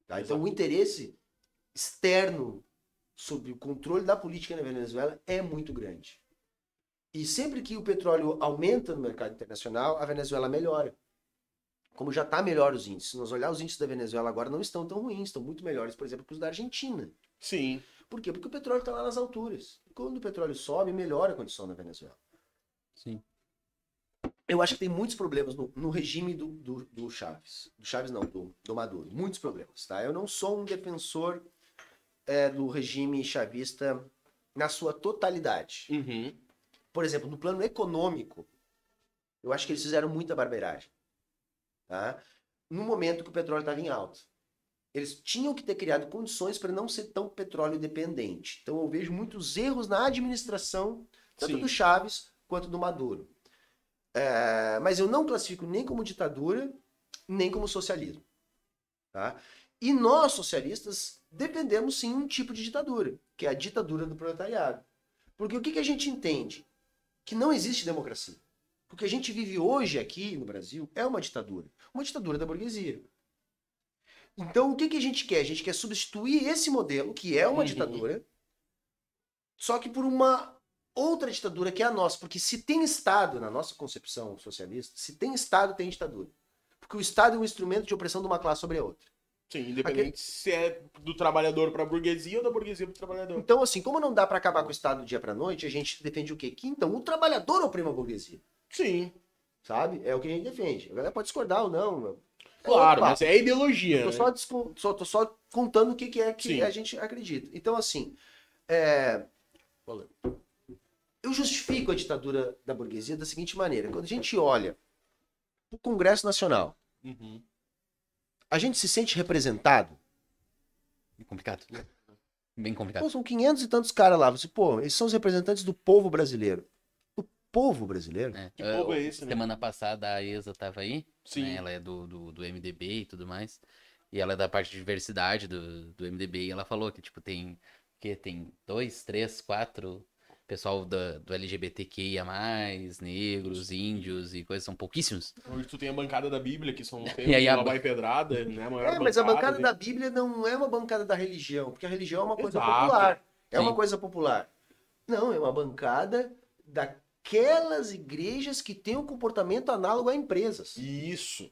Tá? Então, o interesse externo sobre o controle da política na Venezuela é muito grande. E sempre que o petróleo aumenta no mercado internacional, a Venezuela melhora. Como já está melhor os índices. Se nós olhar os índices da Venezuela agora, não estão tão ruins, estão muito melhores, por exemplo, que os da Argentina. Sim. Por quê? Porque o petróleo está lá nas alturas. Quando o petróleo sobe, melhora a condição da Venezuela. Sim. Eu acho que tem muitos problemas no, no regime do, do, do Chaves. Do Chaves não, do, do Maduro. Muitos problemas, tá? Eu não sou um defensor é, do regime chavista na sua totalidade. Uhum. Por exemplo, no plano econômico, eu acho que eles fizeram muita barbeiragem. Tá? No momento que o petróleo estava em alta. Eles tinham que ter criado condições para não ser tão petróleo dependente. Então eu vejo muitos erros na administração, tanto Sim. do Chaves quanto do Maduro. É, mas eu não classifico nem como ditadura, nem como socialismo. Tá? E nós, socialistas, defendemos sim um tipo de ditadura, que é a ditadura do proletariado. Porque o que, que a gente entende? Que não existe democracia. O que a gente vive hoje aqui no Brasil é uma ditadura. Uma ditadura da burguesia. Então, o que, que a gente quer? A gente quer substituir esse modelo, que é uma Uhum. ditadura, só que por uma outra ditadura que é a nossa. Porque se tem Estado, na nossa concepção socialista, se tem Estado, tem ditadura. Porque o Estado é um instrumento de opressão de uma classe sobre a outra. Sim, independente se é do trabalhador para a burguesia ou da burguesia para o trabalhador. Então, assim, como não dá para acabar com o Estado do dia para noite, a gente defende o quê? Que então o trabalhador oprime a burguesia. Sim, Sabe? É o que a gente defende. A galera pode discordar ou não. Claro, outro mas é ideologia, Tô né? só, só- tô só contando o que, que é que Sim. a gente acredita. Então, assim, é, eu justifico a ditadura da burguesia da seguinte maneira. Quando a gente olha o Congresso Nacional, Uhum. a gente se sente representado? Bem complicado. Bem complicado. Pô, são 500 e tantos caras lá. Você, pô, eles são os representantes do povo brasileiro. O povo brasileiro? É. Que povo é esse, né? Semana passada a Isa tava aí. Sim. né? Ela é do, do, do MDB e tudo mais. E ela é da parte de diversidade do, do MDB. E ela falou que, tipo, tem. Que tem dois, três, quatro. Pessoal da, do LGBTQIA, negros, índios e coisas, são pouquíssimos. Hoje tu tem a bancada da Bíblia, que são *laughs* E aí a uma vai pedrada, né? A maior É, mas a bancada né? da Bíblia não é uma bancada da religião, porque a religião é uma coisa Exato. popular. É uma Sim. coisa popular. Não, é uma bancada daquelas igrejas que têm um comportamento análogo a empresas. Isso.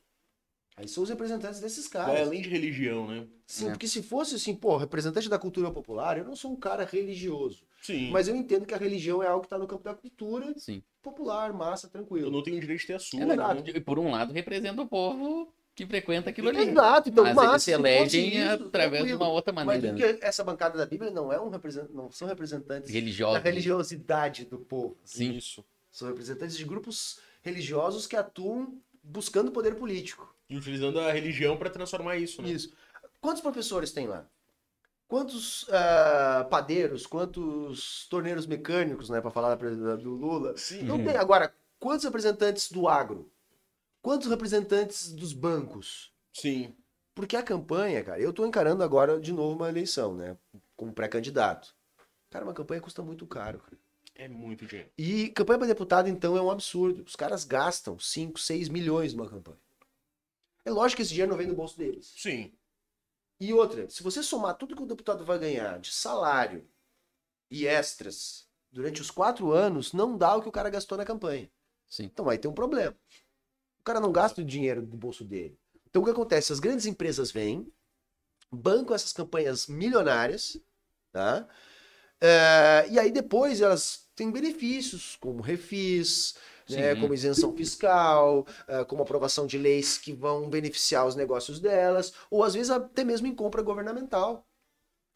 Aí são os representantes desses caras. Vai além de religião, né? Sim, É. porque se fosse assim, pô, representante da cultura popular, eu não sou um cara religioso. Sim. Mas eu entendo que a religião é algo que está no campo da cultura Sim. popular, massa, eu tranquilo. não tenho direito de ter a sua, É né? verdade. E por um lado representa o povo que frequenta aquilo ali. Exato, então Mas massa. eles se elegem isso, através de tranquilo. uma outra Mas maneira. né? porque essa bancada da Bíblia não é um representante, não são representantes da religiosidade do povo. Sim. Isso. São representantes de grupos religiosos que atuam buscando poder político. E utilizando a religião para transformar isso, né? Isso. Quantos professores tem lá? Quantos ah, padeiros, quantos torneiros mecânicos, né, para falar do Lula? Sim. Não tem. Agora, quantos representantes do agro? Quantos representantes dos bancos? Sim. Porque a campanha, cara, eu tô encarando agora de novo uma eleição, né, como pré-candidato. Cara, uma campanha custa muito caro, cara. É muito dinheiro. E campanha para deputado, então, é um absurdo. Os caras gastam 5, 6 milhões numa campanha. É lógico que esse dinheiro não vem do bolso deles. Sim. E outra, se você somar tudo que o deputado vai ganhar de salário e extras durante os quatro anos, não dá o que o cara gastou na campanha. Sim. Então aí tem um problema. O cara não gasta o dinheiro do bolso dele. Então o que acontece? As grandes empresas vêm, bancam essas campanhas milionárias, tá? É, e aí depois elas têm benefícios, como refis, né, como isenção fiscal, é, como aprovação de leis que vão beneficiar os negócios delas, ou às vezes até mesmo em compra governamental.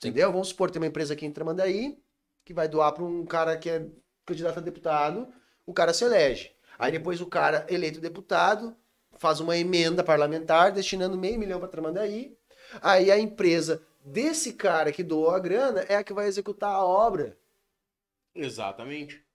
Sim. Entendeu? Vamos supor, tem uma empresa aqui em Tramandaí que vai doar para um cara que é candidato a deputado, o cara se elege. Aí depois o cara eleito deputado faz uma emenda parlamentar destinando meio milhão para Tramandaí. Aí a empresa desse cara que doou a grana é a que vai executar a obra. Exatamente.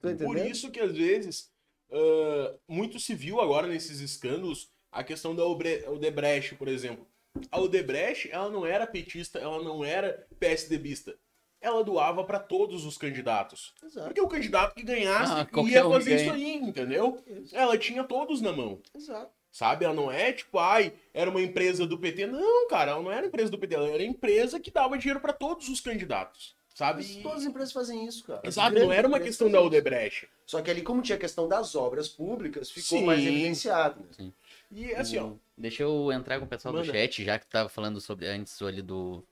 Tá Por isso que às vezes ah, muito se viu agora nesses escândalos a questão da Odebrecht, por exemplo. A Odebrecht, ela não era petista, ela não era PSDBista. Ela doava para todos os candidatos. Exato. Porque o candidato que ganhasse Ah, ia um fazer ganha. isso aí, entendeu? Isso. Ela tinha todos na mão. Exato. Sabe? Ela não é tipo, ai, era uma empresa do PT. Não, cara, ela não era empresa do PT, ela era empresa que dava dinheiro para todos os candidatos. Sabe? Mas todas as empresas fazem isso, cara. Exato, não era uma questão da isso. Odebrecht. Só que ali, como tinha a questão das obras públicas, ficou Sim. mais evidenciado. né? E assim, ó. Deixa eu entrar com o pessoal do Manda. chat, já que tu tava falando sobre antes ali do.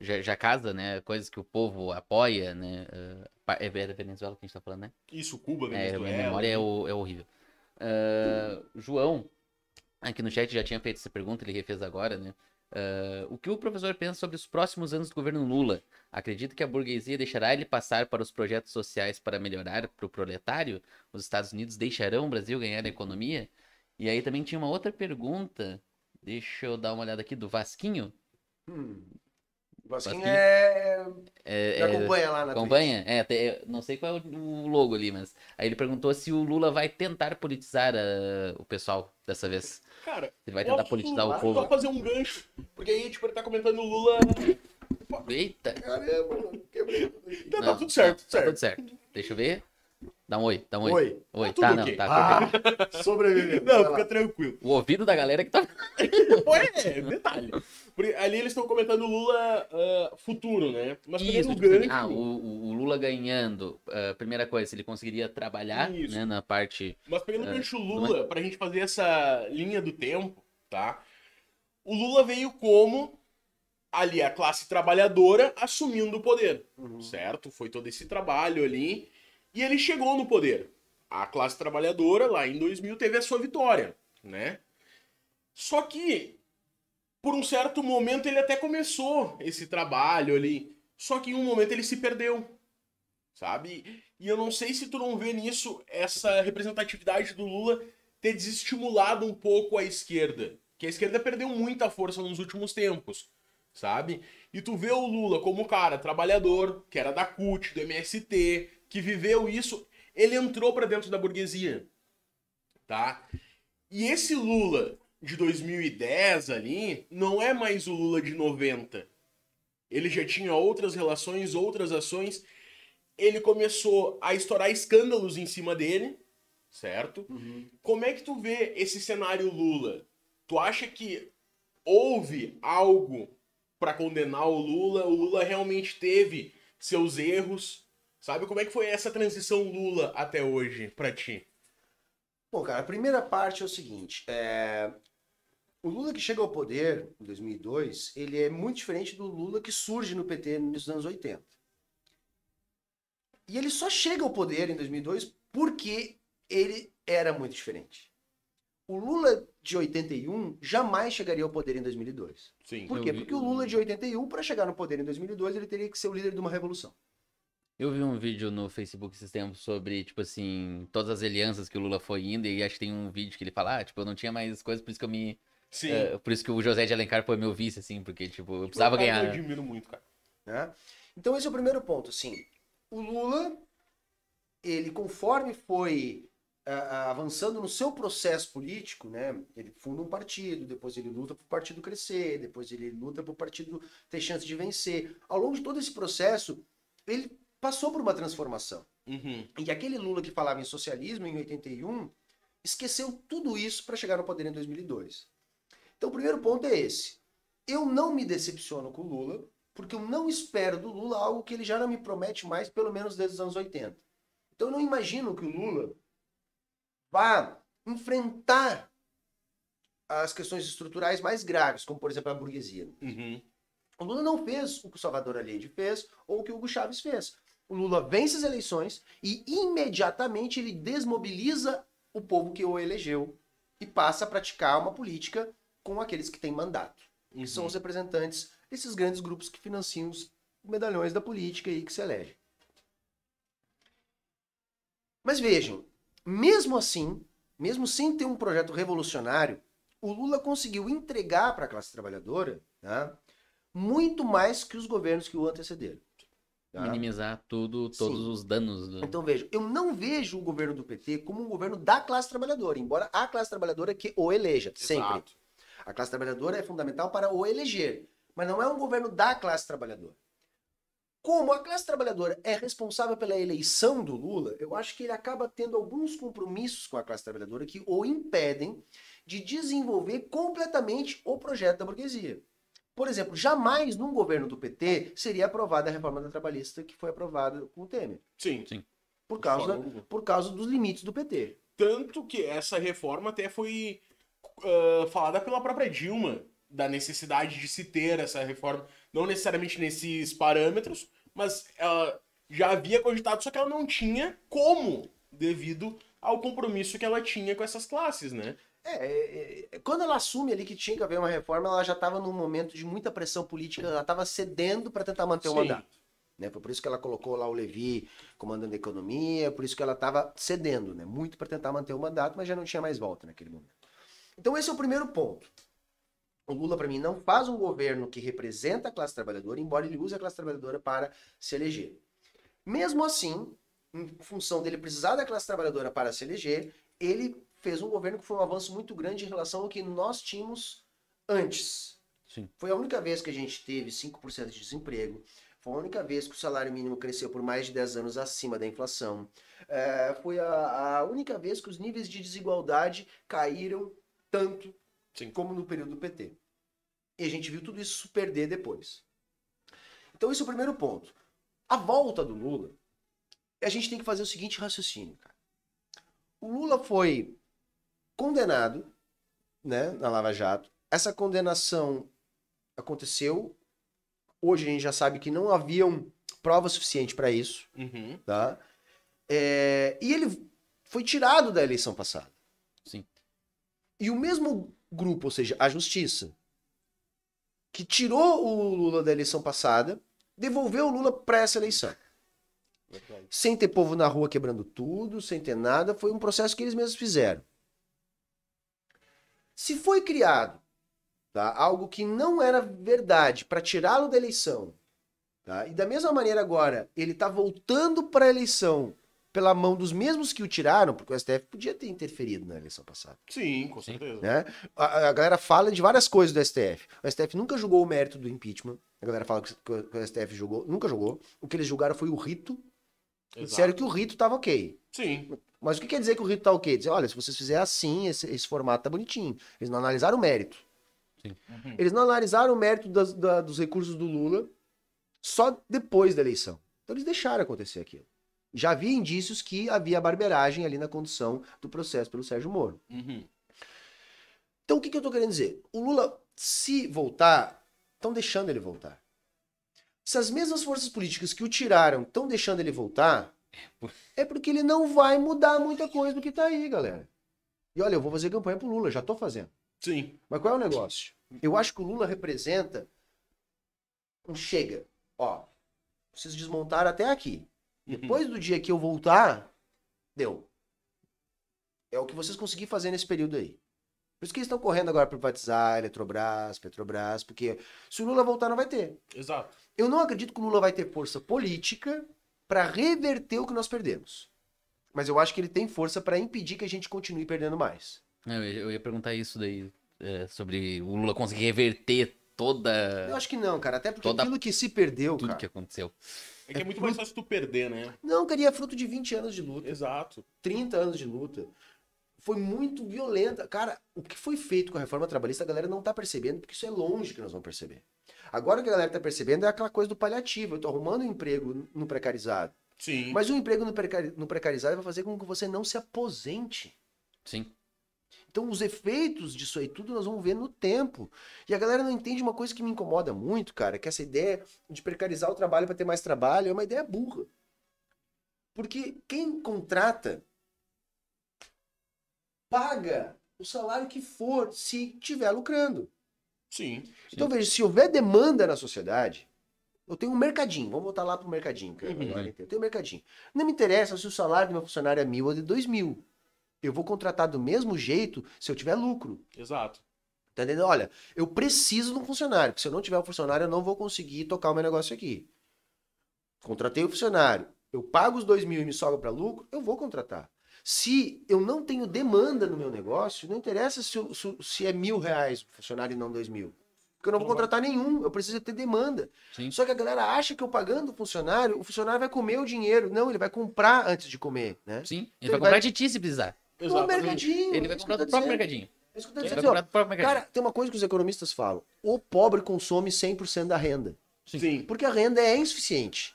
Já, já casa, né? Coisas que o povo apoia, né? ah, é da Venezuela que a gente tá falando, né? Isso, Cuba, É, Venezuela. minha memória é, o- é horrível. Ah, João, aqui no chat já tinha feito essa pergunta, ele refez agora, né? Ah, o que o professor pensa sobre os próximos anos do governo Lula? Acredita que a burguesia deixará ele passar para os projetos sociais para melhorar para o proletário? Os Estados Unidos deixarão o Brasil ganhar a economia? E aí também tinha uma outra pergunta, deixa eu dar uma olhada aqui, do Vasquinho. Hum. Vasquinho Vasquinho. é... É, é- acompanha lá na Acompanha? É, eu não sei qual é o o logo ali, mas. Aí ele perguntou se o Lula vai tentar politizar ah, o pessoal dessa vez. Cara, ele vai tentar politizar o só povo. fazer um gancho. Porque aí, tipo, ele tá comentando o Lula. Eita! Caramba, mano. Quebrei aqui. Tá, tá tudo certo, Tá certo. tudo certo. Deixa eu ver. Dá um oi, dá um oi. Oi. Oi, Tá tá, não, ok. tá. Ah, sobrevivendo. Não, fica lá. tranquilo. O ouvido da galera que tá. *laughs* Pô, é, detalhe. Porque ali eles estão comentando o Lula ah, futuro, né? Mas Isso, pegando o tipo gancho. ah, o, o- Lula ganhando. ah, primeira coisa, se ele conseguiria trabalhar, Isso. né, na parte. Mas pegando o gancho Lula, pra gente fazer essa linha do tempo, tá? O Lula veio como ali a classe trabalhadora assumindo o poder, Uhum. certo? Foi todo esse trabalho ali e ele chegou no poder. A classe trabalhadora lá em 2000 teve a sua vitória, né? Só que por um certo momento ele até começou esse trabalho ali, só que em um momento ele se perdeu, sabe? E eu não sei se tu não vê nisso essa representatividade do Lula ter desestimulado um pouco a esquerda. Que a esquerda perdeu muita força nos últimos tempos, sabe? E tu vê o Lula como cara trabalhador, que era da CUT, do MST, que viveu isso, ele entrou pra dentro da burguesia, tá? E esse Lula de 2010 ali não é mais o Lula de 90. Ele já tinha outras relações, outras ações. Ele começou a estourar escândalos em cima dele, certo? Uhum. Como é que tu vê esse cenário Lula? Tu acha que houve algo pra condenar o Lula? O Lula realmente teve seus erros? Sabe como é que foi essa transição Lula até hoje pra ti? Bom, cara, a primeira parte é o seguinte. é, O Lula que chega ao poder em 2002, ele é muito diferente do Lula que surge no PT nos anos 80. E ele só chega ao poder em 2002 porque ele era muito diferente. O Lula de 81 jamais chegaria ao poder em 2002. Sim. Por quê? Porque o Lula de 81, para chegar no poder em 2002, ele teria que ser o líder de uma revolução. Eu vi um vídeo no Facebook esses tempos sobre, tipo assim, todas as alianças que o Lula foi indo, e acho que tem um vídeo que ele fala, ah, tipo, eu não tinha mais coisas, por isso que eu me. Sim. eh, por isso que o José de Alencar foi meu vice, assim, porque, tipo, eu precisava Cara, ganhar. Eu admiro muito, cara. né? Então esse é o primeiro ponto, assim. O Lula, ele conforme foi ah, avançando no seu processo político, né? Ele funda um partido, depois ele luta para o partido crescer, depois ele luta para o partido ter chance de vencer. Ao longo de todo esse processo, ele passou por uma transformação. Uhum. E aquele Lula que falava em socialismo em 81 esqueceu tudo isso para chegar no poder em 2002. Então o primeiro ponto é esse. Eu não me decepciono com o Lula, porque eu não espero do Lula algo que ele já não me promete mais, pelo menos desde os anos 80. Então eu não imagino que o Lula vá enfrentar as questões estruturais mais graves, como por exemplo a burguesia. Uhum. O Lula não fez o que o Salvador Allende fez ou o que o Hugo Chávez fez. O Lula vence as eleições e imediatamente ele desmobiliza o povo que o elegeu e passa a praticar uma política com aqueles que têm mandato, que Uhum. são os representantes desses grandes grupos que financiam os medalhões da política e que se elegem. Mas vejam, mesmo assim, mesmo sem ter um projeto revolucionário, o Lula conseguiu entregar para a classe trabalhadora né, muito mais que os governos que o antecederam. Tá? Minimizar tudo, todos Sim. os danos. Do... Então veja, eu não vejo o governo do PT como um governo da classe trabalhadora, embora a classe trabalhadora que o eleja, sempre. Exato. A classe trabalhadora é fundamental para o eleger, mas não é um governo da classe trabalhadora. Como a classe trabalhadora é responsável pela eleição do Lula, eu acho que ele acaba tendo alguns compromissos com a classe trabalhadora que o impedem de desenvolver completamente o projeto da burguesia. Por exemplo, jamais num governo do PT seria aprovada a reforma da trabalhista que foi aprovada com o Temer, Sim. por De causa, por causa dos limites do PT. Tanto que essa reforma até foi ah, falada pela própria Dilma, da necessidade de se ter essa reforma, não necessariamente nesses parâmetros, mas ela já havia cogitado, só que ela não tinha como, devido ao compromisso que ela tinha com essas classes, né? É, é, é, quando ela assume ali que tinha que haver uma reforma, ela já estava num momento de muita pressão política, ela estava cedendo para tentar manter o Sim. mandato. Né? Foi por isso que ela colocou lá o Levi comandando a economia, por isso que ela estava cedendo, né? muito para tentar manter o mandato, mas já não tinha mais volta naquele momento. Então esse é o primeiro ponto. O Lula, para mim, não faz um governo que representa a classe trabalhadora, embora ele use a classe trabalhadora para se eleger. Mesmo assim, em função dele precisar da classe trabalhadora para se eleger, ele fez um governo que foi um avanço muito grande em relação ao que nós tínhamos antes. Sim. Foi a única vez que a gente teve 5% de desemprego. Foi a única vez que o salário mínimo cresceu por mais de 10 anos acima da inflação. É, foi a, a única vez que os níveis de desigualdade caíram tanto Sim. como no período do PT. E a gente viu tudo isso perder depois. Então, esse é o primeiro ponto. A volta do Lula, a gente tem que fazer o seguinte raciocínio, cara. O Lula foi condenado, né, na Lava Jato. Essa condenação aconteceu. Hoje a gente já sabe que não haviam prova suficiente para isso, Uhum. tá? É, e ele foi tirado da eleição passada. Sim. E o mesmo grupo, ou seja, a Justiça, que tirou o Lula da eleição passada, devolveu o Lula para essa eleição. Verdade. Sem ter povo na rua quebrando tudo, sem ter nada, foi um processo que eles mesmos fizeram. Se foi criado tá, algo que não era verdade para tirá-lo da eleição, tá, e da mesma maneira agora ele está voltando para a eleição pela mão dos mesmos que o tiraram, porque o STF podia ter interferido na eleição passada. Sim, com certeza. Né? A, a galera fala de várias coisas do STF. O STF nunca julgou o mérito do impeachment. A galera fala que, que o STF julgou, nunca julgou. O que eles julgaram foi o rito. Exato. Disseram que o rito estava ok. Sim. Mas o que quer dizer que o rito tá ok? Dizer, olha, se vocês fizerem assim, esse, esse formato tá bonitinho. Eles não analisaram o mérito. Uhum. Eles não analisaram o mérito das- da- dos recursos do Lula só depois da eleição. Então eles deixaram acontecer aquilo. Já havia indícios que havia barberagem ali na condução do processo pelo Sérgio Moro. Uhum. Então o que, que eu tô querendo dizer? O Lula, se voltar, estão deixando ele voltar. Se as mesmas forças políticas que o tiraram estão deixando ele voltar, é porque ele não vai mudar muita coisa do que tá aí, galera. E olha, eu vou fazer campanha pro Lula, já tô fazendo. Sim. Mas qual é o negócio? Eu acho que o Lula representa um chega. Ó, vocês desmontaram até aqui. Uhum. Depois do dia que eu voltar, deu. É o que vocês conseguiram fazer nesse período aí. Por isso que eles estão correndo agora para privatizar Eletrobras, Petrobras, porque se o Lula voltar, não vai ter. Exato. Eu não acredito que o Lula vai ter força política para reverter o que nós perdemos. Mas eu acho que ele tem força para impedir que a gente continue perdendo mais. Eu, ia- eu ia perguntar isso daí, é, sobre o Lula conseguir reverter toda. Eu acho que não, cara. Até porque Toda- aquilo que se perdeu, tudo cara. que aconteceu. É que é, muito mais fácil tu perder, né? Não, cara, e é fruto de 20 anos de luta. Exato. 30 anos de luta. Foi muito violenta. Cara, o que foi feito com a reforma trabalhista, a galera não tá percebendo, porque isso é longe que nós vamos perceber. Agora o que a galera tá percebendo é aquela coisa do paliativo. Eu tô arrumando um emprego no precarizado. Sim. Mas o emprego no, precari- no precarizado vai fazer com que você não se aposente. Sim. Então, os efeitos disso aí tudo nós vamos ver no tempo. E a galera não entende uma coisa que me incomoda muito, cara, que essa ideia de precarizar o trabalho para ter mais trabalho é uma ideia burra. Porque quem contrata paga o salário que for se tiver lucrando. Sim. Então, veja, se houver demanda na sociedade, eu tenho um mercadinho, vamos voltar lá pro mercadinho, cara. Uhum. agora, Eu tenho um mercadinho. Não me interessa se o salário do meu funcionário é mil ou de dois mil. Eu vou contratar do mesmo jeito se eu tiver lucro. Exato. Tá entendendo? Olha, eu preciso de um funcionário, porque se eu não tiver um funcionário, eu não vou conseguir tocar o meu negócio aqui. Contratei o funcionário, eu pago os dois mil e me sobra para lucro, eu vou contratar. Se eu não tenho demanda no meu negócio, não interessa se, eu- se- se é mil reais o funcionário e não dois mil. Porque eu não vou contratar nenhum, eu preciso ter demanda. Sim. Só que a galera acha que eu pagando o funcionário, o funcionário vai comer o dinheiro. Não, ele vai comprar antes de comer, né? Sim. Ele Ele vai vai- comprar de ti se precisar. No mercadinho. Ele vai é isso comprar que do próprio mercadinho. É que vai dizendo. Cara, tem uma coisa que os economistas falam. O pobre consome 100% da renda. Sim. Porque a renda é insuficiente.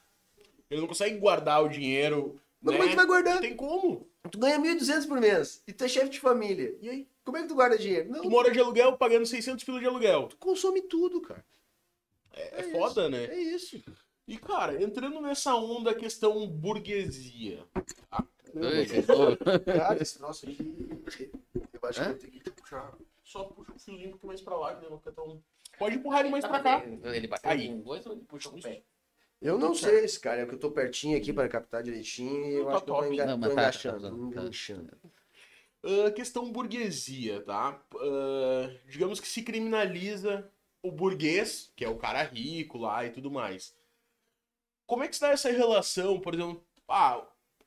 Ele não consegue guardar o dinheiro. Mas né? como é que tu vai guardar? Não tem como. Tu ganha 1.200 por mês e tu é chefe de família. E aí, como é que tu guarda dinheiro? Não, Tu mora de aluguel pagando 600 pila de aluguel. tu consome tudo, cara. É, é foda, né? É isso. E, cara, entrando nessa onda, questão burguesia. Ô, *laughs* Cara, esse troço aqui. Eu acho que eu tenho que puxar. Só puxa o fiozinho um pouco mais pra lá, que tão... Pode empurrar ele mais pra cá. Ele bateu Aí. com coisa ou ele puxou com o pé? Eu não sei esse cara, é que eu tô pertinho aqui para captar direitinho e eu Tá acho que eu tô, top. enga Não, tô tá, engaixando. tá, enganchando. Ah, questão burguesia, tá? Ah, digamos que se criminaliza o burguês, que é o cara rico lá e tudo mais. Como é que se dá essa relação, por exemplo, ah,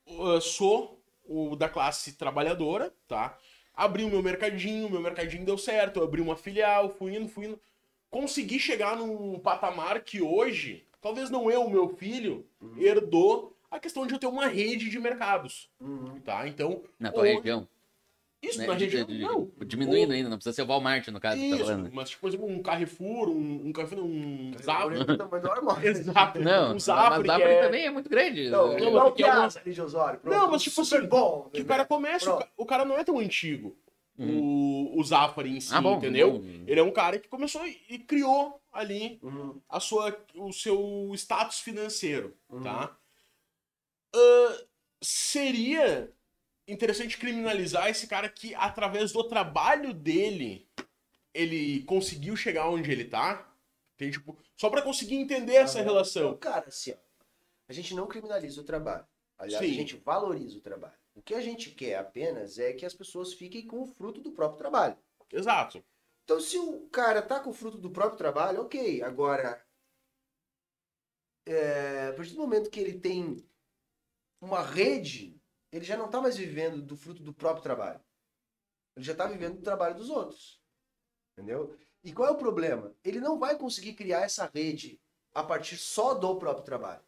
eu sou o da classe trabalhadora, tá? Abri o meu mercadinho, meu mercadinho deu certo, eu abri uma filial, fui indo, fui indo. Consegui chegar num patamar que hoje, talvez não eu, meu filho, herdou a questão de eu ter uma rede de mercados, Uhum. tá? Então, Na tua hoje- região. isso né? na De- região, de- de- não. Diminuindo Ou- ainda, não precisa ser o Walmart, no caso, que tá Isso, falando. mas tipo, por exemplo, um Carrefour, um, um Carrefour, um é normal. *laughs* Exato. Não, um mas Zafra que Zafra é... também é muito grande. Não, Não, mas é uma- de Osório. Não, mas tipo super assim, bom. Que o cara começa, o o cara não é tão antigo, o, o Zafra em si, Ah, bom. entendeu? bom. Ele é um cara que começou e criou ali Uhum. a sua, o seu status financeiro, Uhum. tá? Ah, seria interessante criminalizar esse cara que, através do trabalho dele, ele conseguiu chegar onde ele tá? Tem, tipo, só pra conseguir entender essa relação. cara, assim, ó, a gente não criminaliza o trabalho. Aliás, Sim. a gente valoriza o trabalho. O que a gente quer apenas é que as pessoas fiquem com o fruto do próprio trabalho. Exato. Então, se o cara tá com o fruto do próprio trabalho, ok. Agora, é, a partir do momento que ele tem uma rede, ele já não tá mais vivendo do fruto do próprio trabalho. Ele já tá vivendo do trabalho dos outros. Entendeu? E qual é o problema? Ele não vai conseguir criar essa rede a partir só do próprio trabalho.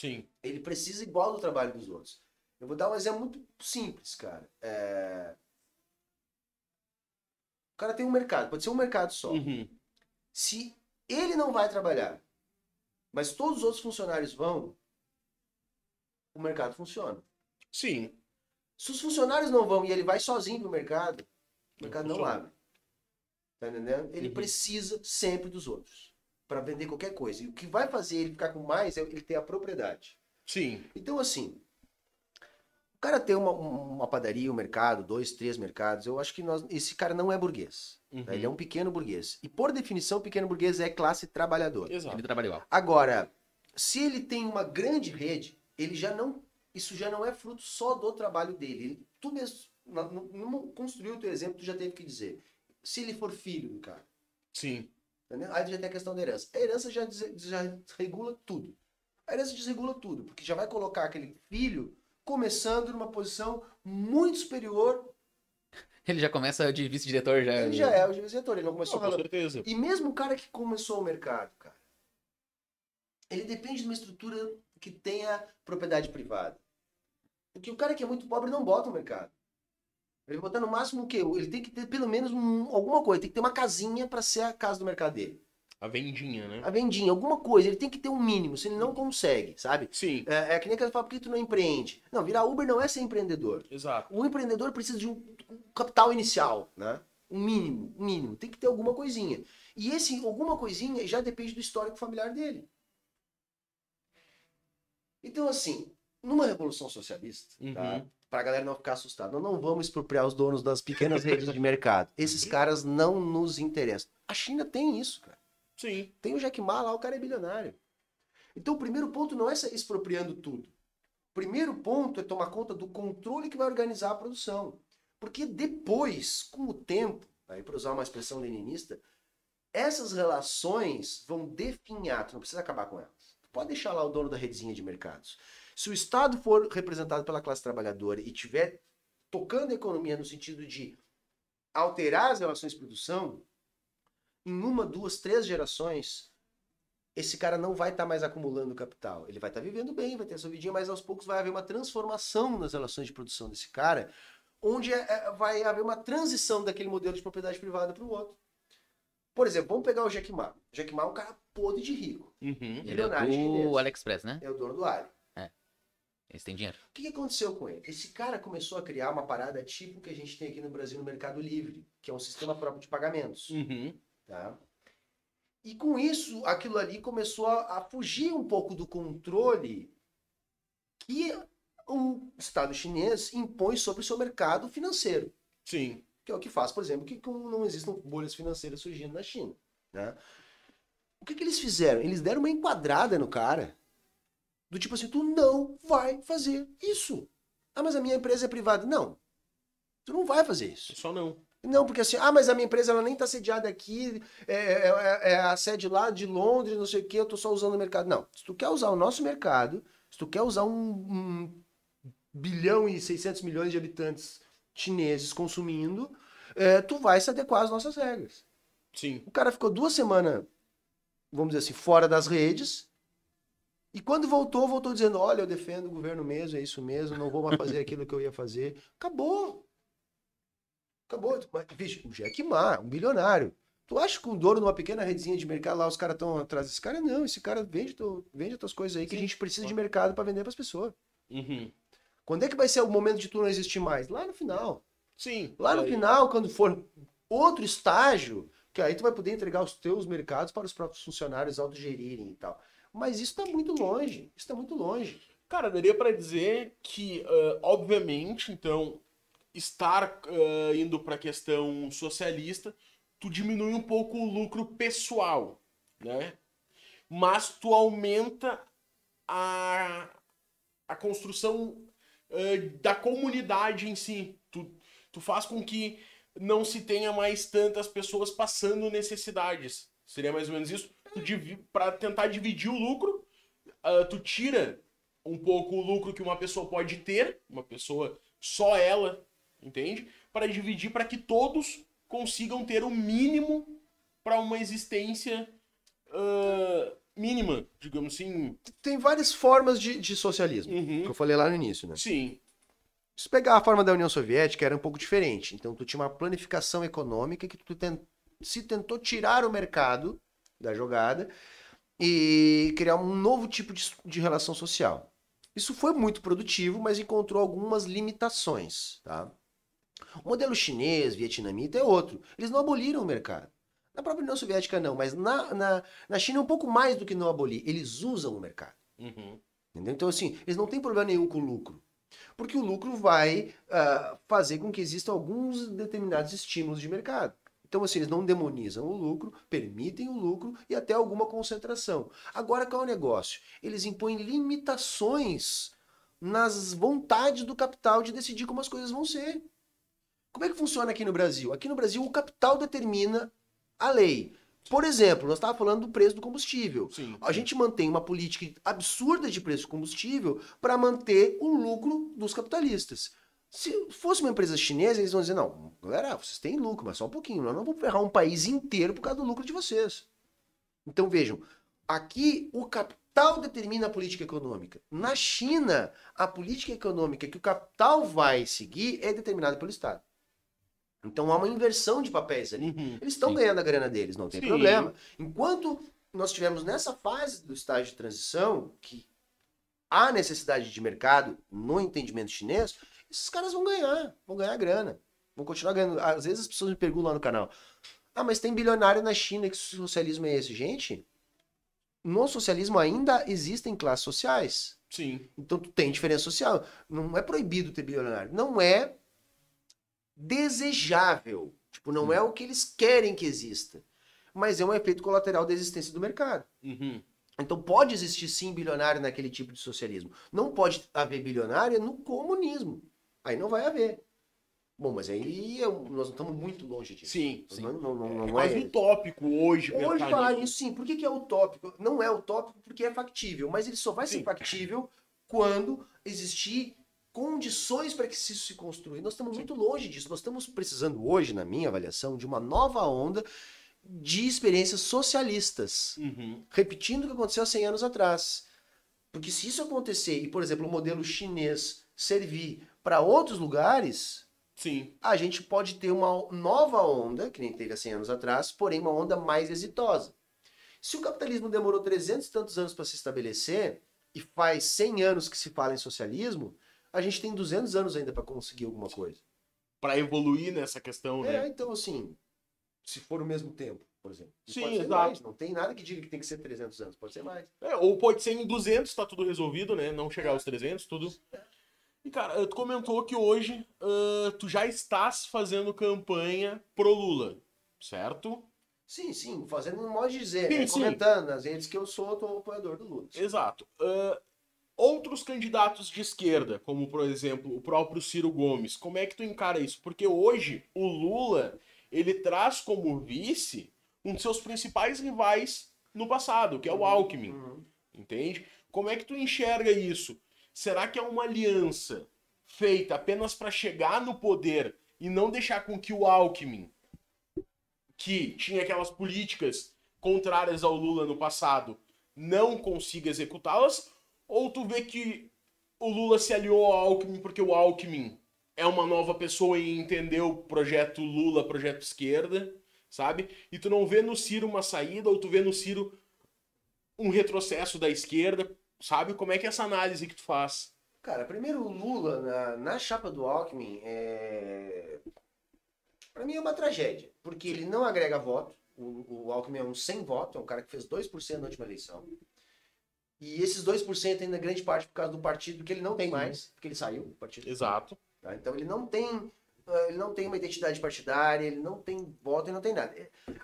Sim. Ele precisa igual do trabalho dos outros. Eu vou dar um exemplo muito simples, cara. É, O cara tem um mercado, pode ser um mercado só. Uhum. Se ele não vai trabalhar, mas todos os outros funcionários vão, o mercado funciona. Sim. Se os funcionários não vão e ele vai sozinho pro mercado, o mercado não, funciona. abre. Tá entendendo? Ele Uhum. precisa sempre dos outros para vender qualquer coisa. E o que vai fazer ele ficar com mais é ele ter a propriedade. Sim. Então, assim, o cara tem uma, uma padaria, um mercado, dois, três mercados, eu acho que nós, esse cara não é burguês. tá? Uhum. Ele é um pequeno burguês. E, por definição, pequeno burguês é classe trabalhadora. Exato. Ele trabalha igual. Agora, se ele tem uma grande rede, ele já não. Isso já não é fruto só do trabalho dele. Ele- tu mesmo, no- construiu o teu exemplo, tu já teve que dizer. Se ele for filho do cara. Sim. Entendeu? Aí já tem a questão da herança. A herança já, já regula tudo. A herança desregula tudo, porque já vai colocar aquele filho começando numa posição muito superior. Ele já começa de vice-diretor já. Ele já é o diretor, ele não começou Com ralando. certeza. E mesmo o cara que começou o mercado, cara, ele depende de uma estrutura que tenha propriedade privada. Porque o cara que é muito pobre não bota o mercado. Ele vai botar no máximo o quê? Ele tem que ter pelo menos um- alguma coisa, tem que ter uma casinha para ser a casa do mercado dele. A vendinha, né? A vendinha, alguma coisa, ele tem que ter um mínimo, se ele não consegue, sabe? Sim. É, é que nem que eu falo, por que tu não empreende? Não, virar Uber não é ser empreendedor. Exato. O empreendedor precisa de um, capital inicial, né? Um mínimo, um mínimo. Tem que ter alguma coisinha. E esse alguma coisinha já depende do histórico familiar dele. Então, assim, numa revolução socialista, tá? Uhum. Pra galera não ficar assustada, nós não vamos expropriar os donos das pequenas redes de *laughs* mercado. Esses caras não nos interessam. A China tem isso, cara. Sim. Tem o Jack Ma lá, o cara é bilionário. Então o primeiro ponto não é expropriando tudo. O primeiro ponto é tomar conta do controle que vai organizar a produção. Porque depois, com o tempo, aí para usar uma expressão leninista, essas relações vão definhar, tu não precisa acabar com elas. Tu pode deixar lá o dono da redezinha de mercados. Se o Estado for representado pela classe trabalhadora e tiver tocando a economia no sentido de alterar as relações de produção, em uma, duas, três gerações, esse cara não vai estar tá mais acumulando capital. Ele vai estar tá vivendo bem, vai ter a sua vidinha, mas aos poucos vai haver uma transformação nas relações de produção desse cara, onde é, é, vai haver uma transição daquele modelo de propriedade privada para o outro. Por exemplo, vamos pegar o Jack Ma. O Jack Ma é um cara podre de rico. Uhum. Ele é o do AliExpress, né? É o dono do Ali. É. Eles têm dinheiro. O que, que aconteceu com ele? Esse cara começou a criar uma parada tipo que a gente tem aqui no Brasil no Mercado Livre, que é um sistema próprio de pagamentos. Uhum. Tá? E com isso, aquilo ali começou a, a fugir um pouco do controle que o Estado chinês impõe sobre o seu mercado financeiro. Sim. Que é o que faz, por exemplo, que não existam bolhas financeiras surgindo na China. Né? O que, que eles fizeram? Eles deram uma enquadrada no cara. Do tipo assim, tu não vai fazer isso. Ah, mas a minha empresa é privada. Não. Tu não vai fazer isso. Só não. Não, porque assim, ah, mas a minha empresa ela nem está sediada aqui, é, é, é, é, a sede lá de Londres, não sei o que, eu estou só usando o mercado. Não, se tu quer usar o nosso mercado, se tu quer usar um, um bilhão e 600 milhões de habitantes chineses consumindo, é, tu vai se adequar às nossas regras. Sim. O cara ficou duas semanas, vamos dizer assim, fora das redes, e quando voltou, voltou dizendo, olha, eu defendo o governo mesmo, é isso mesmo, não vou mais fazer *laughs* aquilo que eu ia fazer. Acabou. Acabou. Mas, vixe, o Jack Ma, um bilionário. Tu acha que um dono numa pequena redezinha de mercado lá, os caras estão atrás desse cara? Não, esse cara vende, tu, vende as tuas coisas aí que a gente precisa de mercado para vender para as pessoas. Uhum. Quando é que vai ser o momento de tu não existir mais? Lá no final. Sim. Lá no aí. final, quando for outro estágio, que aí tu vai poder entregar os teus mercados para os próprios funcionários autogerirem e tal. Mas isso está muito longe. Isso está muito longe. Cara, daria para dizer que, uh, obviamente, então, estar uh, indo para a questão socialista, tu diminui um pouco o lucro pessoal, né? Mas tu aumenta a, a construção uh, da comunidade em si. Tu, tu faz com que não se tenha mais tantas pessoas passando necessidades. Seria mais ou menos isso? Para tentar dividir o lucro, uh, tu tira um pouco o lucro que uma pessoa pode ter, uma pessoa só ela entende? Para dividir para que todos consigam ter o mínimo para uma existência uh, mínima, digamos assim. Tem várias formas de, de socialismo, Uhum. que eu falei lá no início, né? Sim. Se pegar a forma da União Soviética, era um pouco diferente. Então, tu tinha uma planificação econômica que tu ten- se tentou tirar o mercado da jogada e criar um novo tipo de, de relação social. Isso foi muito produtivo, mas encontrou algumas limitações, tá? O modelo chinês, vietnamita é outro. Eles não aboliram o mercado. Na própria União Soviética não, mas na, na, na China é um pouco mais do que não abolir. Eles usam o mercado. Uhum. Entendeu? Então, assim, eles não têm problema nenhum com o lucro. Porque o lucro vai ah, fazer com que existam alguns determinados estímulos de mercado. Então, assim, eles não demonizam o lucro, permitem o lucro e até alguma concentração. Agora, qual é o negócio? Eles impõem limitações nas vontades do capital de decidir como as coisas vão ser. Como é que funciona aqui no Brasil? Aqui no Brasil, o capital determina a lei. Por exemplo, nós estávamos falando do preço do combustível. Sim. A gente mantém uma política absurda de preço de combustível para manter o lucro dos capitalistas. Se fosse uma empresa chinesa, eles vão dizer: não, galera, vocês têm lucro, mas só um pouquinho. Nós não vamos ferrar um país inteiro por causa do lucro de vocês. Então vejam, aqui o capital determina a política econômica. Na China, a política econômica que o capital vai seguir é determinada pelo Estado. Então há uma inversão de papéis ali. Uhum. Eles estão ganhando a grana deles, não tem Sim. problema. Enquanto nós estivermos nessa fase do estágio de transição, que há necessidade de mercado no entendimento chinês, esses caras vão ganhar, vão ganhar grana, vão continuar ganhando. Às vezes as pessoas me perguntam lá no canal: ah, mas tem bilionário na China, que socialismo é esse? Gente, no socialismo ainda existem classes sociais. Sim. Então tu tem diferença social. Não é proibido ter bilionário. Não é desejável. Tipo, não é o que eles querem que exista. Mas é um efeito colateral da existência do mercado. Uhum. Então pode existir sim bilionário naquele tipo de socialismo. Não pode haver bilionário no comunismo. Aí não vai haver. Bom, mas aí eu- nós não estamos muito longe disso. Sim, sim. Não, não, não, É não quase é. utópico hoje. Hoje falar nisso. nisso sim. Por que, que é utópico? Não é utópico porque é factível, mas ele só vai ser Sim. factível quando existir condições para que isso se construa. E nós estamos muito longe disso. Nós estamos precisando hoje, na minha avaliação, de uma nova onda de experiências socialistas. Uhum. repetindo o que aconteceu há 100 anos atrás. Porque se isso acontecer e, por exemplo, o modelo chinês servir para outros lugares, Sim. a gente pode ter uma nova onda, que nem teve há 100 anos atrás, porém uma onda mais exitosa. Se o capitalismo demorou 300 e tantos anos para se estabelecer, e faz 100 anos que se fala em socialismo, a gente tem 200 anos ainda para conseguir alguma coisa. Pra evoluir nessa questão, né? É, então assim, se for o mesmo tempo, por exemplo. E Sim, pode ser exato. mais, não tem nada que diga que tem que ser 300 anos, pode ser mais. É, ou pode ser em 200, tá tudo resolvido, né? Não chegar aos 300, tudo. E, cara, tu comentou que hoje ah, tu já estás fazendo campanha pro Lula, certo? Sim, sim, fazendo um modo de dizer, Sim, né? sim. comentando nas redes que eu sou tô apoiador do Lula. Exato. Ah, outros candidatos de esquerda, como, por exemplo, o próprio Ciro Gomes, como é que tu encara isso? Porque hoje o Lula, ele traz como vice um dos seus principais rivais no passado, que é o Alckmin. Uhum. Entende? Como é que tu enxerga isso? Será que é uma aliança feita apenas para chegar no poder e não deixar com que o Alckmin, que tinha aquelas políticas contrárias ao Lula no passado, não consiga executá-las? Ou tu vê que o Lula se aliou ao Alckmin porque o Alckmin é uma nova pessoa e entendeu o projeto Lula, projeto esquerda, sabe? E tu não vê no Ciro uma saída, ou tu vê no Ciro um retrocesso da esquerda, sabe? Como é que é essa análise que tu faz? Cara, primeiro o Lula na, na chapa do Alckmin é. Pra mim é uma tragédia, porque ele não agrega voto. O, o Alckmin é um sem voto, é um cara que fez 2% na última eleição. E esses 2% ainda grande parte por causa do partido que ele não tem mais, porque ele saiu do partido. Exato. Tá? Então ele não tem. eh, Ele não tem uma identidade partidária, ele não tem voto, ele não tem nada.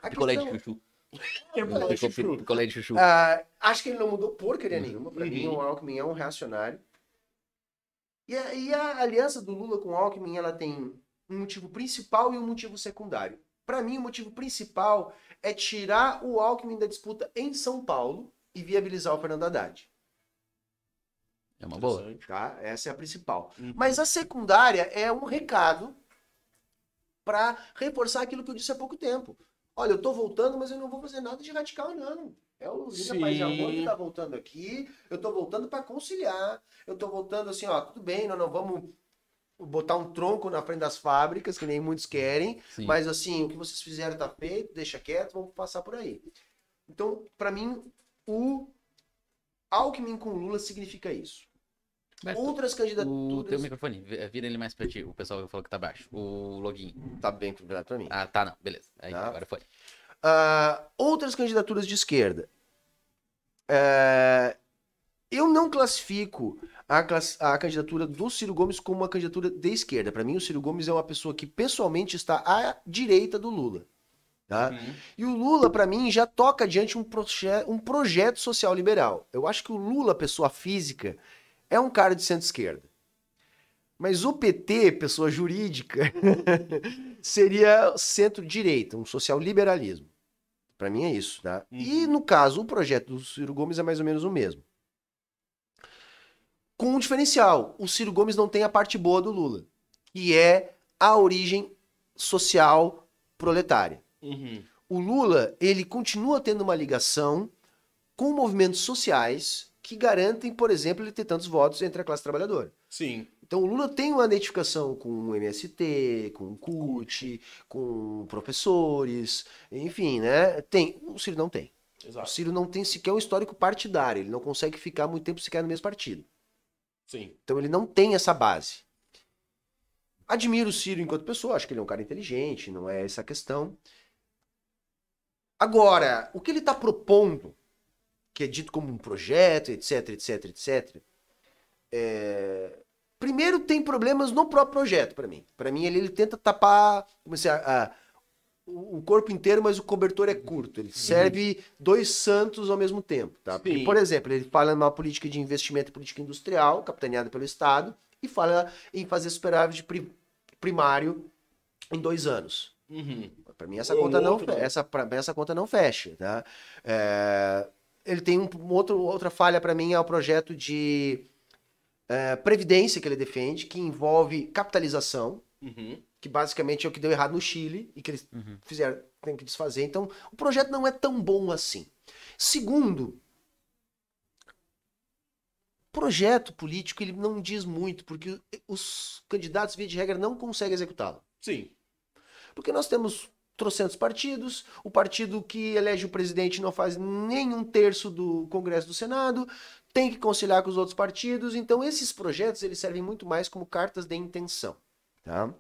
A Picolé de chuchu. *laughs* É Pico- Picolé de chuchu. Ah, acho que ele não mudou porcaria nenhuma. Pra Uhum. mim, o Alckmin é um reacionário. E a, e a aliança do Lula com o Alckmin, ela tem um motivo principal e um motivo secundário. Pra mim, o motivo principal é tirar o Alckmin da disputa em São Paulo e viabilizar o Fernando Haddad. É uma boa. Tá? Essa é a principal. Uhum. Mas a secundária é um recado para reforçar aquilo que eu disse há pouco tempo. Olha, eu tô voltando, mas eu não vou fazer nada de radical, não. É o Lina Paz de Amor que tá voltando aqui. Eu tô voltando para conciliar. Eu tô voltando assim, ó, tudo bem, nós não vamos botar um tronco na frente das fábricas, que nem muitos querem, Sim. mas assim, o que vocês fizeram tá feito, deixa quieto, vamos passar por aí. Então, para mim, o Alckmin com Lula significa isso. Outras O candidaturas. teu microfone, vi- vira ele mais pra ti. O pessoal falou que tá baixo. O login. Tá bem virado pra mim. Ah, tá não. Beleza. Aí, Tá. agora foi. Ah, outras candidaturas de esquerda. É, eu não classifico a, class- a candidatura do Ciro Gomes como uma candidatura de esquerda. Para mim, o Ciro Gomes é uma pessoa que pessoalmente está à direita do Lula. Tá? Uhum. E o Lula, para mim, já toca adiante um, proje- um projeto social liberal. Eu acho que o Lula, pessoa física, é um cara de centro-esquerda. Mas o PT, pessoa jurídica, *laughs* seria centro-direita, um social-liberalismo. Para mim é isso, tá? E no caso, o projeto do Ciro Gomes é mais ou menos o mesmo. Com um diferencial, o Ciro Gomes não tem a parte boa do Lula, que é a origem social proletária. Uhum. O Lula, ele continua tendo uma ligação com movimentos sociais que garantem, por exemplo, ele ter tantos votos entre a classe trabalhadora. Sim. Então o Lula tem uma identificação com o MST, com o CUT, com professores, enfim, né? Tem. O Ciro não tem. O Exato. Ciro não tem sequer um histórico partidário, ele não consegue ficar muito tempo sequer no mesmo partido. Sim. Então ele não tem essa base. Admiro o Ciro enquanto pessoa, acho que ele é um cara inteligente, não é essa a questão. Agora, o que ele está propondo, que é dito como um projeto, etc, etc, etc, é, primeiro tem problemas no próprio projeto, para mim. Para mim, ele, ele tenta tapar como se, a- a- o corpo inteiro, mas o cobertor é curto. Ele serve dois santos ao mesmo tempo. Tá? Porque, por exemplo, ele fala numa política de investimento e política industrial, capitaneada pelo Estado, e fala em fazer superávit pri- primário em dois anos. Uhum. Para mim essa conta não outro, essa para essa conta não fecha, tá? É, ele tem um, um outro, outra falha para mim é o projeto de é, previdência que ele defende, que envolve capitalização, Uhum. que basicamente é o que deu errado no Chile e que eles Uhum. fizeram, tem que desfazer. Então, o projeto não é tão bom assim. Segundo, projeto político ele não diz muito, porque os candidatos, via de regra, não conseguem executá-lo. Sim. Porque nós temos trocentos partidos, o partido que elege o presidente não faz nem um terço do Congresso do Senado, tem que conciliar com os outros partidos, então esses projetos eles servem muito mais como cartas de intenção, tá?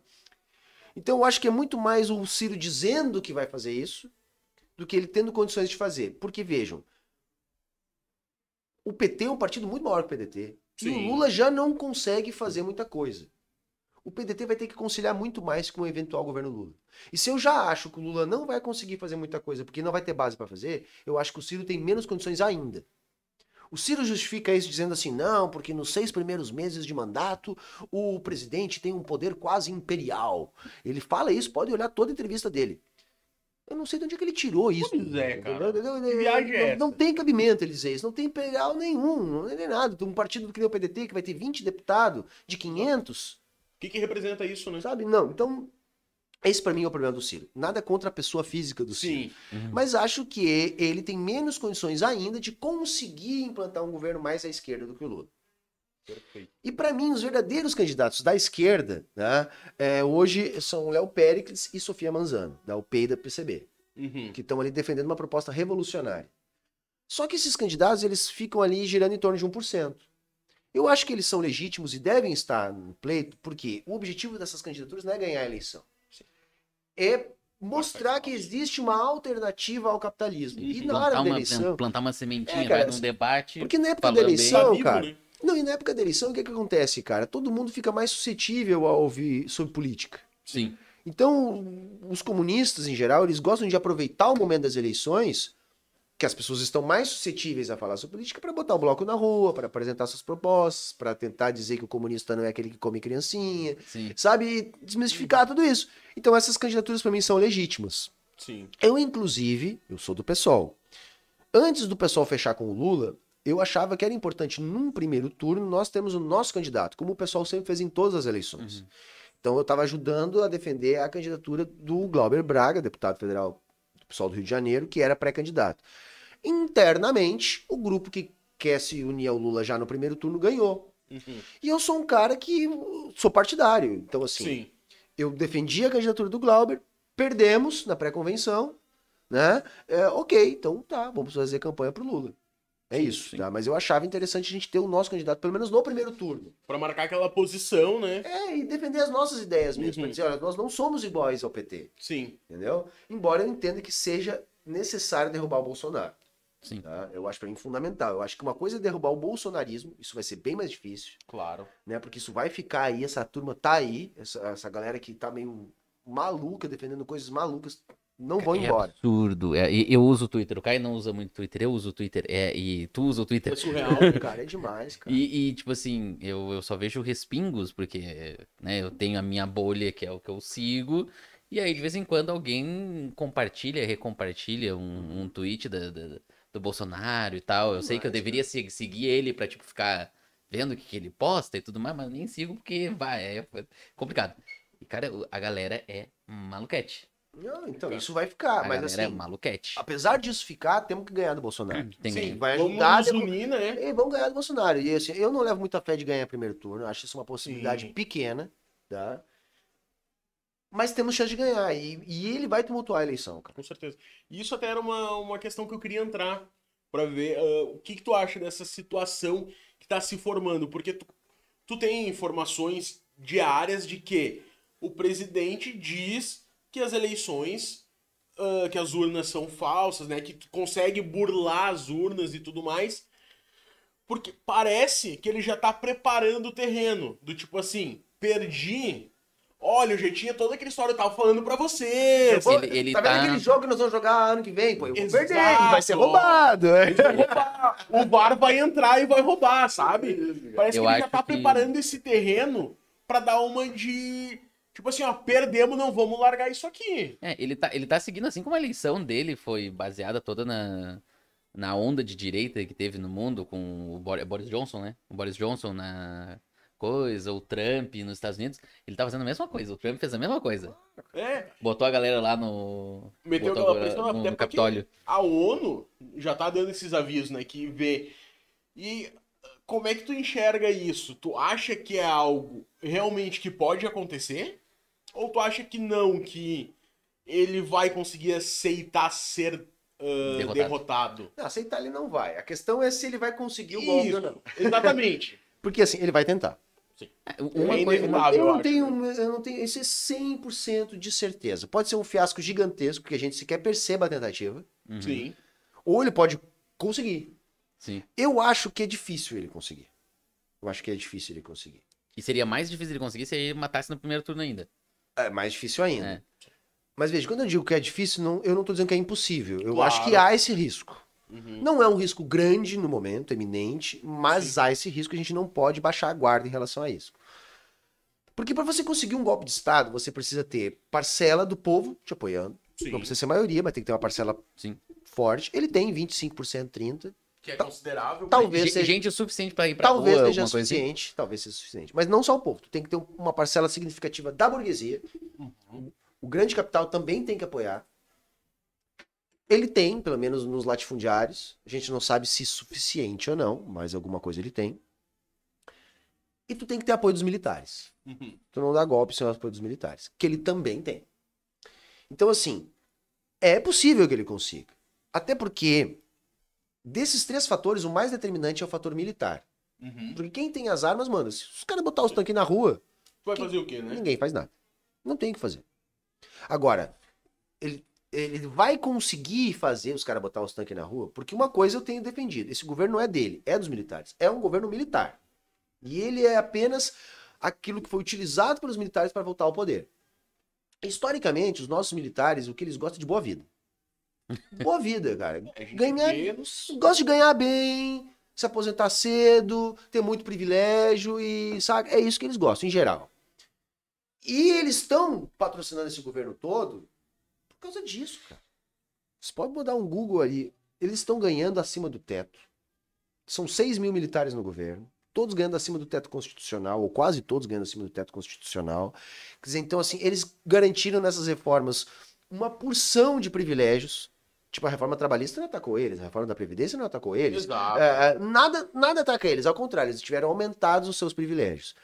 Então eu acho que é muito mais o Ciro dizendo que vai fazer isso do que ele tendo condições de fazer. Porque vejam, o PT é um partido muito maior que o PDT. E o Sim. Lula já não consegue fazer muita coisa. O PDT vai ter que conciliar muito mais com o eventual governo Lula. E se eu já acho que o Lula não vai conseguir fazer muita coisa porque não vai ter base para fazer, eu acho que o Ciro tem menos condições ainda. O Ciro justifica isso dizendo assim: não, porque nos seis primeiros meses de mandato o presidente tem um poder quase imperial. Ele fala isso, pode olhar toda a entrevista dele. Eu não sei de onde é que ele tirou isso. Pois é, cara. Não- não- é não- não tem cabimento ele dizer isso. Não tem imperial nenhum. Não tem nada. Tem um partido que nem o PDT que vai ter 20 deputados de 500. O que, que representa isso, né? Sabe? Não. Então, esse pra mim é o problema do Ciro. Nada contra a pessoa física do Ciro. Sim. Uhum. Mas acho que ele tem menos condições ainda de conseguir implantar um governo mais à esquerda do que o Lula. Perfeito. E para mim, os verdadeiros candidatos da esquerda, né, é, hoje são Léo Péricles e Sofia Manzano, da UP e da PCB, Uhum. que estão ali defendendo uma proposta revolucionária. Só que esses candidatos, eles ficam ali girando em torno de 1%. Eu acho que eles são legítimos e devem estar no pleito, porque o objetivo dessas candidaturas não é ganhar a eleição. É mostrar que existe uma alternativa ao capitalismo. E na hora plantar, da uma, eleição... plantar uma sementinha, É, cara, vai num debate. Porque na época da bem. eleição, vivo, cara... né? Não, e na época da eleição, o que, que acontece, cara? Todo mundo fica mais suscetível a ouvir sobre política. Sim. Então, os comunistas, em geral, eles gostam de aproveitar o momento das eleições, que as pessoas estão mais suscetíveis a falar sobre política, para botar o bloco na rua, para apresentar suas propostas, para tentar dizer que o comunista não é aquele que come criancinha, Sim. sabe? E desmistificar tudo isso. Então, essas candidaturas, para mim, são legítimas. Sim. Eu, inclusive, eu sou do PSOL. Antes do PSOL fechar com o Lula, eu achava que era importante, num primeiro turno, nós termos o nosso candidato, como o PSOL sempre fez em todas as eleições. Então eu estava ajudando a defender a candidatura do Glauber Braga, deputado federal do PSOL do Rio de Janeiro, que era pré-candidato. Internamente, o grupo que quer se unir ao Lula já no primeiro turno ganhou. Uhum. E eu sou um cara que sou partidário. Então, assim, Sim. eu defendi a candidatura do Glauber, perdemos na pré-convenção, né? É, ok, então tá, vamos fazer campanha pro Lula. É isso, tá? Mas eu achava interessante a gente ter o nosso candidato, pelo menos no primeiro turno. Pra marcar aquela posição, né? É, e defender as nossas ideias mesmo. Uhum. Pra dizer, olha, nós não somos iguais ao PT, Sim. entendeu? Embora eu entenda que seja necessário derrubar o Bolsonaro. Sim. Tá? Eu acho pra mim fundamental. Eu acho que uma coisa é derrubar o bolsonarismo, isso vai ser bem mais difícil, Claro. né? Porque isso vai ficar aí, essa turma tá aí, essa, essa galera que tá meio maluca, defendendo coisas malucas, não vão É embora. absurdo. É, eu uso o Twitter. O Caio não usa muito Twitter. Eu uso o Twitter. É, e tu usa o Twitter. É surreal. *laughs* Cara, é demais, cara. E, e, tipo assim, eu, eu só vejo respingos, porque né, eu tenho a minha bolha, que é o que eu sigo. E aí, de vez em quando, alguém compartilha, recompartilha um, um tweet da- da- do Bolsonaro e tal. Eu sei que eu Demais, deveria se- seguir ele pra, tipo, ficar vendo o que, que ele posta e tudo mais, mas nem sigo porque, vai, é complicado. E, cara, a galera é maluquete. Não, então, isso vai ficar, A mas é assim, maluquete. apesar disso ficar, temos que ganhar do Bolsonaro. Tem Sim. vai Vamos ajudar unir, né? E vamos ganhar do Bolsonaro. E assim, eu não levo muita fé de ganhar primeiro turno. eu Acho isso uma possibilidade Sim. pequena, tá? Mas temos chance de ganhar. E, e ele vai tumultuar a eleição, cara. Com certeza. E isso até era uma, uma questão que eu queria entrar pra ver ah, o que, que tu acha dessa situação que tá se formando. Porque tu, tu tem informações diárias de que o presidente diz que as eleições, ah, que as urnas são falsas, né? Que consegue burlar as urnas e tudo mais. Porque parece que ele já tá preparando o terreno. Do tipo assim, perdi. Olha, eu já tinha toda aquela história, eu tava falando pra você. Vou- ele- ele tá vendo tá- aquele jogo que nós vamos jogar ano que vem? Pô, eu vou Exato. perder, vai ser roubado. O VAR vai entrar e vai roubar, sabe? Parece Eu que ele já tá que- preparando esse terreno pra dar uma de Tipo assim, ó, perdemos, não vamos largar isso aqui. É, ele tá, ele tá seguindo assim como a eleição dele foi baseada toda na, na onda de direita que teve no mundo com o Bor- Boris Johnson, né? O Boris Johnson na coisa, o Trump nos Estados Unidos. Ele tá fazendo a mesma coisa. O Trump fez a mesma coisa. É, Botou a galera lá no. Meteu aquela a- pressão, no, no Capitólio. a ONU já tá dando esses avisos, né? Que vê. E como é que tu enxerga isso? Tu acha que é algo realmente que pode acontecer? Ou tu acha que não, que ele vai conseguir aceitar ser ah, Derrotado. derrotado? Não, aceitar ele não vai. A questão é se ele vai conseguir o golpe ou não. exatamente. *laughs* Porque assim, ele vai tentar. Uma É coisa. inevitável. eu não tenho, eu não tenho, isso é 100% de certeza. Pode ser um fiasco gigantesco que a gente sequer perceba a tentativa, Uhum, Sim. ou ele pode conseguir. sim. Eu acho que é difícil ele conseguir. Eu acho que é difícil ele conseguir. E seria mais difícil de conseguir se ele matasse no primeiro turno ainda. É mais difícil ainda. É. Mas veja, quando eu digo que é difícil, não, eu não tô dizendo que é impossível. Eu Claro. acho que há esse risco. Uhum. Não é um risco grande no momento, eminente, mas há esse risco, a gente não pode baixar a guarda em relação a isso. Porque para você conseguir um golpe de Estado, você precisa ter parcela do povo te apoiando. Sim. Não precisa ser maioria, mas tem que ter uma parcela Sim. forte. Ele tem 25%, 30%. Que é considerável. Talvez seja, Gente o suficiente pra ir pra talvez rua, seja assim. suficiente. Talvez seja suficiente. Mas não só o povo. Tu tem que ter uma parcela significativa da burguesia. Uhum. O grande capital também tem que apoiar. Ele tem, pelo menos nos latifundiários. A gente não sabe se suficiente ou não, mas alguma coisa ele tem. E tu tem que ter apoio dos militares. Uhum. Tu não dá golpe sem o apoio dos militares. Que ele também tem. Então, assim, é possível que ele consiga. Até porque, desses três fatores, o mais determinante é o fator militar. Uhum. Porque quem tem as armas, mano, se os caras botar os tanques na rua, vai fazer o quê, né? ninguém faz nada. Não tem o que fazer. Agora, ele, ele vai conseguir fazer os caras botar os tanques na rua, porque uma coisa eu tenho defendido: esse governo não é dele, é dos militares. É um governo militar. E ele é apenas aquilo que foi utilizado pelos militares para voltar ao poder. Historicamente, os nossos militares, o que eles gostam é de boa vida. Boa vida, cara. Ganhar- Gosta de ganhar bem, se aposentar cedo, ter muito privilégio e sabe, é isso que eles gostam em geral. E eles estão patrocinando esse governo todo por causa disso, cara. Você pode botar um Google ali. Eles estão ganhando acima do teto. São 6 mil militares no governo. Todos ganhando acima do teto constitucional, ou quase todos ganhando acima do teto constitucional. Quer dizer, então, assim, eles garantiram nessas reformas uma porção de privilégios. Tipo, a reforma trabalhista não atacou eles, a reforma da Previdência não atacou eles. Exato. É, é, nada, nada ataca eles, ao contrário, eles tiveram aumentados os seus privilégios.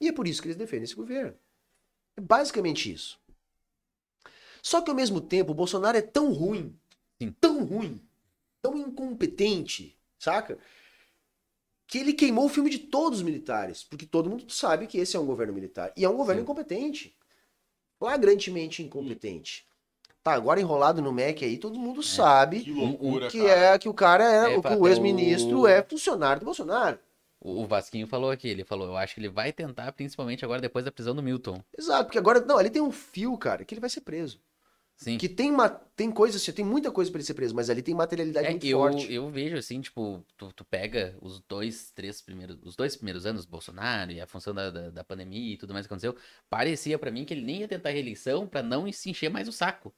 E é por isso que eles defendem esse governo. É basicamente isso. Só que ao mesmo tempo, o Bolsonaro é tão ruim, Sim. tão ruim, tão incompetente, saca? Que ele queimou o filme de todos os militares, porque todo mundo sabe que esse é um governo militar. E é um governo Sim. incompetente. Flagrantemente incompetente. Tá, agora enrolado no MEC aí, todo mundo sabe Que loucura, que é que o cara é, É, o, que o ex-ministro o- é funcionário do Bolsonaro. O o Vasquinho falou aqui, ele falou, eu acho que ele vai tentar, principalmente agora depois da prisão do Milton. Exato, porque agora, não, ele tem um fio, cara, que ele vai ser preso. Sim. Que tem, uma, tem coisa, assim, tem muita coisa pra ele ser preso, mas ali tem materialidade É, muito eu, forte. eu vejo assim, tipo, tu, tu pega os dois, três primeiros, os dois primeiros anos do Bolsonaro e a função da, da, da pandemia e tudo mais que aconteceu, parecia pra mim que ele nem ia tentar reeleição pra não se encher mais o saco.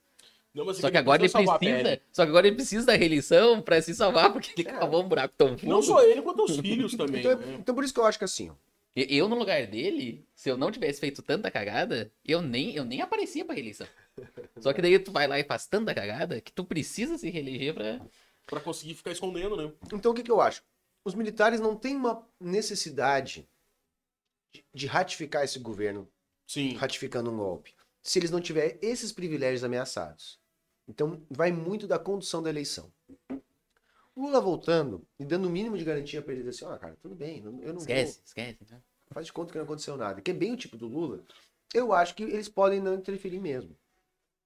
Não, mas Só que agora ele precisa só que agora ele precisa da reeleição pra se salvar, porque ele É. cavou um buraco tão fundo. Não só ele, quanto os filhos *laughs* também, Então, né? então por isso que eu acho que assim, ó, Eu, no lugar dele, se eu não tivesse feito tanta cagada, eu nem, eu nem aparecia pra reeleição. Só que daí tu vai lá e faz tanta cagada que tu precisa se reeleger pra. Pra conseguir ficar escondendo, né? Então o que, que eu acho? Os militares não têm uma necessidade de, de ratificar esse governo, Sim. ratificando um golpe, se eles não tiverem esses privilégios ameaçados. Então vai muito da condução da eleição. O Lula voltando e dando o mínimo de garantia pra ele, dizer assim, ó, cara, tudo bem, eu não vou, Esquece, esquece. né? faz de conta que não aconteceu nada, que é bem o tipo do Lula, eu acho que eles podem não interferir mesmo.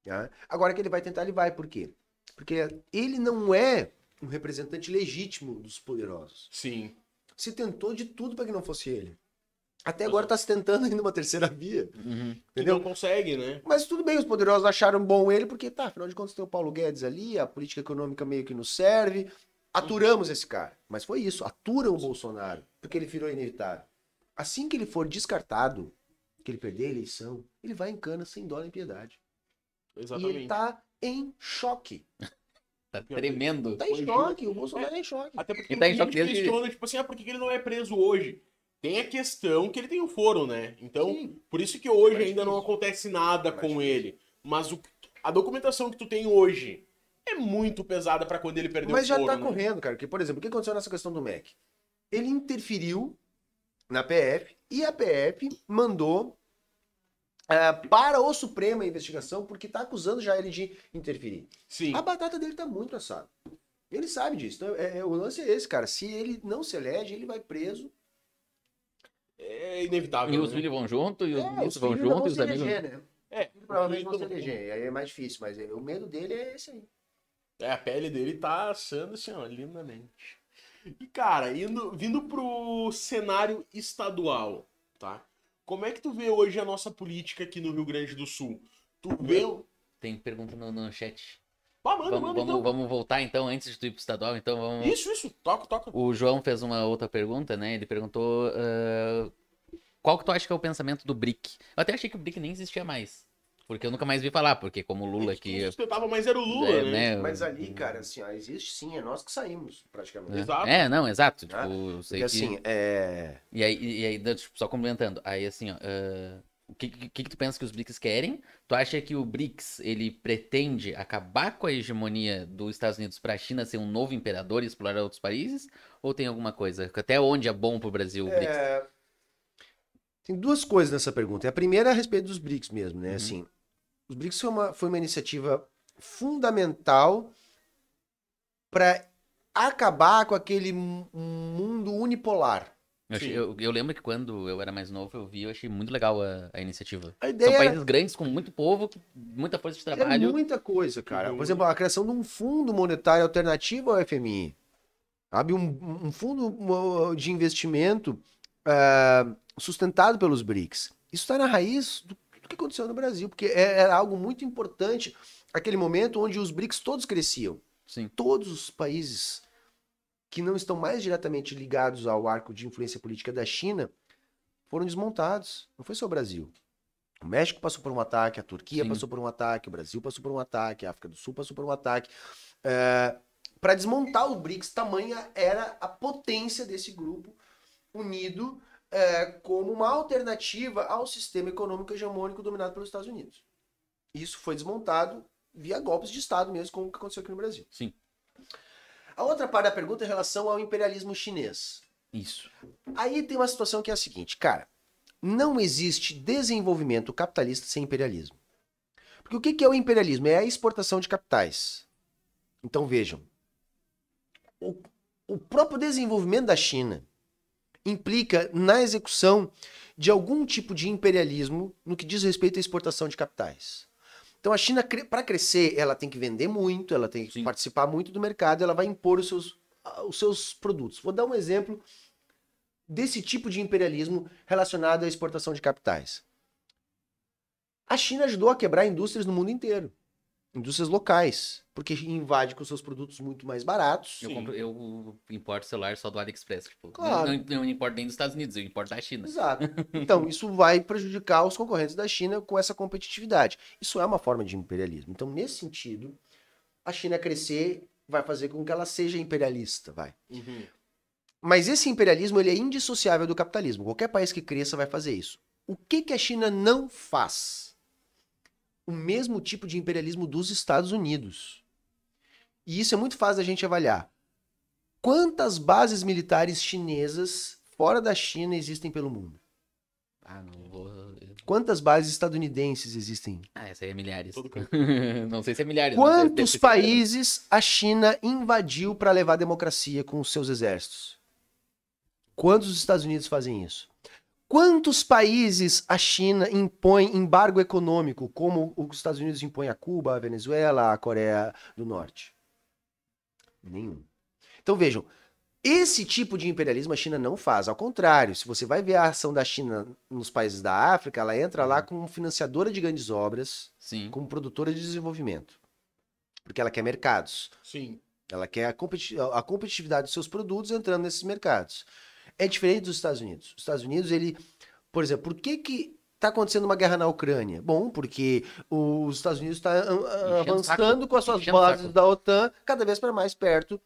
tá? Agora que ele vai tentar, ele vai. Por quê? Porque ele não é um representante legítimo dos poderosos. Sim. Se tentou de tudo para que não fosse ele. Até agora tá se tentando ainda uma terceira via. Uhum. Que Entendeu? não consegue, né? Mas tudo bem, os poderosos acharam bom ele, porque tá, afinal de contas tem o Paulo Guedes ali, a política econômica meio que nos serve. Aturamos esse cara. Mas foi isso, aturam o Bolsonaro, porque ele virou inevitável. Assim que ele for descartado, que ele perder a eleição, ele vai em cana sem dó nem piedade. E Exatamente. ele tá em choque. *laughs* Tá tremendo. Tá em choque, o Bolsonaro é em choque. Até porque Ele tá em choque desde- questiona, tipo assim, ah, por que que ele não é preso hoje? Tem a questão que ele tem o foro, né? Então, Sim. por isso que hoje É ainda não difícil. acontece nada É com difícil. ele. Mas o- a documentação que tu tem hoje é muito pesada pra quando ele perdeu Mas o já foro, tá né? correndo, cara. Porque, por exemplo, o que aconteceu nessa questão do MEC? Ele interferiu na PF e a PF mandou eh, para o Supremo a investigação porque tá acusando já ele de interferir. Sim. A batata dele tá muito assada. Ele sabe disso. Então, é- é- o lance é esse, cara. Se ele não se elege, ele vai preso. É inevitável. E os né? filhos vão junto, e os É, os vão junto, e os amigos. eleger, né? É, Provavelmente vão se eleger. Aí é mais difícil, mas é- o medo dele é esse aí. É, a pele dele tá assando assim, ó, lindamente. E, cara, indo, vindo pro cenário estadual, tá? Como é que tu vê hoje a nossa política aqui no Rio Grande do Sul? Tu vê. Tem pergunta no, no chat. Ah, manda, Vamos, manda vamos, então. vamos voltar então, antes de tu ir pro estadual, então vamos. Isso, isso, toca, toca. O João fez uma outra pergunta, né? Ele perguntou ah, qual que tu acha que é o pensamento do BRIC? Eu até achei que o BRIC nem existia mais. Porque eu nunca mais vi falar, porque como o Lula aqui. sustentava mais era o Lula, é, né? Mas ali, cara, assim, ó, existe sim, é nós que saímos, praticamente. É. Exato. É, não, exato. Tipo, Ah, eu sei Porque que... assim, é. E aí, e aí tipo, só complementando, aí assim, ó, ah, o que, que, que tu pensa que os BRICS querem? Tu acha que o BRICS, ele pretende acabar com a hegemonia dos Estados Unidos pra China ser um novo imperador e explorar outros países? Ou tem alguma coisa? Até onde é bom pro Brasil o BRICS? É, Tem duas coisas nessa pergunta. A primeira é a respeito dos BRICS mesmo, né? Uhum. Assim, os BRICS foi uma, foi uma iniciativa fundamental para acabar com aquele mu- mundo unipolar. Eu, eu- eu lembro que quando eu era mais novo, eu vi, eu achei muito legal a, a iniciativa. A São ideia era- países grandes com muito povo, muita força de é trabalho. muita coisa, cara. Uhum. Por exemplo, a criação de um fundo monetário alternativo ao FMI. Sabe? Um, um fundo uh, de investimento ah, sustentado pelos BRICS. Isso está na raiz do, do que aconteceu no Brasil, porque é- era algo muito importante aquele momento onde os BRICS todos cresciam. Sim. Todos os países que não estão mais diretamente ligados ao arco de influência política da China foram desmontados. Não foi só o Brasil. O México passou por um ataque, a Turquia Sim. passou por um ataque, o Brasil passou por um ataque, a África do Sul passou por um ataque. Para desmontar o BRICS, tamanha era a potência desse grupo unido é, como uma alternativa ao sistema econômico hegemônico dominado pelos Estados Unidos. Isso foi desmontado via golpes de Estado mesmo, como o que aconteceu aqui no Brasil. Sim. A outra parte da pergunta é em relação ao imperialismo chinês. Isso. Aí tem uma situação que é a seguinte, cara, não existe desenvolvimento capitalista sem imperialismo. Porque o que é o imperialismo? É a exportação de capitais. Então vejam, o, o próprio desenvolvimento da China implica na execução de algum tipo de imperialismo no que diz respeito à exportação de capitais. Então a China, para crescer, ela tem que vender muito, ela tem que Sim. participar muito do mercado, ela vai impor os seus, os seus produtos. Vou dar um exemplo desse tipo de imperialismo relacionado à exportação de capitais. A China ajudou a quebrar indústrias no mundo inteiro. Indústrias locais, porque invade com seus produtos muito mais baratos. Eu, compro, eu importo celular só do AliExpress. Tipo, Claro. não, não, não importo nem dos Estados Unidos, eu importo da China. Exato. *laughs* Então, isso vai prejudicar os concorrentes da China com essa competitividade. Isso é uma forma de imperialismo. Então, nesse sentido, a China crescer vai fazer com que ela seja imperialista, vai. Uhum. Mas esse imperialismo ele é indissociável do capitalismo. Qualquer país que cresça vai fazer isso. O que, que a China não faz? O mesmo tipo de imperialismo dos Estados Unidos. E isso é muito fácil da gente avaliar. Quantas bases militares chinesas fora da China existem pelo mundo? Ah, não vou. Quantas bases estadunidenses existem? Ah, essa aí é milhares. *laughs* Não sei se é milhares. não sei, deve Quantos ser- países a China invadiu para levar democracia com os seus exércitos? Quantos os Estados Unidos fazem isso? Quantos países a China impõe embargo econômico, como os Estados Unidos impõem a Cuba, a Venezuela, a Coreia do Norte? Nenhum. Então vejam, esse tipo de imperialismo a China não faz. Ao contrário, se você vai ver a ação da China nos países da África, ela entra lá como financiadora de grandes obras, Sim. como produtora de desenvolvimento. Porque ela quer mercados. Sim. Ela quer a, competi- a competitividade dos seus produtos entrando nesses mercados. É diferente dos Estados Unidos. Os Estados Unidos, ele. Por exemplo, por que, que está acontecendo uma guerra na Ucrânia? Bom, porque os Estados Unidos estão avançando com as suas bases da OTAN cada vez para mais perto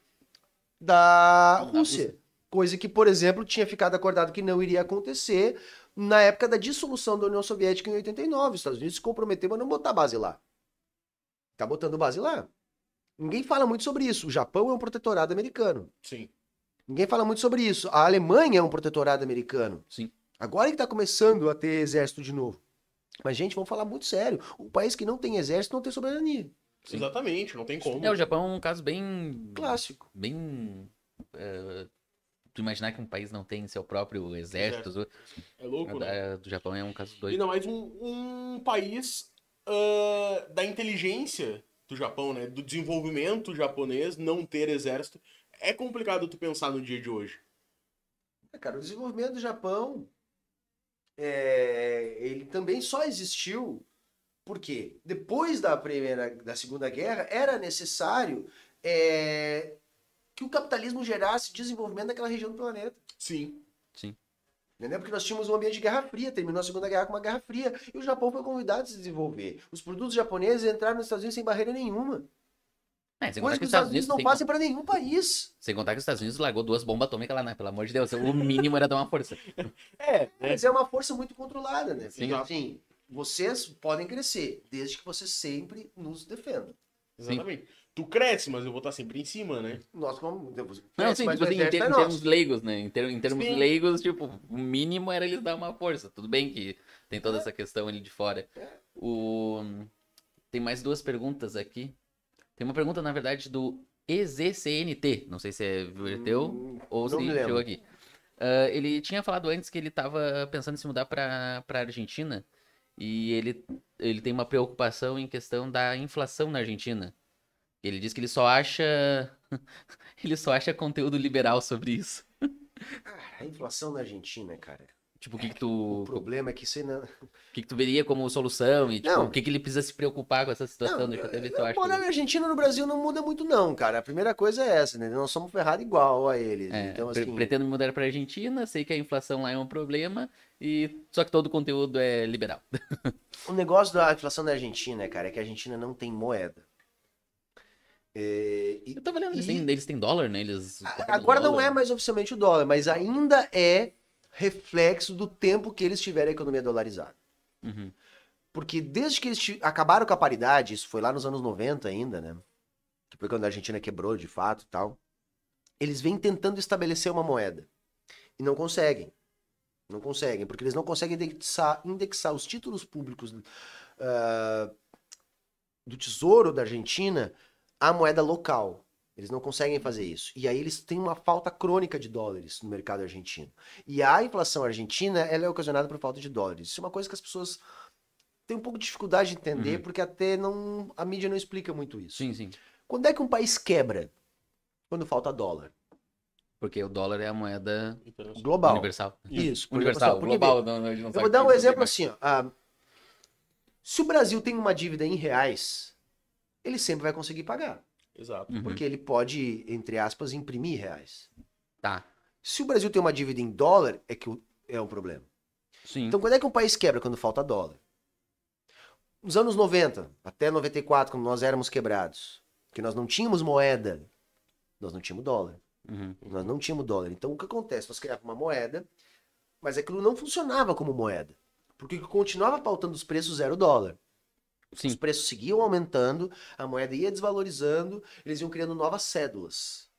da Da Rússia. Coisa que, por exemplo, tinha ficado acordado que não iria acontecer na época da dissolução da União Soviética em 89. Os Estados Unidos se comprometeu a não botar base lá. Tá botando base lá. Ninguém fala muito sobre isso. O Japão é um protetorado americano. Sim. Ninguém fala muito sobre isso. A Alemanha é um protetorado americano. Sim. Agora que está começando a ter exército de novo. Mas, gente, vamos falar muito sério. Um país que não tem exército não tem soberania. Sim. Exatamente, não tem como. É, o Japão é um caso bem. Clássico. Bem. é, tu imaginar que um país não tem seu próprio exército. É louco, a né? da- do Japão é um caso E doido. não mais um, um país ah, da inteligência do Japão, né? Do desenvolvimento japonês, não ter exército. É complicado tu pensar no dia de hoje. É, Cara, o desenvolvimento do Japão, é, ele também só existiu porque depois da primeira, da segunda guerra, era necessário é, que o capitalismo gerasse desenvolvimento naquela região do planeta. Sim. Entendeu? Porque nós tínhamos um ambiente de guerra fria, terminou a Segunda Guerra com uma guerra fria, e o Japão foi convidado a se desenvolver. Os produtos japoneses entraram nos Estados Unidos sem barreira nenhuma. É, Coisa contar que os os Estados Unidos não fazem para nenhum país. sem contar que os Estados Unidos largou duas bombas atômicas lá, né? Pelo amor de Deus. O mínimo era dar uma força. *laughs* É, Mas é uma força muito controlada, né? Sim. Porque, assim, vocês podem crescer, desde que vocês sempre nos defendam. exatamente. Tu cresce, mas eu vou estar sempre em cima, né? Nós como... Não, sim, mas tipo assim, em, ter- é em nosso. termos leigos, né? Em, ter- em termos Sim. leigos, tipo, o mínimo era eles dar uma força. Tudo bem que tem toda essa questão ali de fora. O... Tem mais duas perguntas aqui. Tem uma pergunta, na verdade, do EZCNT. Não sei se é teu Hum, ou se chegou aqui. Ah, ele tinha falado antes que ele estava pensando em se mudar para a Argentina. E ele, ele tem uma preocupação em questão da inflação na Argentina. Ele diz que ele só acha. *laughs* ele só acha conteúdo liberal sobre isso. Cara, a inflação na Argentina, cara. Tipo, o que, que O tu. problema é que você não. *laughs* O que, que tu veria como solução? E tipo, Não. o que, que ele precisa se preocupar com essa situação? Não, Deixa eu até ver se eu acho. Morar na Argentina no Brasil não muda muito, não, cara. A primeira coisa é essa, né? Nós somos ferrados igual a eles. É, então, assim. Pretendo me mudar para Argentina, sei que a inflação lá é um problema, e só que todo o conteúdo é liberal. *laughs* O negócio da inflação da Argentina, cara, é que a Argentina não tem moeda. É, e- Eu tava olhando, eles, E- têm, eles têm dólar, né? Eles Agora não dólar. é mais oficialmente o dólar, mas ainda é reflexo do tempo que eles tiveram a economia dolarizada. Uhum. Porque desde que eles acabaram com a paridade, isso foi lá nos anos 90 ainda, né? Que foi quando a Argentina quebrou de fato e tal. Eles vêm tentando estabelecer uma moeda. E não conseguem. Não conseguem, porque eles não conseguem indexar, indexar os títulos públicos ah, do Tesouro da Argentina à moeda local. Eles não conseguem fazer isso. E aí eles têm uma falta crônica de dólares no mercado argentino. E a inflação argentina ela é ocasionada por falta de dólares. Isso é uma coisa que as pessoas têm um pouco de dificuldade de entender, Uhum. porque até não a mídia não explica muito isso. Sim, sim. Quando é que um país quebra? Quando falta dólar. Porque o dólar é a moeda Global. universal. Isso. porque- Universal, porque, global. Não, não, Eu vou dar um exemplo assim, ó. Ah, se o Brasil tem uma dívida em reais, ele sempre vai conseguir pagar. Exato. Uhum. Porque ele pode, entre aspas, imprimir reais. Tá. Se o Brasil tem uma dívida em dólar, é que é um problema. Sim. Então, quando é que um país quebra? Quando falta dólar. Nos anos 90, até 94, quando nós éramos quebrados, que nós não tínhamos moeda, nós não tínhamos dólar. Uhum. Nós não tínhamos dólar. Então, o que acontece? Nós criávamos uma moeda, mas aquilo não funcionava como moeda. Porque o que continuava pautando os preços era o dólar. Os Sim. preços seguiam aumentando, a moeda ia desvalorizando, eles iam criando novas cédulas.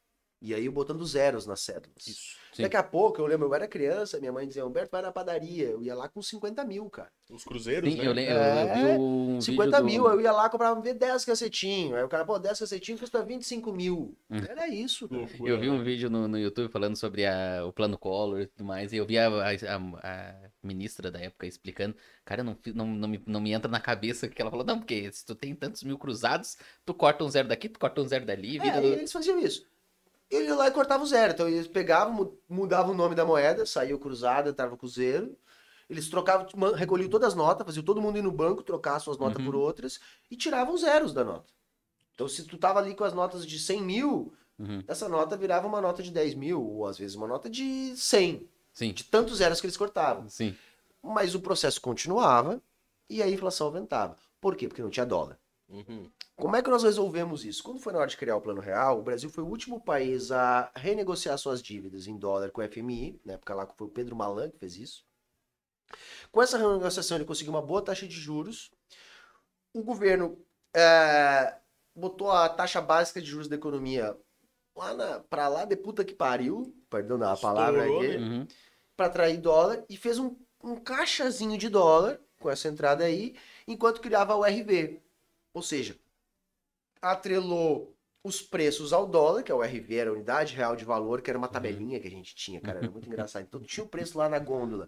E aí, botando zeros nas cédulas. Isso. Sim. Daqui a pouco, eu lembro, eu era criança, minha mãe dizia, Humberto, vai na padaria. Eu ia lá com 50 mil, cara. Os cruzeiros, Sim, né? eu, lem- eu, eu vi É, um 50 vídeo do- mil, eu ia lá, comprava ver 10 cacetinhos. Aí o cara, pô, 10 cacetinhos custa 25 mil. Hum. Era isso, cara. Eu vi né? um vídeo no, no YouTube falando sobre a- o plano Collor e tudo mais, e eu vi a, a- a- a ministra da época explicando. Cara, não, não, não, me, não me entra na cabeça que ela falou, não, porque se tu tem tantos mil cruzados, tu corta um zero daqui, tu corta um zero dali, vira. É, e eles faziam isso. Ele ia lá e cortava o zero. Então eles pegavam, mu- mudavam o nome da moeda, saía o cruzado, entrava com o zero. Eles trocavam, recolhiam todas as notas, faziam todo mundo ir no banco, trocar suas notas Uhum. por outras e tiravam os zeros da nota. Então se tu tava ali com as notas de 100 mil, Uhum. essa nota virava uma nota de 10 mil, ou às vezes uma nota de 100, Sim, de tantos zeros que eles cortavam. sim. mas o processo continuava e a inflação aumentava. Por quê? Porque não tinha dólar. Uhum. Como é que nós resolvemos isso? Quando foi na hora de criar o Plano Real, o Brasil foi o último país a renegociar suas dívidas em dólar com o FMI, na época lá foi o Pedro Malan que fez isso. Com essa renegociação ele conseguiu uma boa taxa de juros. O governo é, botou a taxa básica de juros da economia lá na, pra lá de puta que pariu, perdão a palavra aqui, né? Uhum. para atrair dólar e fez um, um caixazinho de dólar com essa entrada aí, enquanto criava o RV. Ou seja, atrelou os preços ao dólar, que é o RV, era a unidade real de valor, que era uma tabelinha que a gente tinha, cara, era muito *laughs* engraçado. Então tinha o preço lá na gôndola,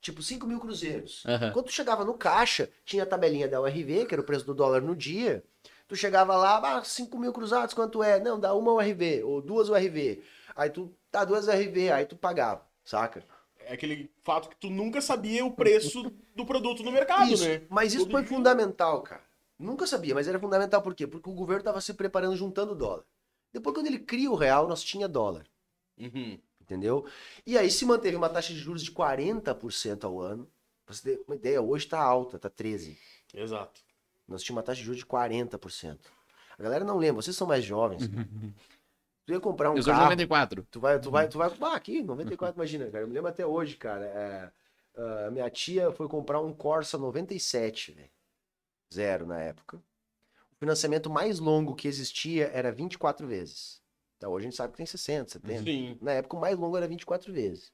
tipo 5 mil cruzeiros. Aham. Quando tu chegava no caixa, tinha a tabelinha da URV, que era o preço do dólar no dia. Tu chegava lá, ah, 5 mil cruzados, quanto é? Não, dá uma URV, ou duas URV. Aí tu, dá duas URV, aí tu pagava, saca? É aquele fato que tu nunca sabia o preço *laughs* do produto no mercado, isso, né? mas isso Todo foi dia. fundamental, cara. Nunca sabia, mas era fundamental por quê? Porque o governo estava se preparando juntando dólar. Depois, quando ele cria o real, nós tinha dólar, Uhum. entendeu? E aí se manteve uma taxa de juros de 40% ao ano. Pra você ter uma ideia, hoje tá alta, tá 13%. Exato. Nós tínhamos uma taxa de juros de 40%. A galera não lembra, vocês são mais jovens. Tu ia comprar um Eu sou de carro, 94. tu vai, tu vai, tu vai, ah, aqui, 94, imagina, cara. Eu me lembro até hoje, cara. é, ah, minha tia foi comprar um Corsa 97, velho. Zero na época. O financiamento mais longo que existia era 24 vezes. Então hoje a gente sabe que tem 60, 70. Sim. Na época o mais longo era 24 vezes.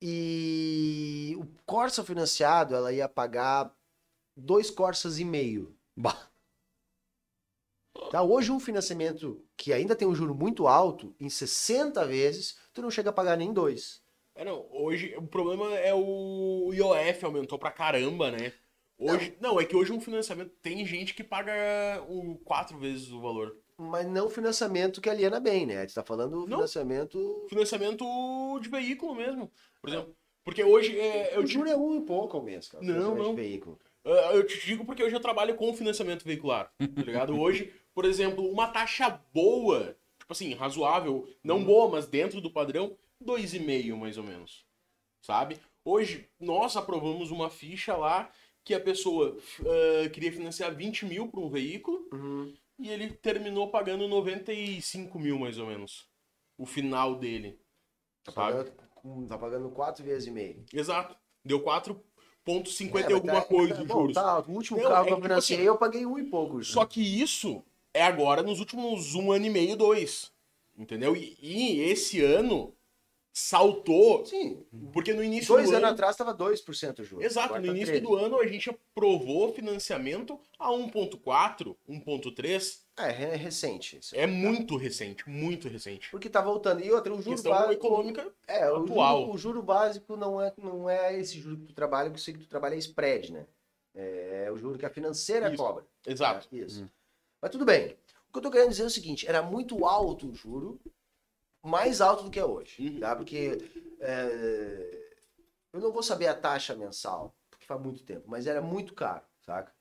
E o Corsa financiado, ela ia pagar dois Corsas e meio. Tá? Hoje um financiamento que ainda tem um juro muito alto, em 60 vezes, tu não chega a pagar nem dois. É, não, hoje o problema é o IOF aumentou pra caramba, né? Hoje, não. é que hoje um financiamento tem gente que paga o quatro vezes o valor. Mas não financiamento que aliena bem, né? Tu tá falando Não. financiamento. Financiamento de veículo mesmo, por exemplo. Porque hoje é, eu o te, juro é um e pouco ao mês, cara. Não, não. de veículo. ah, eu te digo porque eu já trabalho com financiamento veicular, tá ligado? *laughs* Hoje, por exemplo, uma taxa boa, tipo assim, razoável, não boa, mas dentro do padrão, 2,5 mais ou menos, sabe? Hoje, nós aprovamos uma ficha lá que a pessoa ah, queria financiar 20 mil para um veículo Uhum. e ele terminou pagando 95 mil mais ou menos. O final dele. Tá, Sabe? pagando, tá pagando quatro vezes e meio. Exato. Deu 4,50 É, e alguma tá- coisa tá de bom, juros. Tá, o último Não, carro é que eu tipo financiei, assim, eu paguei um e pouco. Só que isso é agora nos últimos um ano e meio, dois. Entendeu? E, e esse ano saltou, Sim, porque no início dois do anos ano. atrás tava 2% o juros. Exato, Agora no tá início 13. do ano a gente aprovou financiamento a 1,4, 1,3. É, é recente. É muito recente, muito recente. Porque tá voltando. E outra, o juro Questão básico. econômica É, o atual. juro, o juro básico não é, não é esse juro que tu trabalha, porque eu sei que tu trabalha é spread, né? É o juro que a financeira Isso. cobra. Exato. É, isso. Mas tudo bem. O que eu tô querendo dizer é o seguinte: era muito alto o juro, mais alto do que é hoje. Uhum. Tá? Porque é, eu não vou saber a taxa mensal, porque faz muito tempo, mas era muito caro, saca?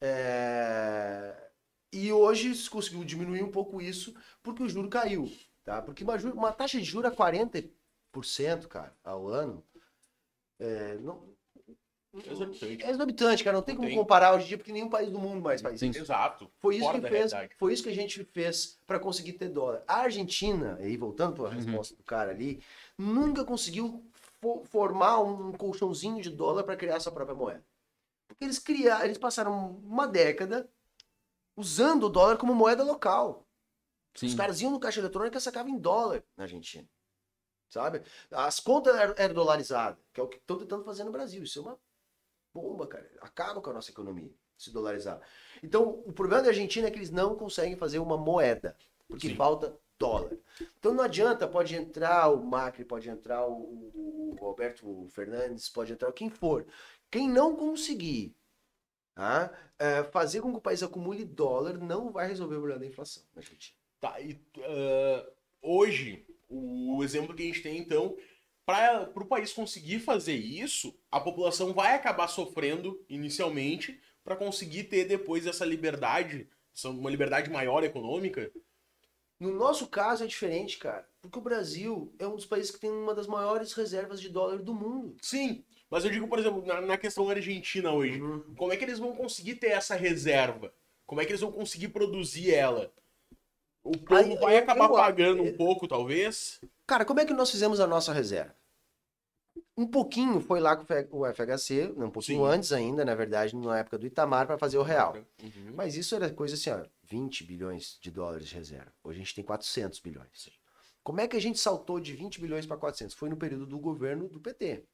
É, e hoje se conseguiu diminuir um pouco isso porque o juro caiu, tá? Porque uma, uma taxa de juros a 40%, cara, ao ano, é, não, Exorbitante. é exorbitante, cara. Não tem Não como tem. comparar hoje em dia, porque nenhum país do mundo mais faz Sim. isso. Exato. Foi isso, Fora que fez, realidade. foi isso que a gente fez para conseguir ter dólar. A Argentina, aí voltando para a resposta do cara ali, nunca conseguiu fo- formar um colchãozinho de dólar para criar sua própria moeda. Porque eles criaram, eles passaram uma década usando o dólar como moeda local. Sim. Os caras iam no caixa eletrônico e sacavam em dólar na Argentina. Sabe? As contas eram, eram dolarizadas, que é o que estão tentando fazer no Brasil. Isso é uma bomba, cara. Acaba com a nossa economia se dolarizar. Então, o problema da Argentina é que eles não conseguem fazer uma moeda, porque Sim. falta dólar. Então não adianta, pode entrar o Macri, pode entrar o, o Alberto Fernandes, pode entrar quem for. Quem não conseguir tá, é, fazer com que o país acumule dólar não vai resolver o problema da inflação na Argentina. Tá, e ah, hoje, o exemplo que a gente tem, então, para o país conseguir fazer isso, a população vai acabar sofrendo inicialmente para conseguir ter depois essa liberdade, uma liberdade maior econômica. No nosso caso é diferente, cara, porque o Brasil é um dos países que tem uma das maiores reservas de dólar do mundo. Sim, Mas eu digo, por exemplo, na, na questão argentina hoje, Uhum. como é que eles vão conseguir ter essa reserva? Como é que eles vão conseguir produzir ela? O povo Aí, vai eu- acabar eu- pagando um pouco, talvez. Cara, como é que nós fizemos a nossa reserva? Um pouquinho foi lá com o FHC, um pouquinho Sim. antes ainda, na verdade, na época do Itamar, para fazer o real. Uhum. Mas isso era coisa assim, ó, 20 bilhões de dólares de reserva. Hoje a gente tem 400 bilhões. Como é que a gente saltou de 20 bilhões para 400? Foi no período do governo do PT.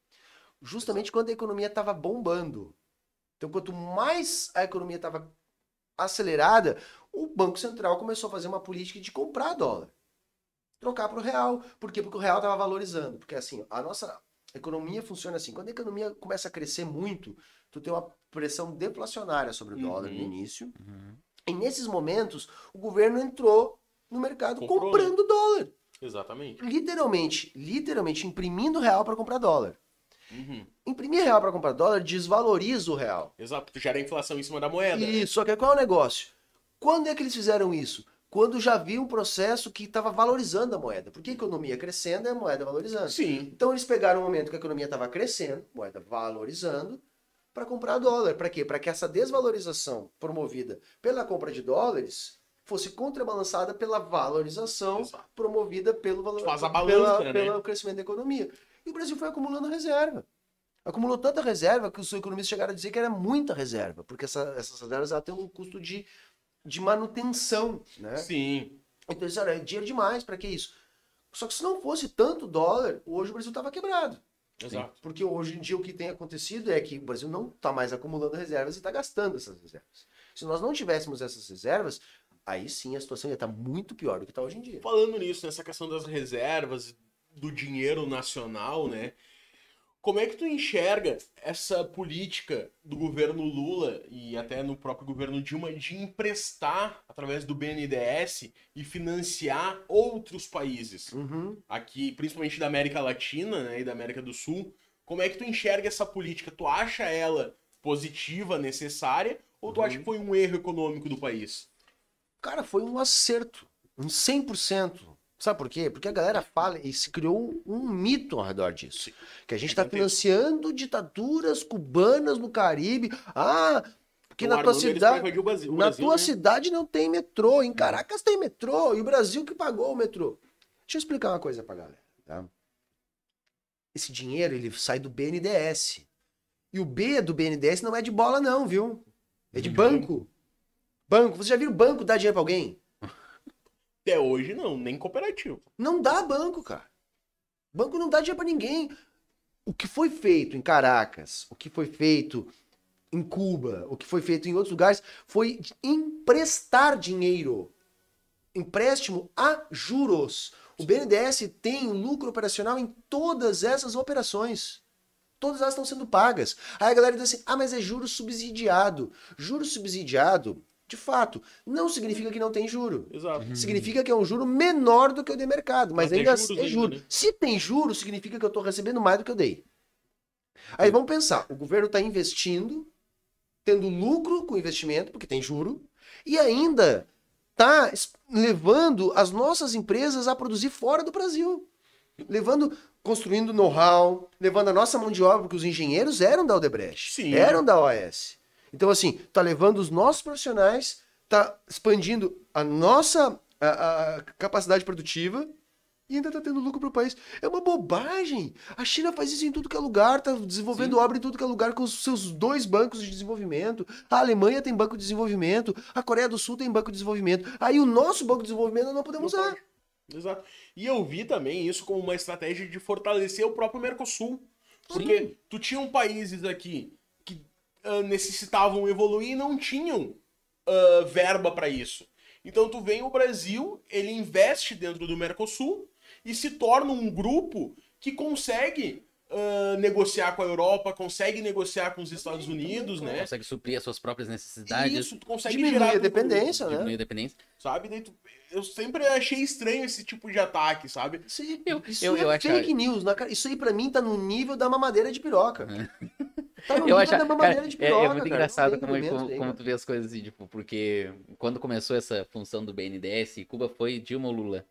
Justamente quando a economia estava bombando. Então, quanto mais a economia estava acelerada, o Banco Central começou a fazer uma política de comprar dólar. Trocar para o real. Por quê? Porque o real estava valorizando. Porque assim, a nossa economia funciona assim. Quando a economia começa a crescer muito, tu tem uma pressão deflacionária sobre o dólar no Uhum. início. E nesses momentos, o governo entrou no mercado Comprou, né? comprando dólar. Exatamente. Literalmente, literalmente imprimindo real para comprar dólar. Uhum. Imprimir real para comprar dólar desvaloriza o real. Exato, gera inflação em cima da moeda. né? Isso, só que qual é o negócio? Quando é que eles fizeram isso? Quando já havia um processo que estava valorizando a moeda. Porque a economia crescendo e a moeda valorizando. Sim. Então eles pegaram um momento que a economia estava crescendo, moeda valorizando, para comprar dólar. Para quê? Para que essa desvalorização promovida pela compra de dólares fosse contrabalançada pela valorização Exato. promovida pelo valor, Faz a pela- balança, né? pelo crescimento da economia. E o Brasil foi acumulando reserva. Acumulou tanta reserva que os economistas chegaram a dizer que era muita reserva, porque essa- essas reservas têm um custo de, de manutenção, né? Sim. Então eles disseram, é dinheiro demais, para que isso? Só que se não fosse tanto dólar, hoje o Brasil estava quebrado. Exato. Porque hoje em dia o que tem acontecido é que o Brasil não está mais acumulando reservas e está gastando essas reservas. Se nós não tivéssemos essas reservas, aí sim a situação ia estar muito pior do que está hoje em dia. Falando nisso, nessa questão das reservas, do dinheiro nacional, né? Como é que tu enxerga essa política do governo Lula e até no próprio governo Dilma de emprestar através do BNDES e financiar outros países? Uhum. aqui, principalmente da América Latina né, e da América do Sul. Como é que tu enxerga essa política? Tu acha ela positiva, necessária, ou tu acha que foi um erro econômico do país? Cara, foi um acerto. Um 100%. Sabe por quê? Porque a galera fala e se criou um mito ao redor disso. Que a gente está Entendi. financiando ditaduras cubanas no Caribe. Ah, porque Tão na tua cidade. Na Brasil, tua né? cidade não tem metrô, em Caracas tem metrô, e o Brasil que pagou o metrô. Deixa eu explicar uma coisa pra galera, tá? Esse dinheiro, ele sai do BNDES. E o B do BNDES não é de bola não, viu? É de banco. Banco. Você já viu banco dar dinheiro pra alguém? Até hoje não, nem cooperativo. Não dá banco, cara. Banco não dá dinheiro pra ninguém. O que foi feito em Caracas, o que foi feito em Cuba, o que foi feito em outros lugares, foi emprestar dinheiro. Empréstimo a juros. O BNDES tem lucro operacional em todas essas operações. Todas elas estão sendo pagas. Aí a galera diz assim: ah, mas é juro subsidiado. Juro subsidiado, de fato, não significa que não tem juro. Exato. Significa que é um juro menor do que o de mercado, mas Mas ainda juros é ainda, juro. né? Se tem juro, significa que eu estou recebendo mais do que eu dei. Aí vamos pensar, o governo está investindo, tendo lucro com o investimento, porque tem juro, e ainda está levando as nossas empresas a produzir fora do Brasil. Levando, construindo know-how, levando a nossa mão de obra, porque os engenheiros eram da Odebrecht, Sim. eram da OAS. Então, assim, tá levando os nossos profissionais, tá expandindo a nossa a, a capacidade produtiva e ainda tá tendo lucro pro país. É uma bobagem. A China faz isso em tudo que é lugar, tá desenvolvendo obra em tudo que é lugar com os seus dois bancos de desenvolvimento. A Alemanha tem banco de desenvolvimento, a Coreia do Sul tem banco de desenvolvimento. Aí o nosso banco de desenvolvimento nós não podemos Não usar. pode. Exato. E eu vi também isso como uma estratégia de fortalecer o próprio Mercosul. Porque tu tinham países aqui ah, necessitavam evoluir e não tinham ah, verba para isso. Então tu vem o Brasil, ele investe dentro do Mercosul e se torna um grupo que consegue ah, negociar com a Europa, consegue negociar com os Estados Unidos, né? Consegue suprir as suas próprias necessidades, Isso, tu consegue Diminuir gerar a dependência, né? diminuir a dependência. sabe? Daí tu- eu sempre achei estranho esse tipo de ataque, sabe? Sim, Eu- isso eu- é eu acho- fake news. na cara. Isso aí pra mim tá no nível da mamadeira de piroca. Tá Eu acho, da cara, é, é muito cara. engraçado como, argumento como, aí, como tu vê as coisas assim, tipo, porque quando começou essa função do BNDES, Cuba foi Dilma ou Lula?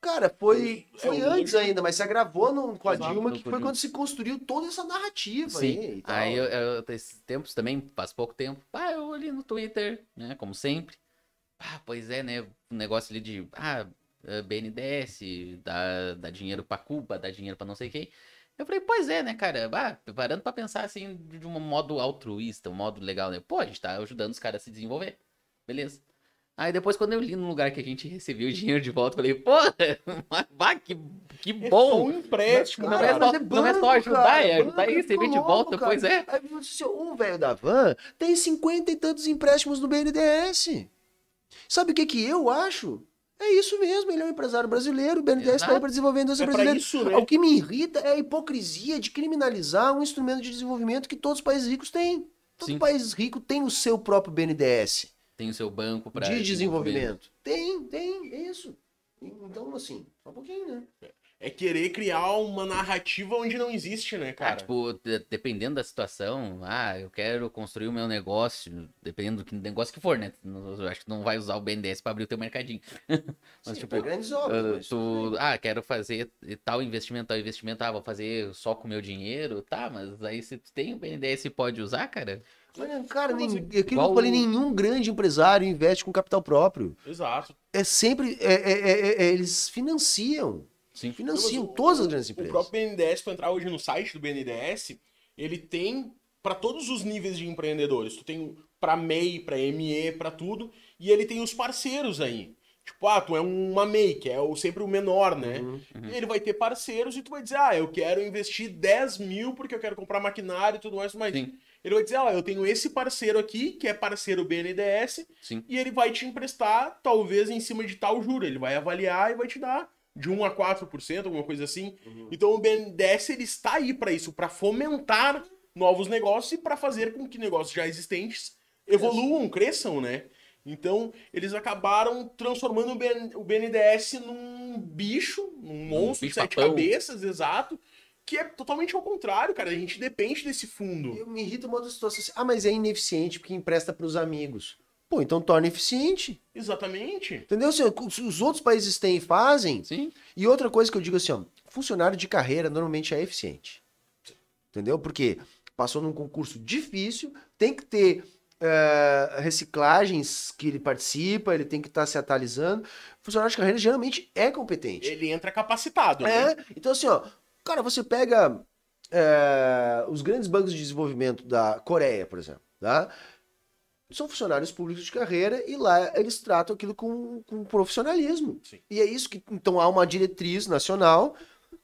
Cara, foi, É, foi antes Lula- ainda, mas se agravou no, com a Dilma, que foi quando se construiu toda essa narrativa Sim. aí. Aí eu, eu, esses tempos também, faz pouco tempo, ah, eu olhei no Twitter, né? Como sempre. Ah, pois é, né? Um negócio ali de ah, eh, BNDES, dá, dá dinheiro pra Cuba, dá dinheiro pra não sei quem. Eu falei, pois é, né, cara? Ah, parando pra pensar assim, de um modo altruísta, um modo legal, né? Pô, a gente tá ajudando os caras a se desenvolver. Beleza. Aí depois, quando eu li no lugar que a gente recebeu o dinheiro de volta, eu falei, pô, *laughs* bah, que, que É bom. um empréstimo, Não cara. é só- não é só ajudar, é ajudar e banco, receber de volta, louco, pois é. Aí, um velho da van tem cinquenta e tantos empréstimos no BNDES. Sabe o que, que eu acho? É isso mesmo, ele é um empresário brasileiro, o BNDES está aí para desenvolver a indústria É brasileira. isso, né? O que me irrita é a hipocrisia de criminalizar um instrumento de desenvolvimento que todos os países ricos têm. Todo Sim. país rico tem o seu próprio BNDES Tem o seu banco pra de desenvolvimento. Tem, tem, é isso. Então, assim, só um pouquinho, né? É querer criar uma narrativa onde não existe, né, Ah, cara? tipo, de- dependendo da situação, ah, eu quero construir o meu negócio, dependendo do que- negócio que for, né? Eu acho que não vai usar o BNDES pra abrir o teu mercadinho. *laughs* Mas, Sim, tipo, pra grandes obras. ah, mas tu, ah, quero fazer tal investimento, tal investimento, ah, vou fazer só com o meu dinheiro, tá, mas aí se tu tem o BNDES e pode usar, cara, Mas, cara, nem, aquilo que Igual eu falei, nenhum grande empresário investe com capital próprio. Exato. É sempre. é- é- é- é- eles financiam. Sim. Financiam Mas o- todas as grandes O empresas. próprio BNDES, tu entrar hoje no site do BNDES, ele tem para todos os níveis de empreendedores. Tu tem para MEI, para ME, para tudo, e ele tem os parceiros aí. Tipo, ah, tu é uma MEI, que é o, sempre o menor, né? Uhum. E ele vai ter parceiros e tu vai dizer, ah, eu quero investir 10 mil porque eu quero comprar maquinário e tudo mais, mas Sim. ele vai dizer, ah, eu tenho esse parceiro aqui, que é parceiro BNDES, Sim. e ele vai te emprestar, talvez, em cima de tal juro. Ele vai avaliar e vai te dar de 1 a 4%, alguma coisa assim. Então o BNDES ele está aí para isso, para fomentar novos negócios e para fazer com que negócios já existentes evoluam, cresçam, né? Então, eles acabaram transformando o, BN o BNDES num bicho, num monstro de sete bicho-papão. cabeças, exato, que é totalmente ao contrário, cara. A gente depende desse fundo. Eu me irrita uma outra situação assim. Ah, mas é ineficiente porque empresta para os amigos. Pô, então torna eficiente. Exatamente. Entendeu? Se se os outros países têm e fazem. Sim. E outra coisa que eu digo assim, ó, funcionário de carreira normalmente é eficiente. Entendeu? Porque passou num concurso difícil, tem que ter eh, reciclagens que ele participa, ele tem que estar se atualizando. Funcionário de carreira geralmente é competente. Ele entra capacitado, né? É, então assim, ó, cara, você pega é, os grandes bancos de desenvolvimento da Coreia, por exemplo, tá? São funcionários públicos de carreira e lá eles tratam aquilo com, com profissionalismo. Sim. E é isso que, então, há uma diretriz nacional,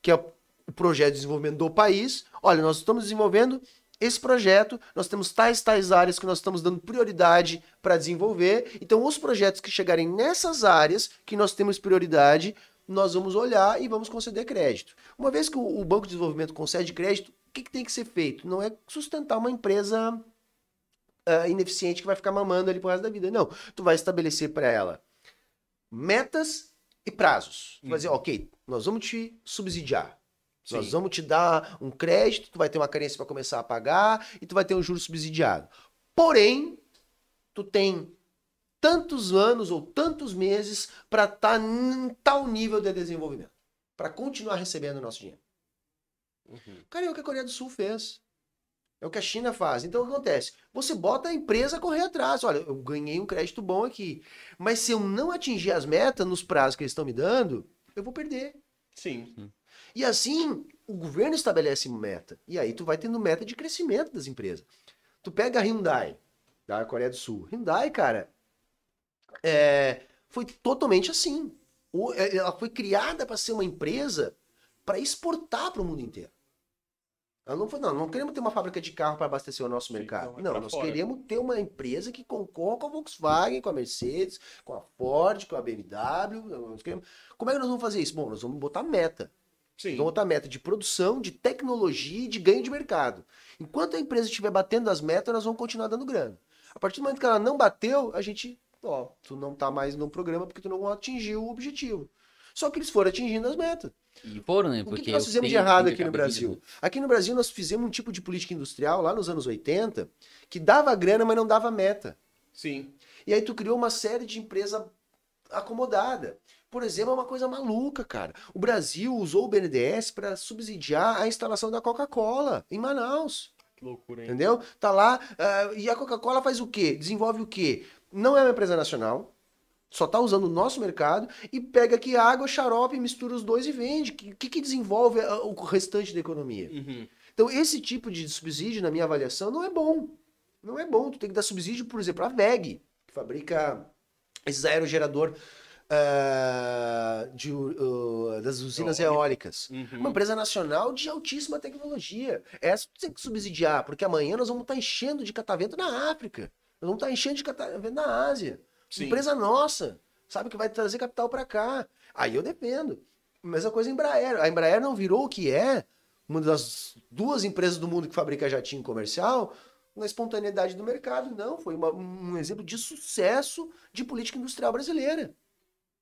que é o projeto de desenvolvimento do país. Olha, nós estamos desenvolvendo esse projeto, nós temos tais, tais áreas que nós estamos dando prioridade para desenvolver. Então, os projetos que chegarem nessas áreas que nós temos prioridade, nós vamos olhar e vamos conceder crédito. Uma vez que o, Banco de Desenvolvimento concede crédito, o que, que tem que ser feito? Não é sustentar uma empresa ah, ineficiente que vai ficar mamando ali pro resto da vida. Não. Tu vai estabelecer para ela metas e prazos. Tu vai dizer, ok, nós vamos te subsidiar. Nós Sim. vamos te dar um crédito, tu vai ter uma carência para começar a pagar e tu vai ter um juro subsidiado. Porém, tu tem tantos anos ou tantos meses para estar em tal nível de desenvolvimento, para continuar recebendo o nosso dinheiro. Uhum. Cara, é o que a Coreia do Sul fez. É o que a China faz. Então o que acontece? Você bota a empresa a correr atrás. Olha, eu ganhei um crédito bom aqui. Mas se eu não atingir as metas nos prazos que eles estão me dando, eu vou perder. Sim. E assim, o governo estabelece meta. E aí tu vai tendo meta de crescimento das empresas. Tu pega a Hyundai, da Coreia do Sul. Hyundai, cara, é, foi totalmente assim. É, Ela foi criada para ser uma empresa para exportar para o mundo inteiro. Ela não foi, não, não queremos ter uma fábrica de carro para abastecer o nosso Sim, mercado. então é não, pra nós fora. queremos ter uma empresa que concorra com a Volkswagen, com a Mercedes, com a Ford, com a BMW. Nós queremos... Como é que nós vamos fazer isso? Bom, nós vamos botar meta. Sim. Vamos botar meta de produção, de tecnologia e de ganho de mercado. Enquanto a empresa estiver batendo as metas, nós vamos continuar dando grana. A partir do momento que ela não bateu, a gente, ó, tu não tá mais no programa porque tu não atingiu o objetivo. Só que eles foram atingindo as metas. E foram, né? O que Porque nós fizemos de errado aqui no Brasil? Aqui no Brasil nós fizemos um tipo de política industrial lá nos anos 80 que dava grana, mas não dava meta. Sim. E aí tu criou uma série de empresa acomodada. por exemplo, é uma coisa maluca, cara. O Brasil usou o BNDES para subsidiar a instalação da Coca-Cola em Manaus. Que loucura, hein? Entendeu? Tá lá. ah, e a Coca-Cola faz o quê? Desenvolve o quê? Não é uma empresa nacional. Só tá usando o nosso mercado e pega aqui água, xarope, mistura os dois e vende. O que, que desenvolve ah, o restante da economia? Uhum. Então, esse tipo de subsídio, na minha avaliação, não é bom. Não é bom. Tu tem que dar subsídio, por exemplo, à VEG, que fabrica esses aerogerador ah, de, uh, das usinas eólicas. Uhum. Uma empresa nacional de altíssima tecnologia. Essa tu tem que subsidiar, porque amanhã nós vamos estar enchendo de catavento na África. Nós vamos estar enchendo de catavento na Ásia. Sim. Empresa nossa, sabe que vai trazer capital para cá. Aí eu defendo. Mesma coisa a Embraer. A Embraer não virou o que é, uma das duas empresas do mundo que fabrica jatinho comercial, na espontaneidade do mercado. Não, foi uma- um exemplo de sucesso de política industrial brasileira.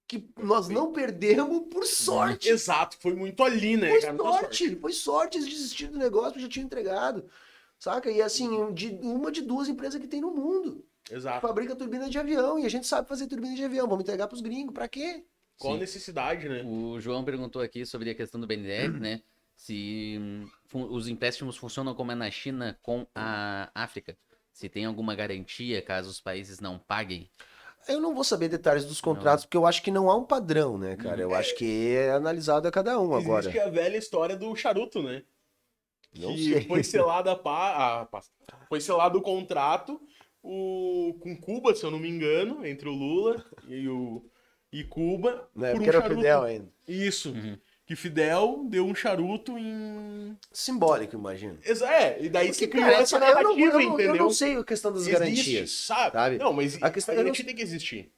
Que nós não perdemos por sorte. Exato, foi muito ali, né, Foi cara? Sorte, foi sorte eles desistiram do negócio, já tinham entregado. Saca? E assim, de, uma de duas empresas que tem no mundo. Exato. Fabrica turbina de avião. E a gente sabe fazer turbina de avião. Vamos entregar pros gringos. Pra quê? Qual a Sim. necessidade, né? O João perguntou aqui sobre a questão do BNDES, *clears throat* né? Se os empréstimos funcionam como é na China com a África. Se tem alguma garantia caso os países não paguem. Eu não vou saber detalhes dos contratos, porque eu acho que não há um padrão, né, cara? Eu acho que é analisado a cada um agora. Existe a velha história do charuto, né? Não que sei. foi selado a, pa... a pa- foi selado o contrato o... com Cuba, se eu não me engano, entre o Lula e o e Cuba Né? por um Porque era o charuto. Fidel ainda. Isso. Uhum. Que Fidel deu um charuto em Simbólico, imagino. Exa- É, e daí Porque, se criou cara, essa eu, não, eu, narrativa, não, eu entendeu? não sei a questão das Existe, garantias. sabe? sabe? Não, mas A a, questão- eu não garantia tem que existir.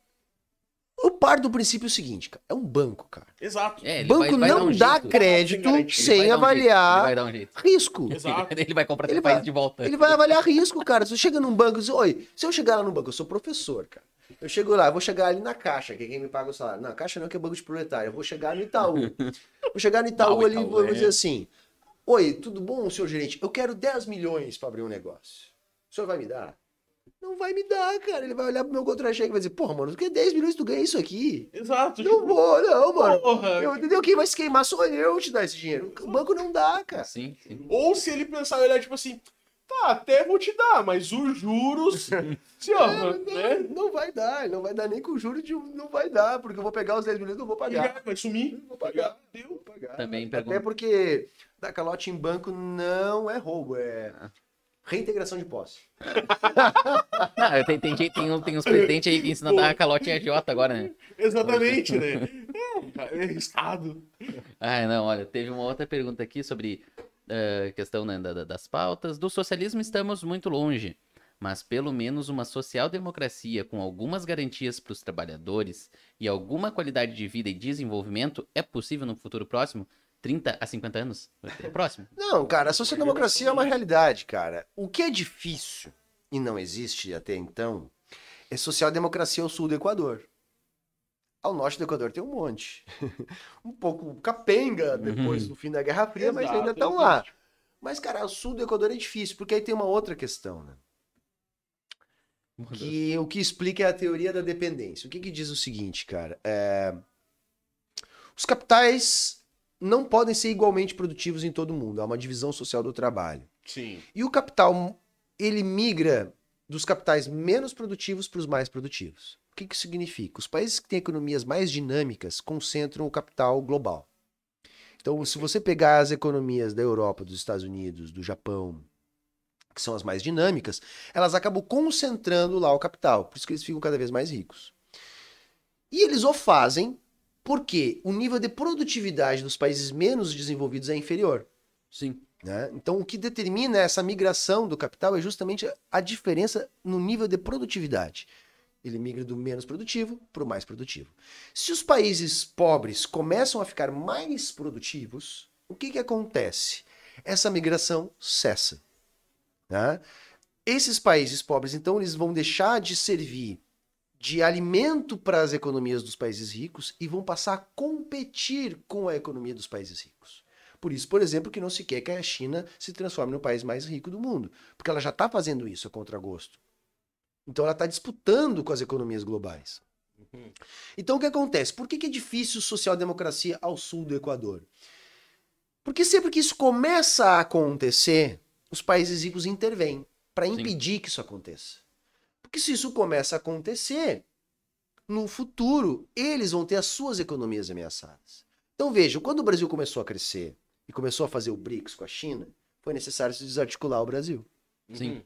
Eu paro do princípio seguinte, cara. É um banco, cara. Exato. É, ele banco vai- vai não um dá jeito. crédito. Ele sem um avaliar um jeito. risco. *laughs* Exato. ele vai comprar Ele vai- país de volta. Ele vai avaliar risco, cara. Se você chega num banco e diz, oi, se eu chegar lá no banco, eu sou professor, cara. Eu chego lá, eu vou chegar ali na caixa, que é quem me paga o salário. Não, caixa não, que é banco de proletário. Eu vou chegar no Itaú. Vou chegar no Itaú ali e vou é. dizer assim: Oi, tudo bom, senhor gerente? Eu quero 10 milhões para abrir um negócio. O senhor vai me dar? Não vai me dar, cara. Ele vai olhar pro meu contra-cheque e vai dizer: Porra, mano, tu quer 10 milhões tu ganha isso aqui? Exato. Não tipo, vou, não, mano. Porra. Eu, entendeu? Quem vai se queimar sou eu te dar esse dinheiro. O banco não dá, cara. Sim, sim. Ou se ele pensar e olhar, tipo assim, tá, até vou te dar, mas os juros. *laughs* se, ó, É, né? não, não vai dar, não vai dar nem com juros de um, não vai dar, porque eu vou pegar os 10 milhões e não vou pagar. Vai sumir. Vou pagar. Deu. Vou pagar. Também Até pergunta- porque dar calote em banco não é roubo, é reintegração de posse. *laughs* Não, tem, tem, tem, tem uns presidentes aí que ensinam a dar *laughs* calote em agiota agora, né? Exatamente, né? *laughs* É, Estado. Ah, não, olha, teve uma outra pergunta aqui sobre a questão né, da- das pautas. Do socialismo estamos muito longe, mas pelo menos uma social-democracia com algumas garantias para os trabalhadores e alguma qualidade de vida e desenvolvimento é possível no futuro próximo? 30 a 50 anos? Próximo? *laughs* Não, cara, a social-democracia é uma realidade, cara. O que é difícil, e não existe até então, é social-democracia ao sul do Equador. Ao norte do Equador tem um monte. *laughs* um pouco capenga depois Uhum. do fim da Guerra Fria, mas Exato, ainda estão lá. Mas, cara, o sul do Equador é difícil, porque aí tem uma outra questão, né? Que o que explica é a teoria da dependência. O que, que diz o seguinte, cara? É, Os capitais não podem ser igualmente produtivos em todo mundo. Há uma divisão social do trabalho. Sim. E o capital, ele migra dos capitais menos produtivos para os mais produtivos. O que, que isso significa? Os países que têm economias mais dinâmicas concentram o capital global. Então, se você pegar as economias da Europa, dos Estados Unidos, do Japão, que são as mais dinâmicas, elas acabam concentrando lá o capital. Por isso que eles ficam cada vez mais ricos. E eles o fazem porque o nível de produtividade dos países menos desenvolvidos é inferior. Sim. né? Então, o que determina essa migração do capital é justamente a diferença no nível de produtividade. Ele migra do menos produtivo para o mais produtivo. Se os países pobres começam a ficar mais produtivos, o que, que acontece? Essa migração cessa. né? Esses países pobres, então, eles vão deixar de servir de alimento para as economias dos países ricos e vão passar a competir com a economia dos países ricos. Por isso, por exemplo, que não se quer que a China se transforme no país mais rico do mundo, porque ela já está fazendo isso a contragosto. Então ela está disputando com as economias globais. Uhum. Então o que acontece? Por que, que é difícil social-democracia ao sul do Equador? Porque sempre que isso começa a acontecer, os países ricos intervêm para impedir que isso aconteça. Porque se isso começa a acontecer, no futuro eles vão ter as suas economias ameaçadas. Então vejam, quando o Brasil começou a crescer e começou a fazer o BRICS com a China, foi necessário se desarticular o Brasil. Sim. Uhum.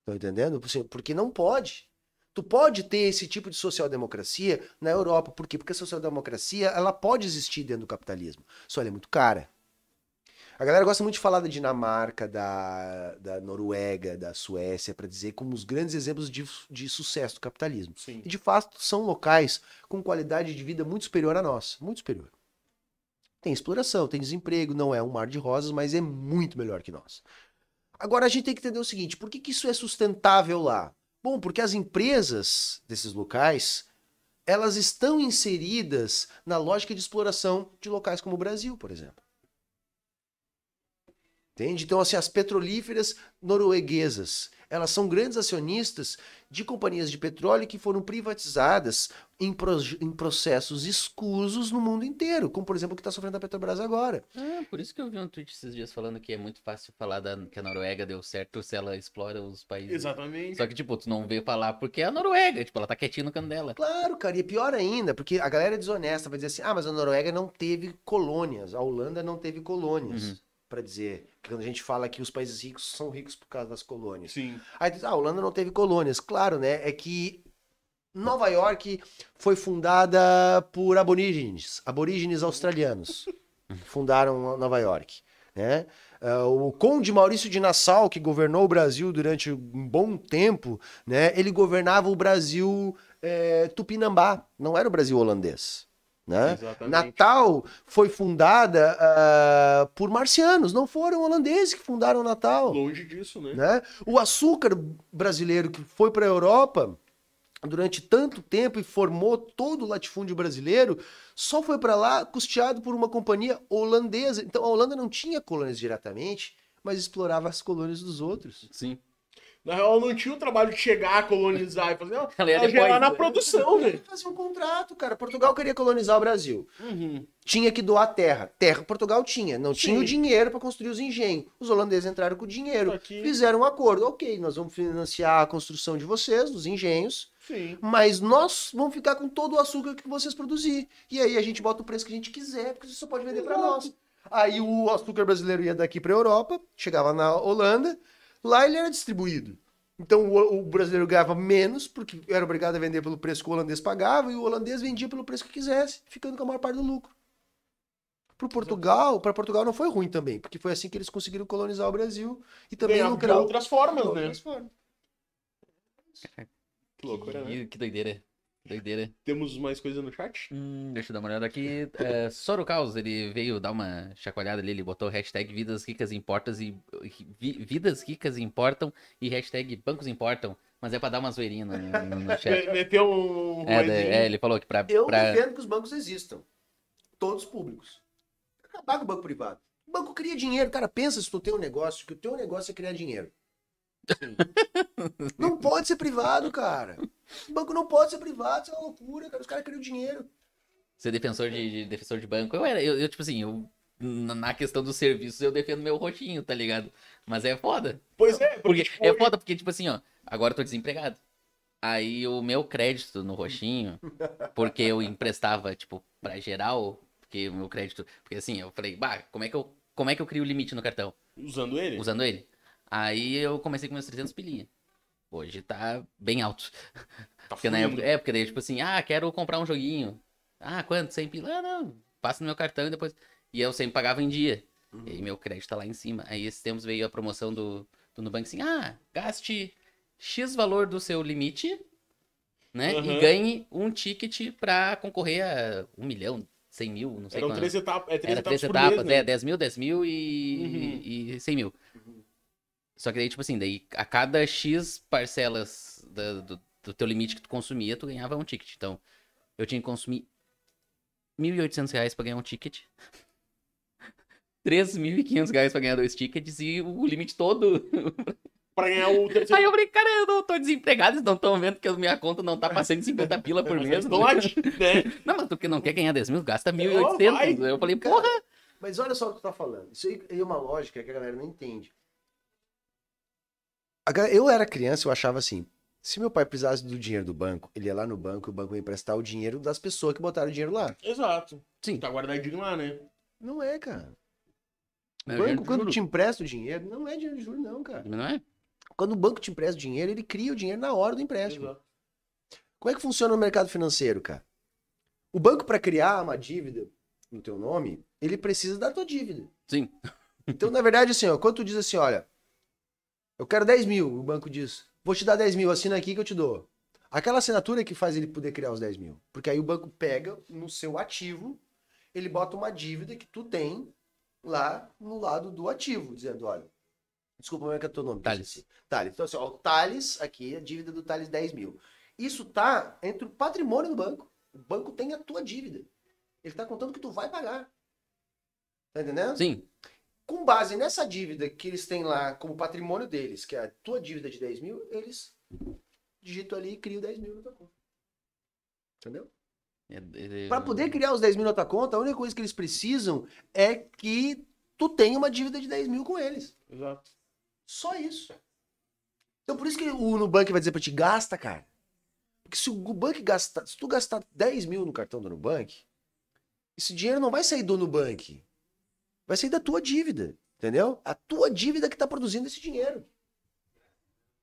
Estão entendendo? Porque não pode. Tu pode ter esse tipo de social-democracia na Europa. Por quê? Porque a social-democracia ela pode existir dentro do capitalismo. Só ela é muito cara. A galera gosta muito de falar da Dinamarca, da, da Noruega, da Suécia, para dizer como os grandes exemplos de, de sucesso do capitalismo. Sim. E de fato são locais com qualidade de vida muito superior à nossa, muito superior. Tem exploração, tem desemprego, não é um mar de rosas, mas é muito melhor que nós. Agora a gente tem que entender o seguinte: por que, que isso é sustentável lá? Bom, porque as empresas desses locais elas estão inseridas na lógica de exploração de locais como o Brasil, por exemplo. Entende? Então, assim, as petrolíferas norueguesas, elas são grandes acionistas de companhias de petróleo que foram privatizadas em, proje- em processos escusos no mundo inteiro, como, por exemplo, o que está sofrendo a Petrobras agora. Ah, por isso que eu vi um tweet esses dias falando que é muito fácil falar da, que a Noruega deu certo se ela explora os países. Exatamente. Só que, tipo, tu não vê falar porque é a Noruega. Tipo, ela tá quietinha no canto dela. Claro, cara, e é pior ainda, porque a galera é desonesta, vai dizer assim: ah, mas a Noruega não teve colônias, a Holanda não teve colônias. Uhum. Pra dizer, que quando a gente fala que os países ricos são ricos por causa das colônias. Sim. Aí diz, ah, a Holanda não teve colônias. Claro, né? É que Nova York foi fundada por aborígenes, aborígenes australianos. *laughs* Fundaram Nova York, né? Ah, o conde Maurício de Nassau, que governou o Brasil durante um bom tempo, né? Ele governava o Brasil eh, tupinambá, não era o Brasil holandês. Né? Natal foi fundada ah, por marcianos, não foram holandeses que fundaram Natal Longe disso, né? né? O açúcar brasileiro que foi para a Europa durante tanto tempo e formou todo o latifúndio brasileiro, só foi para lá custeado por uma companhia holandesa. Então a Holanda não tinha colônias diretamente, mas explorava as colônias dos outros. Sim. Na real, não tinha o trabalho de chegar a colonizar e fazer. Não, Ela ia ela depois, era na né? produção, velho. Fazia um contrato, cara. Portugal queria colonizar o Brasil. Uhum. Tinha que doar terra. Terra Portugal tinha. Não tinha Sim. o dinheiro para construir os engenhos. Os holandeses entraram com o dinheiro. Aqui. Fizeram um acordo. Ok, nós vamos financiar a construção de vocês, dos engenhos. Sim. Mas nós vamos ficar com todo o açúcar que vocês produzirem. E aí a gente bota o preço que a gente quiser, porque você só pode vender para nós. Aí o açúcar brasileiro ia daqui para Europa, chegava na Holanda, lá ele era distribuído. Então o, o brasileiro ganhava menos, porque era obrigado a vender pelo preço que o holandês pagava, e o holandês vendia pelo preço que quisesse, ficando com a maior parte do lucro. Para Portugal, para Portugal não foi ruim também, porque foi assim que eles conseguiram colonizar o Brasil e também lucrar outras formas, de né? outras formas. Que loucura, né? Que, que doideira. Doideira. Temos mais coisa no chat? Hum, deixa eu dar uma olhada aqui. É, Sorocaus, ele veio dar uma chacoalhada ali, ele botou hashtag vidas ricas importam e vi- vidas ricas importam e hashtag bancos importam. Mas é pra dar uma zoeirinha no, no- no chat. *laughs* Me- Meteu um. É, é, ele falou que pra. Eu pra... defendo que os bancos existam. Todos públicos. Acabar com o banco privado. O banco cria dinheiro. Cara, pensa se tu tem um negócio, que o teu negócio é criar dinheiro. *laughs* não pode ser privado, cara. O banco não pode ser privado, isso é uma loucura, cara. Os caras criam dinheiro. ser defensor de, de- defensor de banco. Eu era, eu, eu, tipo assim, eu na questão dos serviços eu defendo meu roxinho, tá ligado? Mas é foda. Pois é, porque, Porque tipo, é foda porque tipo assim, ó, agora eu tô desempregado. Aí o meu crédito no roxinho, porque eu emprestava tipo pra geral, porque o meu crédito, porque assim, eu falei, bah, como é que eu como é que eu crio o limite no cartão usando ele. usando ele? Aí eu comecei com meus 300 pilinha. Hoje tá bem alto. Tá Porque na época, é, porque daí, tipo assim, ah, quero comprar um joguinho. Ah, quanto? 100 pila? Ah, não, passa no meu cartão e depois... E eu sempre pagava em dia. E aí meu crédito tá lá em cima. Aí esses tempos veio a promoção do, do Nubank assim, ah, gaste X valor do seu limite, né? Aham. E ganhe um ticket pra concorrer a um milhão, 100 mil, não sei Eram quanto. três etapas. É três Era etapas três etapas, mês, né? é, 10 mil, 10 mil e, Uhum. e 100 mil. Só que daí, tipo assim, daí a cada X parcelas da- do, do teu limite que tu consumia, tu ganhava um ticket. Então, eu tinha que consumir 1.800 reais pra ganhar um ticket. *laughs* 3.500 reais pra ganhar dois tickets e o limite todo *laughs* pra ganhar o terceiro. Aí eu falei, cara, eu não tô desempregado, eles não estão vendo que a minha conta não tá pra 150 pila por mês. lá, né? *laughs* Não, mas tu que não quer ganhar 10 mil, gasta Ó, 1.800. vai. eu falei, Cara, porra. Mas olha só o que tu tá falando. Isso aí é uma lógica que a galera não entende. Eu era criança, eu achava assim. Se meu pai precisasse do dinheiro do banco, ele ia lá no banco e o banco ia emprestar o dinheiro das pessoas que botaram o dinheiro lá. Exato. Sim. Tá guardadinho lá, né? Não é, cara. O É banco, dinheiro de quando juros. te empresta o dinheiro, não é dinheiro de juros, não, cara. Não é? Quando o banco te empresta o dinheiro, ele cria o dinheiro na hora do empréstimo. Exato. Como é que funciona o mercado financeiro, cara? O banco, para criar uma dívida no teu nome, ele precisa da tua dívida. Sim. Então, na verdade, assim, ó, quando tu diz assim, olha, eu quero 10 mil, o banco diz, vou te dar 10 mil, assina aqui que eu te dou. Aquela assinatura é que faz ele poder criar os 10 mil. Porque aí o banco pega no seu ativo, ele bota uma dívida que tu tem lá no lado do ativo, dizendo, olha, desculpa, como é que é teu nome? Thales. Thales. Então, assim, ó, o Thales, aqui, a dívida do Thales 10 mil. Isso tá entre o patrimônio do banco. O banco tem a tua dívida. Ele tá contando que tu vai pagar. Tá entendendo? Sim. Com base nessa dívida que eles têm lá como patrimônio deles, que é a tua dívida de 10 mil, eles digitam ali e criam 10 mil na tua conta. Entendeu? É- é- Para poder criar os 10 mil na tua conta, a única coisa que eles precisam é que tu tenha uma dívida de 10 mil com eles. Exato. Só isso. Então por isso que o Nubank vai dizer pra ti, gasta, cara. Porque se o Nubank gastar, se tu gastar 10 mil no cartão do Nubank, esse dinheiro não vai sair do Nubank. Vai sair da tua dívida. Entendeu? A tua dívida que tá produzindo esse dinheiro.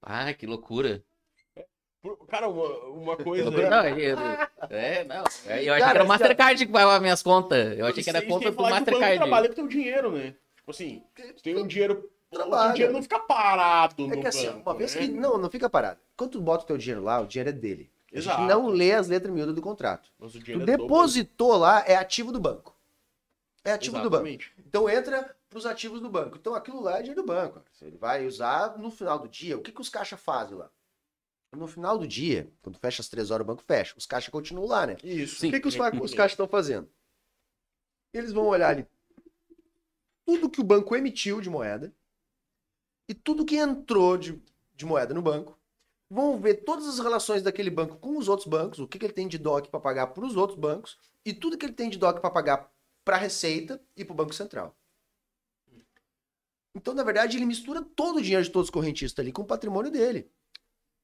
Ah, que loucura. Cara, uma, uma *laughs* coisa. Não, eu, é, não. é, Eu achei Cara, que era o Mastercard que pagava minhas contas. Eu achei que era a conta do falar que o Mastercard. trabalha com o teu dinheiro, né? Tipo assim, tu tem um dinheiro. O Trabalha. teu dinheiro não fica parado É no que assim, banco, uma vez né? que. Não, não fica parado. Quando tu bota o teu dinheiro lá, o dinheiro é dele. A gente Exato. não lê as letras miúdas do contrato. Mas o Tu é do depositou lá, é ativo do banco. É ativo do banco. Exatamente. Então entra para os ativos do banco. Então aquilo lá é dinheiro do banco. Ele vai usar no final do dia. O que, que os caixas fazem lá? No final do dia, quando fecha as três horas, o banco fecha. Os caixas continuam lá, né? Isso. Sim. O que, que os, os caixas estão fazendo? Eles vão olhar ali tudo que o banco emitiu de moeda e tudo que entrou de, de moeda no banco. Vão ver todas as relações daquele banco com os outros bancos, o que, que ele tem de DOC para pagar para os outros bancos e tudo que ele tem de DOC para pagar para a Receita e para o Banco Central. Então, na verdade, ele mistura todo o dinheiro de todos os correntistas ali com o patrimônio dele.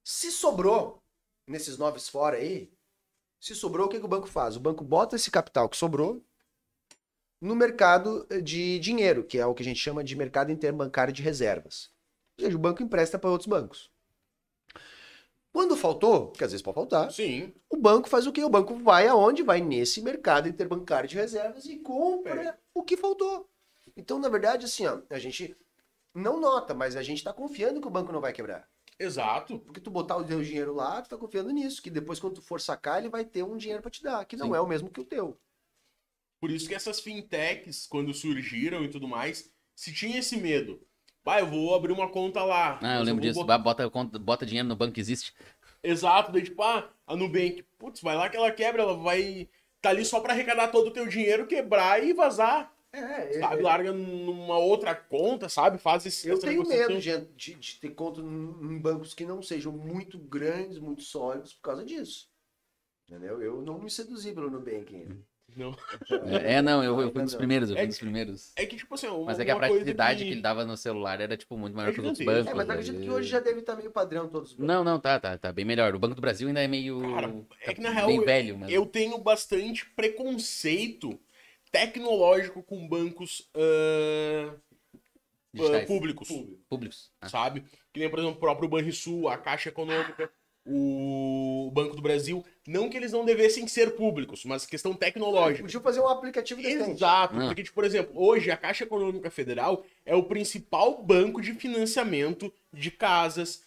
Se sobrou nesses noves fora aí, se sobrou, o que, que o banco faz? O banco bota esse capital que sobrou no mercado de dinheiro, que é o que a gente chama de mercado interbancário de reservas. Ou seja, o banco empresta para outros bancos. Quando faltou, que às vezes pode faltar, Sim. o banco faz o quê? O banco vai aonde? Vai nesse mercado interbancário de reservas e compra o que faltou. Então, na verdade, assim, ó, a gente não nota, mas a gente está confiando que o banco não vai quebrar. Exato. Porque tu botar o teu dinheiro lá, tu tá confiando nisso, que depois quando tu for sacar, ele vai ter um dinheiro para te dar, que não Sim. é o mesmo que o teu. Por isso que essas fintechs, quando surgiram e tudo mais, se tinha esse medo. Pai, eu vou abrir uma conta lá. Ah, eu lembro disso. botar- Bota, conta- bota dinheiro no banco, existe. Exato, daí tipo, ah, a Nubank, putz, vai lá que ela quebra, ela vai tá ali só pra arrecadar todo o teu dinheiro, quebrar e vazar, É, sabe? Larga numa outra conta, sabe? Faz esse, Eu tenho medo de, de, de ter conta em bancos que não sejam muito grandes, muito sólidos por causa disso. Entendeu? Eu não me seduzi pelo Nubank ainda. Não. É, é, não, eu, eu fui Ainda dos primeiros, eu fui É dos primeiros. É que, tipo assim, Mas é que a praticidade que... ele dava no celular era, tipo, muito maior É que os outros gigantesco. bancos. É, mas eu acredito que hoje já deve estar meio padrão todos os bancos. Não, não, tá, tá, tá bem melhor. O Banco do Brasil ainda é meio. Cara, é que na tá real bem eu- velho, mas. Eu tenho bastante preconceito tecnológico com bancos digitais. ah, públicos, Públicos. Ah, sabe? Que nem, por exemplo, o próprio Banrisul, a Caixa Econômica, o Banco do Brasil. Não que eles não devessem ser públicos, mas questão tecnológica. Podia fazer um aplicativo decente. Exato, Ah. porque, tipo, por exemplo, hoje a Caixa Econômica Federal é o principal banco de financiamento de casas,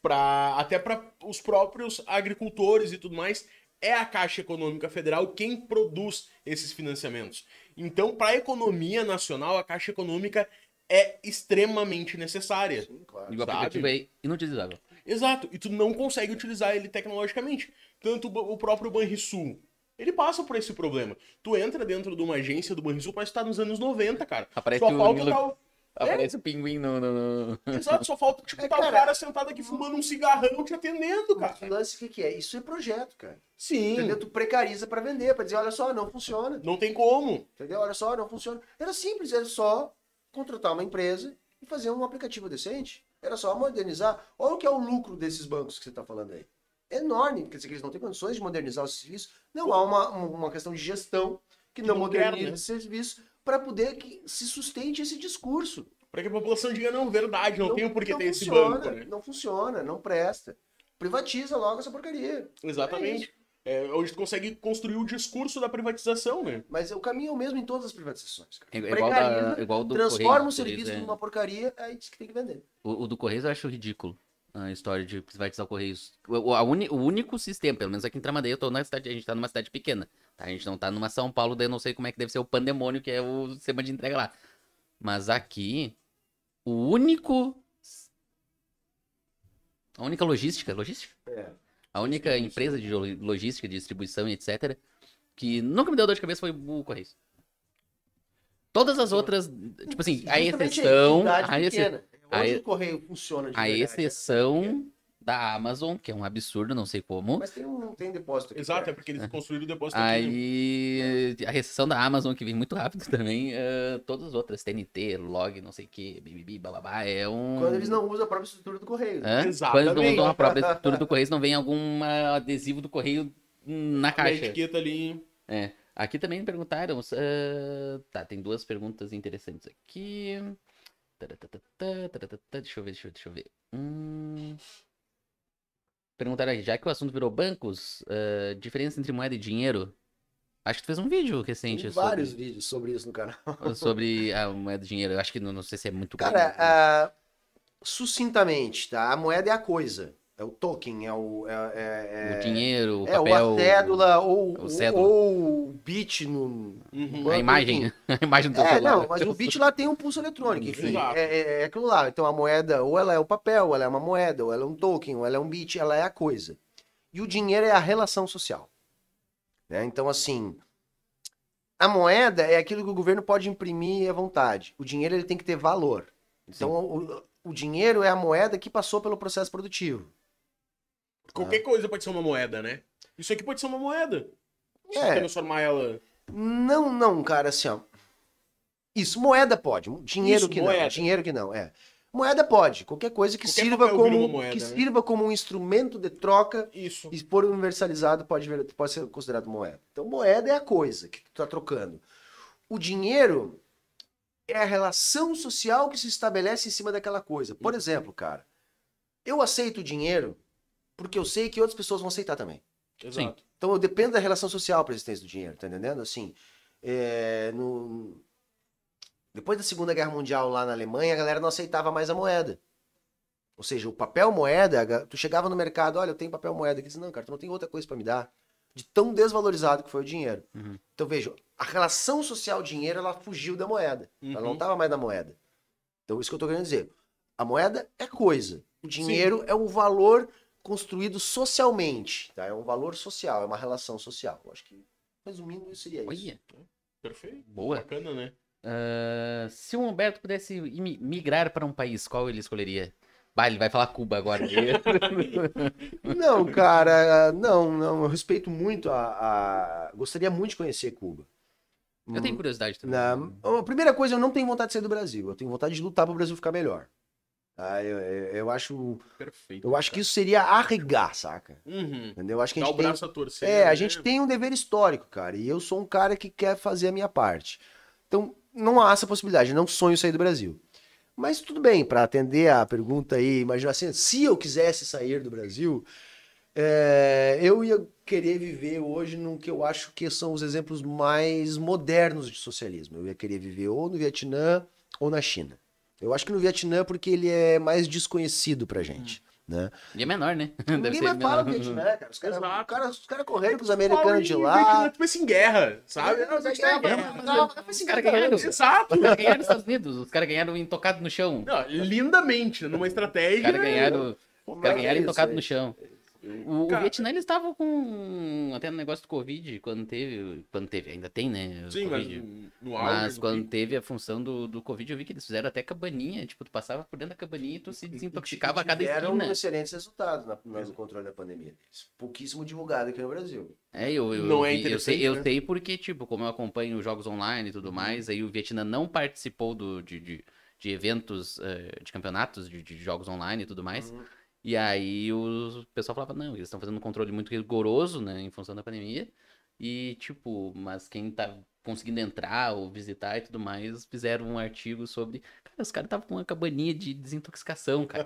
pra, até para os próprios agricultores e tudo mais. É a Caixa Econômica Federal quem produz esses financiamentos. Então, para a economia nacional, a Caixa Econômica é extremamente necessária. Sim, claro. E o aplicativo é inutilizável. Exato, e tu não consegue utilizar ele tecnologicamente. Tanto o próprio Banrisul. Ele passa por esse problema. Tu entra dentro de uma agência do Banrisul, mas tu tá nos anos 90, cara. Aparece Só falta Nilo- dar o... Aparece o pinguim no. no- no- Exato, só falta, tipo, É, tá o cara. cara sentado aqui fumando um cigarrão te atendendo, cara. O lance, o que, que é? Isso é projeto, cara. Sim. Entendeu? Tu precariza pra vender, pra dizer, olha só, não funciona. Não tem como. Entendeu? Olha só, não funciona. Era simples, era só contratar uma empresa e fazer um aplicativo decente. Era só modernizar. Olha o que é o lucro desses bancos que você está falando aí. Enorme, quer dizer que eles não têm condições de modernizar o serviço. Não há uma, uma questão de gestão que não, não moderniza quer, né? esse serviço para poder que se sustente esse discurso. Pra que a população diga, não, verdade, não, tem o porquê não ter esse funciona, banco, né? Não funciona, não presta. Privatiza logo essa porcaria. Exatamente. É, hoje tu consegue construir o discurso da privatização, né? Mas o caminho é o mesmo em todas as privatizações. cara. É igual, da, igual do transforma Correios, o serviço é. numa porcaria, aí diz que tem que vender. O, o do Correios eu acho ridículo. A história de privatizar o Correios. O, o- a uni- o único sistema, pelo menos aqui em Tramandaí, eu tô na cidade, a gente tá numa cidade pequena. tá? A gente não tá numa São Paulo, daí eu não sei como é que deve ser o pandemônio, que é o sistema de entrega lá. Mas aqui, o único. A única logística, logística? É. A única empresa de lo- logística, de distribuição e etc. que nunca me deu dor de cabeça foi o Correios. Todas as outras, tipo assim, a exceção. A, pequena. a Onde o correio funciona de a verdade, exceção da Amazon, que é um absurdo, não sei como. Mas tem um tem depósito aqui. Exato, é perto. porque eles construíram o depósito aqui. né? Aí, a exceção da Amazon, que vem muito rápido *laughs* também, eh, todas as outras, TNT, log, não sei o que, bibibi, bababá, é um... Quando eles não usam a própria estrutura do correio. Hã? Quando Exatamente. eles não usam a própria estrutura do Correio, não vem algum adesivo do Correio na A caixa. etiqueta ali. É. Aqui também me perguntaram. ah, tá, tem duas perguntas interessantes aqui. Deixa eu ver, deixa eu, deixa eu ver. Hum... Perguntaram aí, já que o assunto virou bancos, ah, diferença entre moeda e dinheiro? Acho que tu fez um vídeo recente Tem sobre, vários vídeos sobre isso no canal. sobre a moeda e dinheiro. Eu acho que não, não sei se é muito Cara, grande. ah, sucintamente, tá? A moeda é a coisa. É o token, é o. É, é, o é- dinheiro, o é, ou papel. a cédula, ou, o cédula. ou o bit no. Uhum. A imagem. *laughs* A imagem do É, celular. não, mas o bit lá tem um pulso eletrônico, enfim. É, é, é aquilo lá. Então a moeda, ou ela é o papel, ou ela é uma moeda, ou ela é um token, ou ela é um bit, ela é a coisa. E o dinheiro é a relação social. né? Então, assim, a moeda é aquilo que o governo pode imprimir à vontade. O dinheiro ele tem que ter valor. Então, o, o dinheiro é a moeda que passou pelo processo produtivo. Qualquer coisa pode ser uma moeda, né? Isso aqui pode ser uma moeda. Se É. transformar ela. Não, não, cara, assim, ó. Isso, moeda pode. Dinheiro Isso, que moeda. não. Dinheiro que não, é. Moeda pode. Qualquer coisa que Qualquer sirva como moeda, que né? sirva como um instrumento de troca Isso. e por universalizado pode, pode ser considerado moeda. Então, moeda é a coisa que tu tá trocando. O dinheiro é a relação social que se estabelece em cima daquela coisa. Por Uhum. exemplo, cara, eu aceito o dinheiro porque eu sei que outras pessoas vão aceitar também. Exato. Então eu dependo da relação social para a existência do dinheiro, tá entendendo? Assim, é, no... depois da Segunda Guerra Mundial lá na Alemanha, a galera não aceitava mais a moeda. Ou seja, o papel moeda, tu chegava no mercado, olha, eu tenho papel moeda, aqui, não, cara, tu não tem outra coisa para me dar. De tão desvalorizado que foi o dinheiro. Uhum. Então veja, a relação social dinheiro, ela fugiu da moeda. Ela não Uhum. estava mais na moeda. Então isso que eu tô querendo dizer. A moeda é coisa. O dinheiro é um valor construído socialmente, tá? É um valor social, é uma relação social. Eu acho que, resumindo, isso seria isso. Olha, Perfeito. boa. Bacana, né? Ah, se o Humberto pudesse migrar para um país, qual ele escolheria? Bah, ele vai falar Cuba agora. *laughs* Não, cara, não, não. Eu respeito muito a, a- Gostaria muito de conhecer Cuba. eu tenho curiosidade também. Na... A primeira coisa, eu não tenho vontade de sair do Brasil. Eu tenho vontade de lutar para o Brasil ficar melhor. Tá? Eu, eu, eu acho, Perfeito. eu acho que isso seria arregar, saca? Uhum. Entendeu? Eu acho que a Dá gente o tem... braço a torcer. É, a né? gente tem um dever histórico, cara. E eu sou um cara que quer fazer a minha parte. Então, não há essa possibilidade. Não sonho sair do Brasil. Mas tudo bem, para atender a pergunta aí, imagina assim, se eu quisesse sair do Brasil, é, eu ia querer viver hoje no que eu acho que são os exemplos mais modernos de socialismo. Eu ia querer viver ou no Vietnã ou na China. Eu acho que no Vietnã porque ele é mais desconhecido pra gente, né? E é menor, né? *laughs* Deve Ninguém mais fala do. Vietnã, cara. Os caras cara, os cara correram com os americanos de lá. Vietnã, Tipo assim, guerra, sabe? É, Não, é a gente tá em guerra, guerra. mas- Não, mas os caras ganharam. Os Exato. caras ganharam nos Estados Unidos. Os caras ganharam intocado no chão. Não, lindamente, numa Os estratégia. caras ganharam. Os é caras que é ganharam intocado aí? no chão. O, o Cara- Vietnã, eles estavam com. Até no negócio do Covid, quando teve. Quando teve, ainda tem, né? o Sim, mas Covid. no auge Mas do quando pico. teve a função do, do Covid, eu vi que eles fizeram até cabaninha. Tipo, tu passava por dentro da cabaninha e tu se desintoxicava a cada esquina. excelentes resultados na- no controle da pandemia. deles. Pouquíssimo divulgado aqui no Brasil. É, eu, eu, Não é vi- eu sei, interessante, eu né? sei porque, tipo, como eu acompanho jogos online e tudo mais, aí o Vietnã não participou do, de, de, de eventos, eh, de campeonatos de, de jogos online e tudo mais. Uhum. E aí o pessoal falava, não, eles estão fazendo um controle muito rigoroso, né, em função da pandemia. E, tipo, mas quem tá conseguindo entrar ou visitar e tudo mais, fizeram um artigo sobre. Cara, os caras estavam com uma cabaninha de desintoxicação, cara.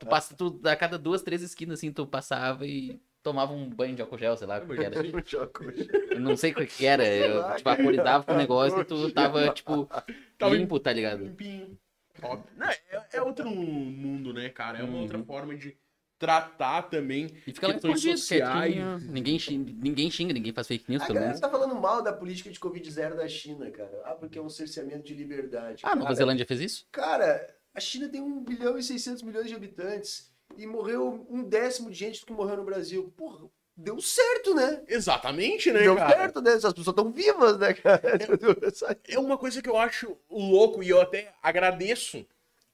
tu passa, tu, a cada duas, três esquinas, assim, tu passava e tomava um banho de álcool gel, sei lá, o que era. Eu não sei o que que era. Eu lá, te vaporizava com o negócio e tu tava, tipo, Tava limpo, tá ligado? Limpinho. Óbvio. Não, é, é outro mundo, né, cara? É uma Uhum. outra forma de tratar também E fica lá questões escondido, sociais. quietinho. Ninguém xinga, ninguém xinga, ninguém faz fake news, A galera menos. tá falando mal da política de Covid zero da China, cara. Ah, porque é um cerceamento de liberdade. Ah, Nova Zelândia fez isso? Cara, a China tem 1 bilhão e 600 milhões de habitantes e morreu um décimo de gente do que morreu no Brasil. Porra, deu certo, né? Exatamente, né, deu cara? certo, né? As pessoas estão vivas, né, cara? É uma coisa que eu acho louco e eu até agradeço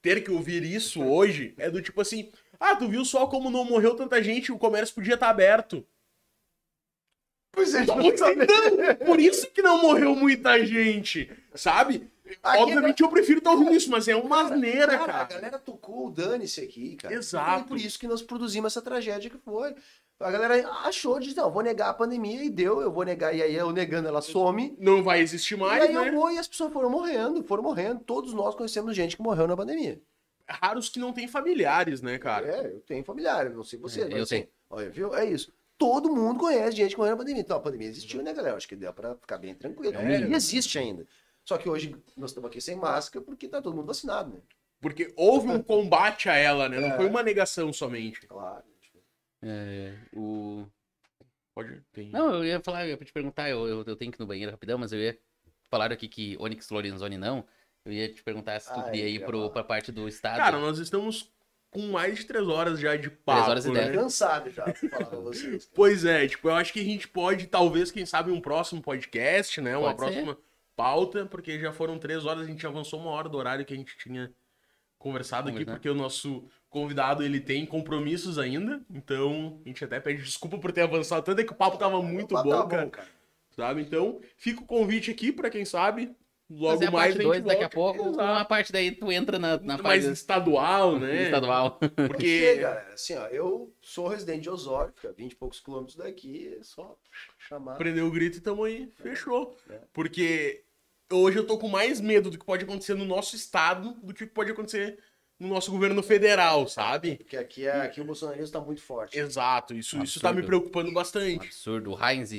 ter que ouvir isso hoje. É do tipo assim: ah, tu viu só como não morreu tanta gente, o comércio podia estar aberto. Pois é, Então, por isso que não morreu muita gente, sabe? Aqui, Obviamente eu prefiro estar ouvindo isso, mas é uma asneira, A cara. galera tocou o dane-se aqui, cara. Exato. E por isso que nós produzimos essa tragédia que foi. A galera achou de, não, vou negar a pandemia e deu, eu vou negar, e aí eu negando, ela some. Não vai existir e mais, aí né? eu vou e as pessoas foram morrendo, foram morrendo. Todos nós conhecemos gente que morreu na pandemia. Raros que não têm familiares, né, cara? É, eu tenho familiar, eu não sei você, É, mas eu assim, tenho. olha, viu? É isso. Todo mundo conhece gente que morreu na pandemia. Então a pandemia existiu, né, galera? Acho que deu pra ficar bem tranquilo. É o mínimo. e existe ainda. Só que hoje nós estamos aqui sem máscara porque tá todo mundo vacinado, né? Porque houve um combate a ela, né? Não É. foi uma negação somente. Claro. É, o... Pode ter. Não, eu ia falar, eu ia te perguntar, eu, eu, eu tenho que ir no banheiro rapidão, mas eu ia falar aqui que Onyx Lorenzoni não. Eu ia te perguntar se tu Ah, queria eu ir ia pro, pra parte do estado. Cara, nós estamos com mais de três horas já de papo. horas e né? dez. Cansado já, pra falar pra *laughs* vocês. Pois é, tipo, eu acho que a gente pode, talvez, quem sabe, um próximo podcast, né? Uma Pode ser. próxima pauta, porque já foram três horas, a gente avançou uma hora do horário que a gente tinha conversado aqui, porque o nosso convidado, ele tem compromissos ainda, então a gente até pede desculpa por ter avançado tanto, é que o papo tava muito Tá bom, bom, cara, cara. sabe? Então, fica o convite aqui pra quem sabe, logo Fazer a mais parte a gente 2 daqui a pouco, Exato. uma parte daí tu entra na, na mais fase estadual, né? *laughs* estadual. Porque, galera, assim, ó, eu sou residente de Osório, fica 20 e poucos quilômetros daqui, é só chamar. prendeu o grito e tamo aí, fechou. É. Porque hoje eu tô com mais medo do que pode acontecer no nosso estado do que pode acontecer no nosso governo federal, sabe? Porque aqui, é, aqui o bolsonarismo tá muito forte. Exato, isso, isso tá me preocupando Um bastante. absurdo. O Heinz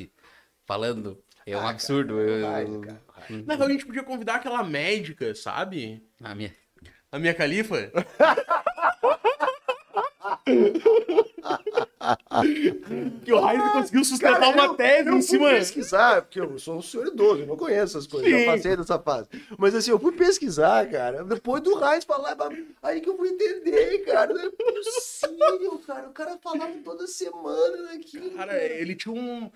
falando é um Ah, absurdo. Cara, eu- eu- cara, vai. Na real, a gente podia convidar aquela médica, sabe? A minha... A minha califa. *laughs* que o Heinz conseguiu sustentar Cara, uma eu- tese eu em fui cima. pesquisar, porque eu sou um senhor idoso, eu não conheço essas coisas, Sim. já passei dessa fase. Mas assim, eu fui pesquisar, cara, depois do Raiz falar, aí que eu fui entender, cara, não é possível, cara, o cara falava toda semana aqui. Cara, ele tinha um,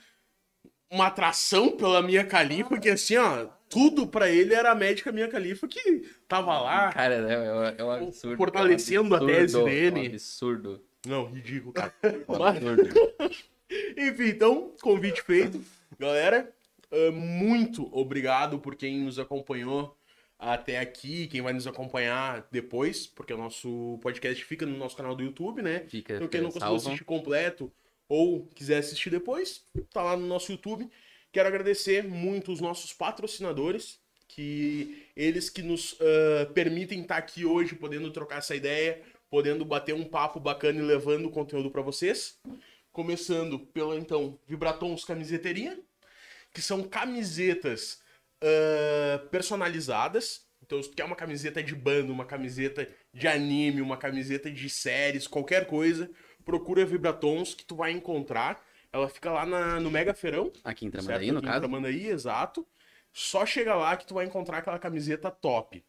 uma atração pela Mia Khalifa, que assim, ó, tudo pra ele era a médica Mia Khalifa que tava lá. Cara, é, é um- é um absurdo. Fortalecendo é um a tese absurdo, dele. É um absurdo. Não, ridículo, cara. é um absurdo. *laughs* Enfim, então, convite feito. Galera, ah, muito obrigado por quem nos acompanhou até aqui, quem vai nos acompanhar depois, porque o nosso podcast fica no nosso canal do YouTube, né? Fica, Então, quem não fica conseguiu assistir completo ou quiser assistir depois, tá lá no nosso YouTube. Quero agradecer muito os nossos patrocinadores, que eles que nos ah, permitem estar aqui hoje, podendo trocar essa ideia, podendo bater um papo bacana e levando conteúdo para vocês. Começando pela, então, Vibratons Camiseteria, que são camisetas ah, personalizadas. Então, se tu quer uma camiseta de banda, uma camiseta de anime, uma camiseta de séries, qualquer coisa, procura Vibratons que tu vai encontrar. Ela fica lá na- no Mega Feirão, Aqui em? Tramandaí, no Aqui em caso. Tramandaí, exato. Só chega lá que tu vai encontrar aquela camiseta top.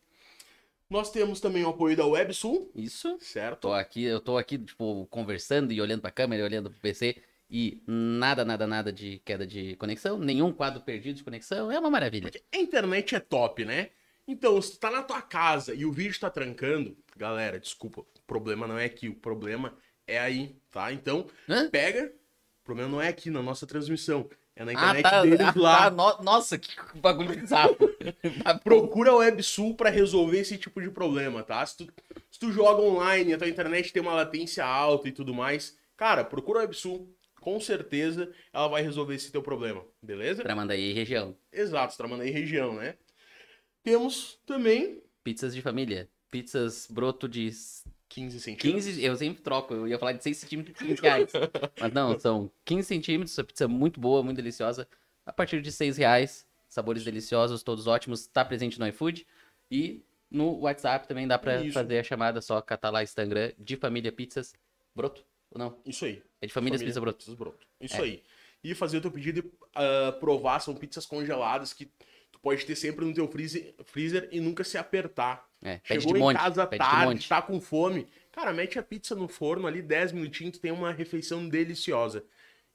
Nós temos também o apoio da WebSul, Isso. certo? Tô aqui, eu tô aqui, tipo, conversando e olhando pra câmera e olhando pro PC. E nada, nada, nada de queda de conexão. Nenhum quadro perdido de conexão. É uma maravilha. A internet é top, né? Então, se tu tá na tua casa e o vídeo tá trancando, galera, desculpa, o problema não é aqui, o problema é aí, tá? Então, Hã? pega, o problema não é aqui na nossa transmissão, é na Ah, internet tá. deles ah, lá. tá. No- Nossa, que bagulho bizarro. *laughs* Procura a WebSul pra resolver esse tipo de problema, tá? Se tu, se tu joga online, a tua internet tem uma latência alta e tudo mais, cara, procura a WebSul, com certeza ela vai resolver esse teu problema, beleza? Tramandaí região. Exato, Tramandaí região, né? Temos também Pizzas de família. Pizzas broto de 15 centímetros. 15, eu sempre troco, eu ia falar de 6 centímetros de 15 reais. *laughs* Mas não, são 15 centímetros, essa pizza é muito boa, muito deliciosa. A partir de 6 reais, sabores deliciosos, todos ótimos, está presente no iFood. E no WhatsApp também dá pra Isso. fazer a chamada, só catar lá Instagram de família pizzas broto, ou não? Isso aí. É de famílias Família pizza broto. Pizzas Broto. Isso É. aí. E fazer o teu pedido e ah, provar, são pizzas congeladas que tu pode ter sempre no teu freezer, freezer e nunca se apertar. É, Chegou em monte, casa tarde, tá com fome. Cara, mete a pizza no forno ali, 10 minutinhos, tem uma refeição deliciosa.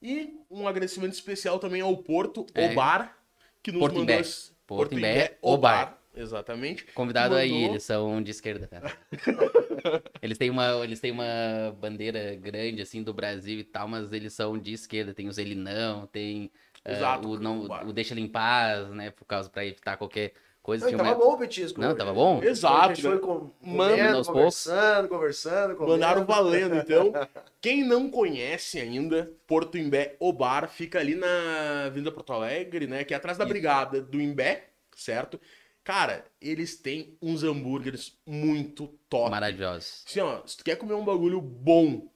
E um agradecimento especial também ao Porto, É. o bar, que nos Porto mandou... Imbé. esse- Porto Imbé, o bar. Exatamente. Convidado aí, Mandou- eles são de esquerda, cara. *laughs* eles, têm uma, eles têm uma bandeira grande, assim, do Brasil e tal, mas eles são de esquerda. Tem o Zelinão, tem ah, Exato, o, não, o bar. Deixa Paz, né, por causa, pra evitar qualquer coisa. Não, tava uma- bom o petisco. Não, hoje. tava bom? Exato, A gente foi né? com, comendo, aos poucos. conversando, conversando, comendo. Mandaram valendo, então. *laughs* Quem não conhece ainda, Porto Imbé, o bar, fica ali na Avenida Porto Alegre, né? Que é atrás da brigada do Imbé, certo? Cara, eles têm uns hambúrgueres muito top. Maravilhosos. Assim, ó, se tu quer comer um bagulho bom,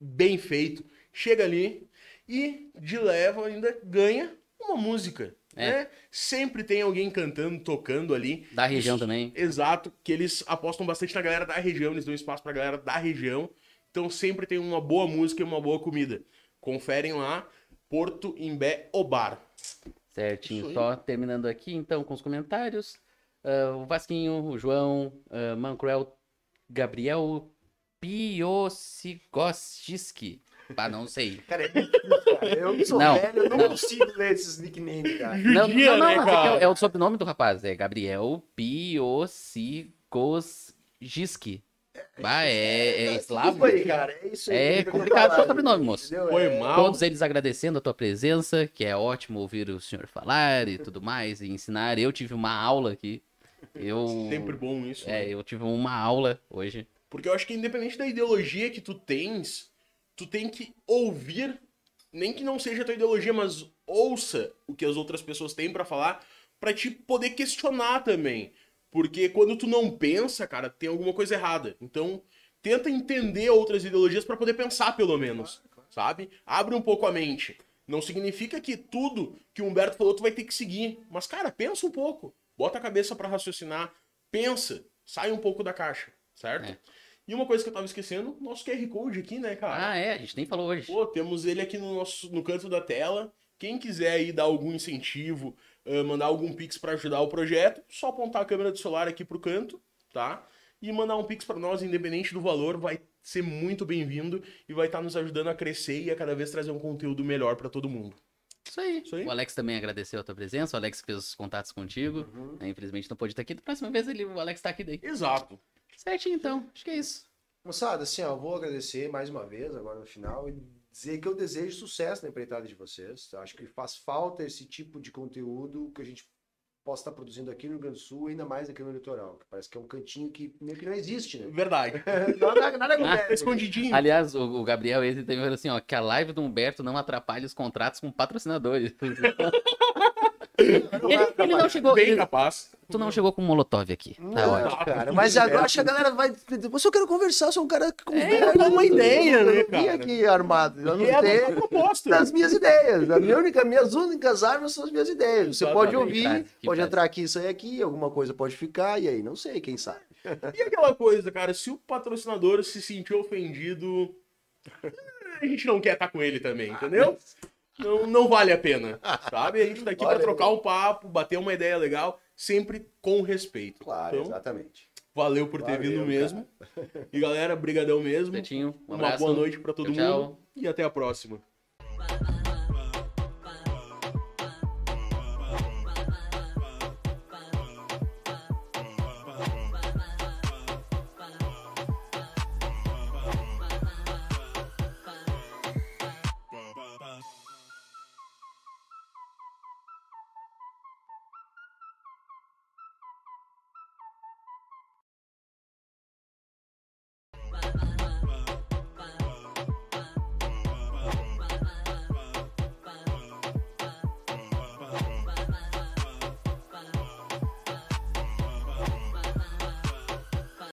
bem feito, chega ali e de leva ainda ganha uma música. É. Né? Sempre tem alguém cantando, tocando ali. Da região Isso- também. Exato, que eles apostam bastante na galera da região, eles dão espaço pra galera da região. Então sempre tem uma boa música e uma boa comida. Conferem lá, Porto Imbé O Bar. Certinho. Só terminando aqui, então, com os comentários. Ah, o Vasquinho, o João, uh, Mancruel, Gabriel Piocigostiski. Ah, não sei. Cara, é difícil, cara. Eu sou Não, velho, eu não, não. consigo ler esses nicknames, cara. Não, não, não, né, mas é, que é, o- é o sobrenome do rapaz. É Gabriel Piocigostiski. Ah, é, é eslavo? Desculpa aí, cara. É isso aí. É complicado falar, o sobrenome, moço. entendeu? Foi É, mal. Todos eles agradecendo a tua presença, que é ótimo ouvir o senhor falar e tudo mais, e ensinar. Eu tive uma aula aqui. Eu. Sempre bom isso. É, né? eu tive uma aula hoje. Porque eu acho que independente da ideologia que tu tens, tu tem que ouvir, nem que não seja a tua ideologia, mas ouça o que as outras pessoas têm pra falar, pra te poder questionar também. Porque quando tu não pensa, cara, tem alguma coisa errada. Então, tenta entender outras ideologias pra poder pensar pelo menos, sabe? Abre um pouco a mente. Não significa que tudo que o Humberto falou tu vai ter que seguir, mas cara, pensa um pouco. Bota a cabeça pra raciocinar, pensa, sai um pouco da caixa, certo? É. E uma coisa que eu tava esquecendo, nosso QR Code aqui, né, cara? Ah, é, a gente nem falou hoje. Pô, temos ele aqui no, nosso, no canto da tela. Quem quiser aí dar algum incentivo, mandar algum pix pra ajudar o projeto, só apontar a câmera do celular aqui pro canto, tá? E mandar um pix pra nós, independente do valor, vai ser muito bem-vindo e vai estar nos ajudando a crescer e a cada vez trazer um conteúdo melhor pra todo mundo. Isso aí. Isso aí. O Alex também agradeceu a tua presença, o Alex fez os contatos contigo. né, Infelizmente não pôde estar aqui. Da próxima vez ele, o Alex tá aqui daí. Exato. Certinho, então. Acho que é isso. Moçada, assim, ó, vou agradecer mais uma vez agora no final e dizer que eu desejo sucesso na empreitada de vocês. tá? Acho que faz falta esse tipo de conteúdo que a gente possa estar produzindo aqui no Rio Grande do Sul, ainda mais aqui no litoral. Que parece que é um cantinho que meio que não existe, né? Verdade. *laughs* nada, nada acontece. Escondidinho. Aliás, o, o Gabriel também falou assim, ó, que a live do Humberto não atrapalhe os contratos com patrocinadores. *laughs* ele, ele não chegou. Bem ele- capaz. tu não chegou com molotov aqui. Tá Não, ótimo. cara, mas agora acho que a galera vai. Você eu quero conversar, sou um cara que conversa. é uma ideia, né, Eu não vim aqui armado. Eu não E é tenho. proposta. das minhas ideias. A minha única, minhas únicas armas são as minhas ideias. Você pode ouvir, pode entrar aqui e sair aqui, alguma coisa pode ficar, e aí, não sei, quem sabe. E aquela coisa, cara, se o patrocinador se sentir ofendido, a gente não quer estar com ele também, entendeu? Não, não vale a pena, sabe? A gente tá aqui pra Olha, trocar um papo, bater uma ideia legal, sempre com respeito. Claro, Então, exatamente. Valeu por ter Valeu, vindo cara. mesmo. E galera, brigadão mesmo. Betinho, um Uma abraço. boa noite pra todo Tchau, mundo tchau. e até a próxima. Bye.